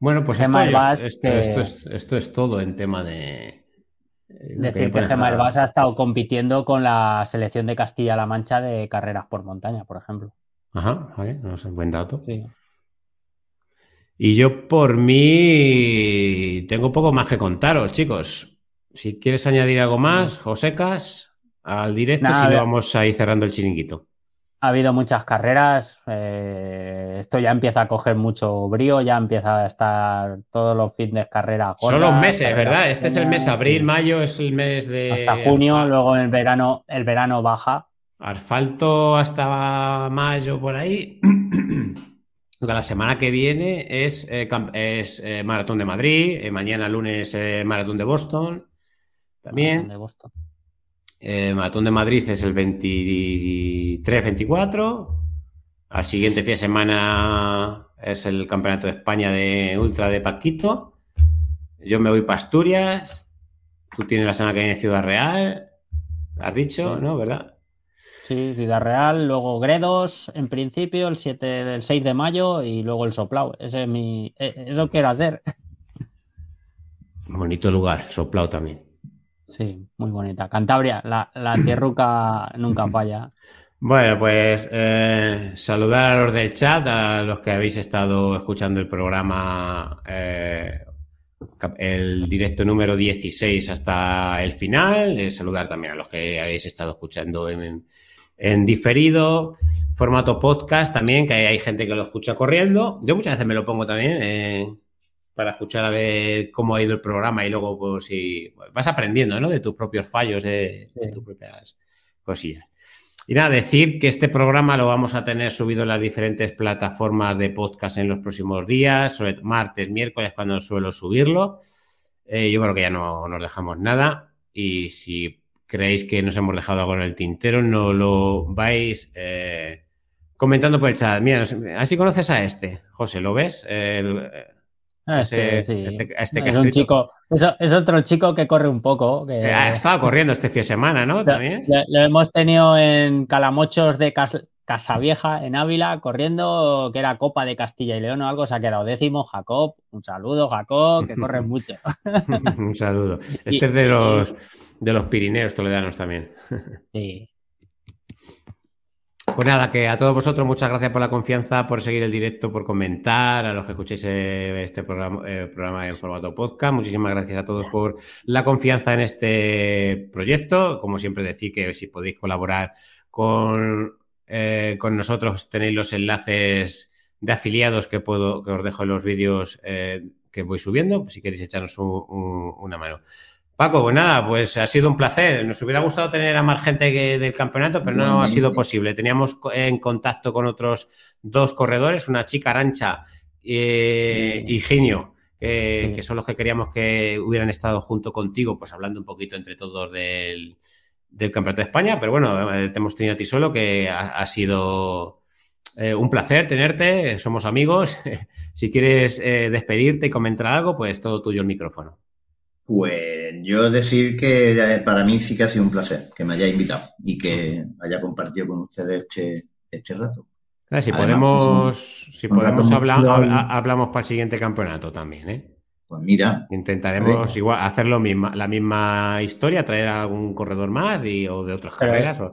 Bueno, pues esto es todo en tema de, Decir que Gemma Herbás ha estado compitiendo con la selección de Castilla-La Mancha de carreras por montaña, por ejemplo. Ajá, no sé, buen dato. Sí. Y yo por mí tengo poco más que contaros, chicos. Si quieres añadir algo más, Josecas, al directo, si no vamos a ir cerrando el chiringuito. Ha habido muchas carreras, eh, esto ya empieza a coger mucho brío, ya empieza a estar todos los fines de carrera. Son los meses, ¿verdad? Este es el mes abril, mayo es el mes de... Hasta junio, luego en el verano, el verano baja. Asfalto hasta mayo por ahí. La semana que viene es, eh, es eh, Maratón de Madrid, mañana lunes Maratón de Boston, también. De Boston. Eh, Maratón de Madrid es el 23-24. Al siguiente fin de semana es el Campeonato de España de Ultra de Paquito. Yo me voy para Asturias. Tú tienes la semana que viene Ciudad Real. Has dicho, ¿no? ¿Verdad? Sí, Ciudad Real, luego Gredos en principio, el 7, el 6 de mayo y luego el Soplao. Ese es mi. E, eso quiero hacer. Bonito lugar, Soplao también. Sí, muy bonita. Cantabria, la, la tierruca nunca falla. Bueno, pues eh, saludar a los del chat, a los que habéis estado escuchando el programa, eh, el directo número 16 hasta el final. Eh, saludar también a los que habéis estado escuchando en, en, diferido, formato podcast también, que hay, gente que lo escucha corriendo. Yo muchas veces me lo pongo también para escuchar a ver cómo ha ido el programa y luego pues si vas aprendiendo, ¿no? De tus propios fallos, de, tus propias cosillas. Y nada, decir que este programa lo vamos a tener subido en las diferentes plataformas de podcast en los próximos días, sobre martes, miércoles, cuando suelo subirlo. Eh, yo creo que ya no nos dejamos nada. Y si creéis que nos hemos dejado algo en el tintero, no lo vais eh, comentando por el chat. Mira, así conoces a este, José, ¿lo ves? El, este, sí. Este, este es un chico, es, otro chico que corre un poco. Que... Ha estado corriendo este fin de semana, ¿no? También. Lo, hemos tenido en Calamochos de Casavieja, en Ávila, corriendo, que era Copa de Castilla y León o algo, se ha quedado décimo. Jacob, un saludo, Jacob, que corre mucho. un saludo. Este es de los, de los Pirineos toledanos también. sí. Pues nada, que a todos vosotros muchas gracias por la confianza, por seguir el directo, por comentar, a los que escuchéis eh, este programa, eh, programa en formato podcast. Muchísimas gracias a todos por la confianza en este proyecto. Como siempre, decir que si podéis colaborar con, eh, con nosotros, tenéis los enlaces de afiliados que puedo, que os dejo en los vídeos que voy subiendo, si queréis echarnos una mano. Paco, pues nada, pues ha sido un placer. Nos hubiera gustado tener a más gente del campeonato, pero no ha sido posible. Teníamos en contacto con otros dos corredores, una chica Arancha eh, y Ginio, que, son los que queríamos que hubieran estado junto contigo, pues hablando un poquito entre todos del, Campeonato de España. Pero bueno, eh, te hemos tenido a ti solo, que ha, sido eh, un placer tenerte. Somos amigos. si quieres despedirte y comentar algo, pues todo tuyo el micrófono. Pues yo decir que para mí sí que ha sido un placer que me haya invitado y que haya compartido con ustedes este, este rato. si podemos, si podemos hablar, hablamos para el siguiente campeonato también, ¿eh? Pues mira. Intentaremos igual hacer lo misma, la misma historia, traer a algún corredor más y, o de otras carreras. O,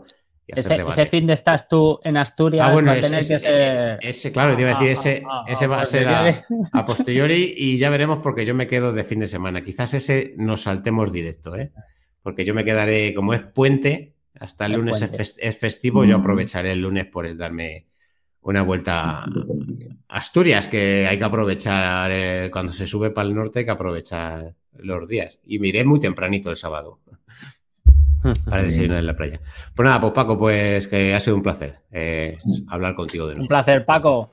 ese, fin de estás tú en Asturias. Ah, bueno, ese, claro, te iba a decir, ese, ah, ah, ese va a ser a, posteriori y ya veremos porque yo me quedo de fin de semana. Quizás ese nos saltemos directo, ¿eh? Porque yo me quedaré, como es puente, hasta el lunes es, festivo, yo mm. aprovecharé el lunes por darme una vuelta a Asturias, que hay que aprovechar, eh, cuando se sube para el norte hay que aprovechar los días. Y miré muy tempranito el sábado para desayunar en la playa. Pues nada, pues Paco, pues que ha sido un placer eh, hablar contigo de nuevo. Un placer, Paco.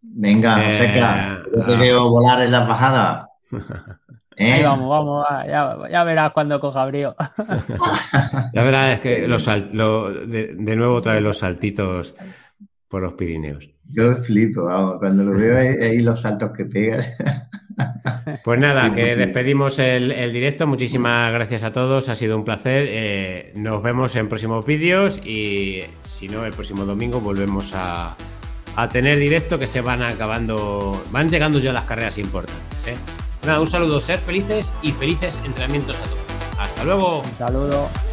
Venga, eh, seca. Yo te veo volar en las bajadas. ¿Eh? Ahí vamos, vamos, ya, verás cuando coja brío. ya verás que los de, de, nuevo otra vez los saltitos por los Pirineos. Yo flipo, vamos, cuando lo veo ahí, los saltos que pega. Pues nada, que despedimos el, directo. Muchísimas gracias a todos, ha sido un placer. Eh, nos vemos en próximos vídeos y si no, el próximo domingo volvemos a, tener directo que se van acabando, van llegando ya las carreras importantes. ¿eh? Nada, un saludo, ser felices y felices entrenamientos a todos. Hasta luego. Un saludo.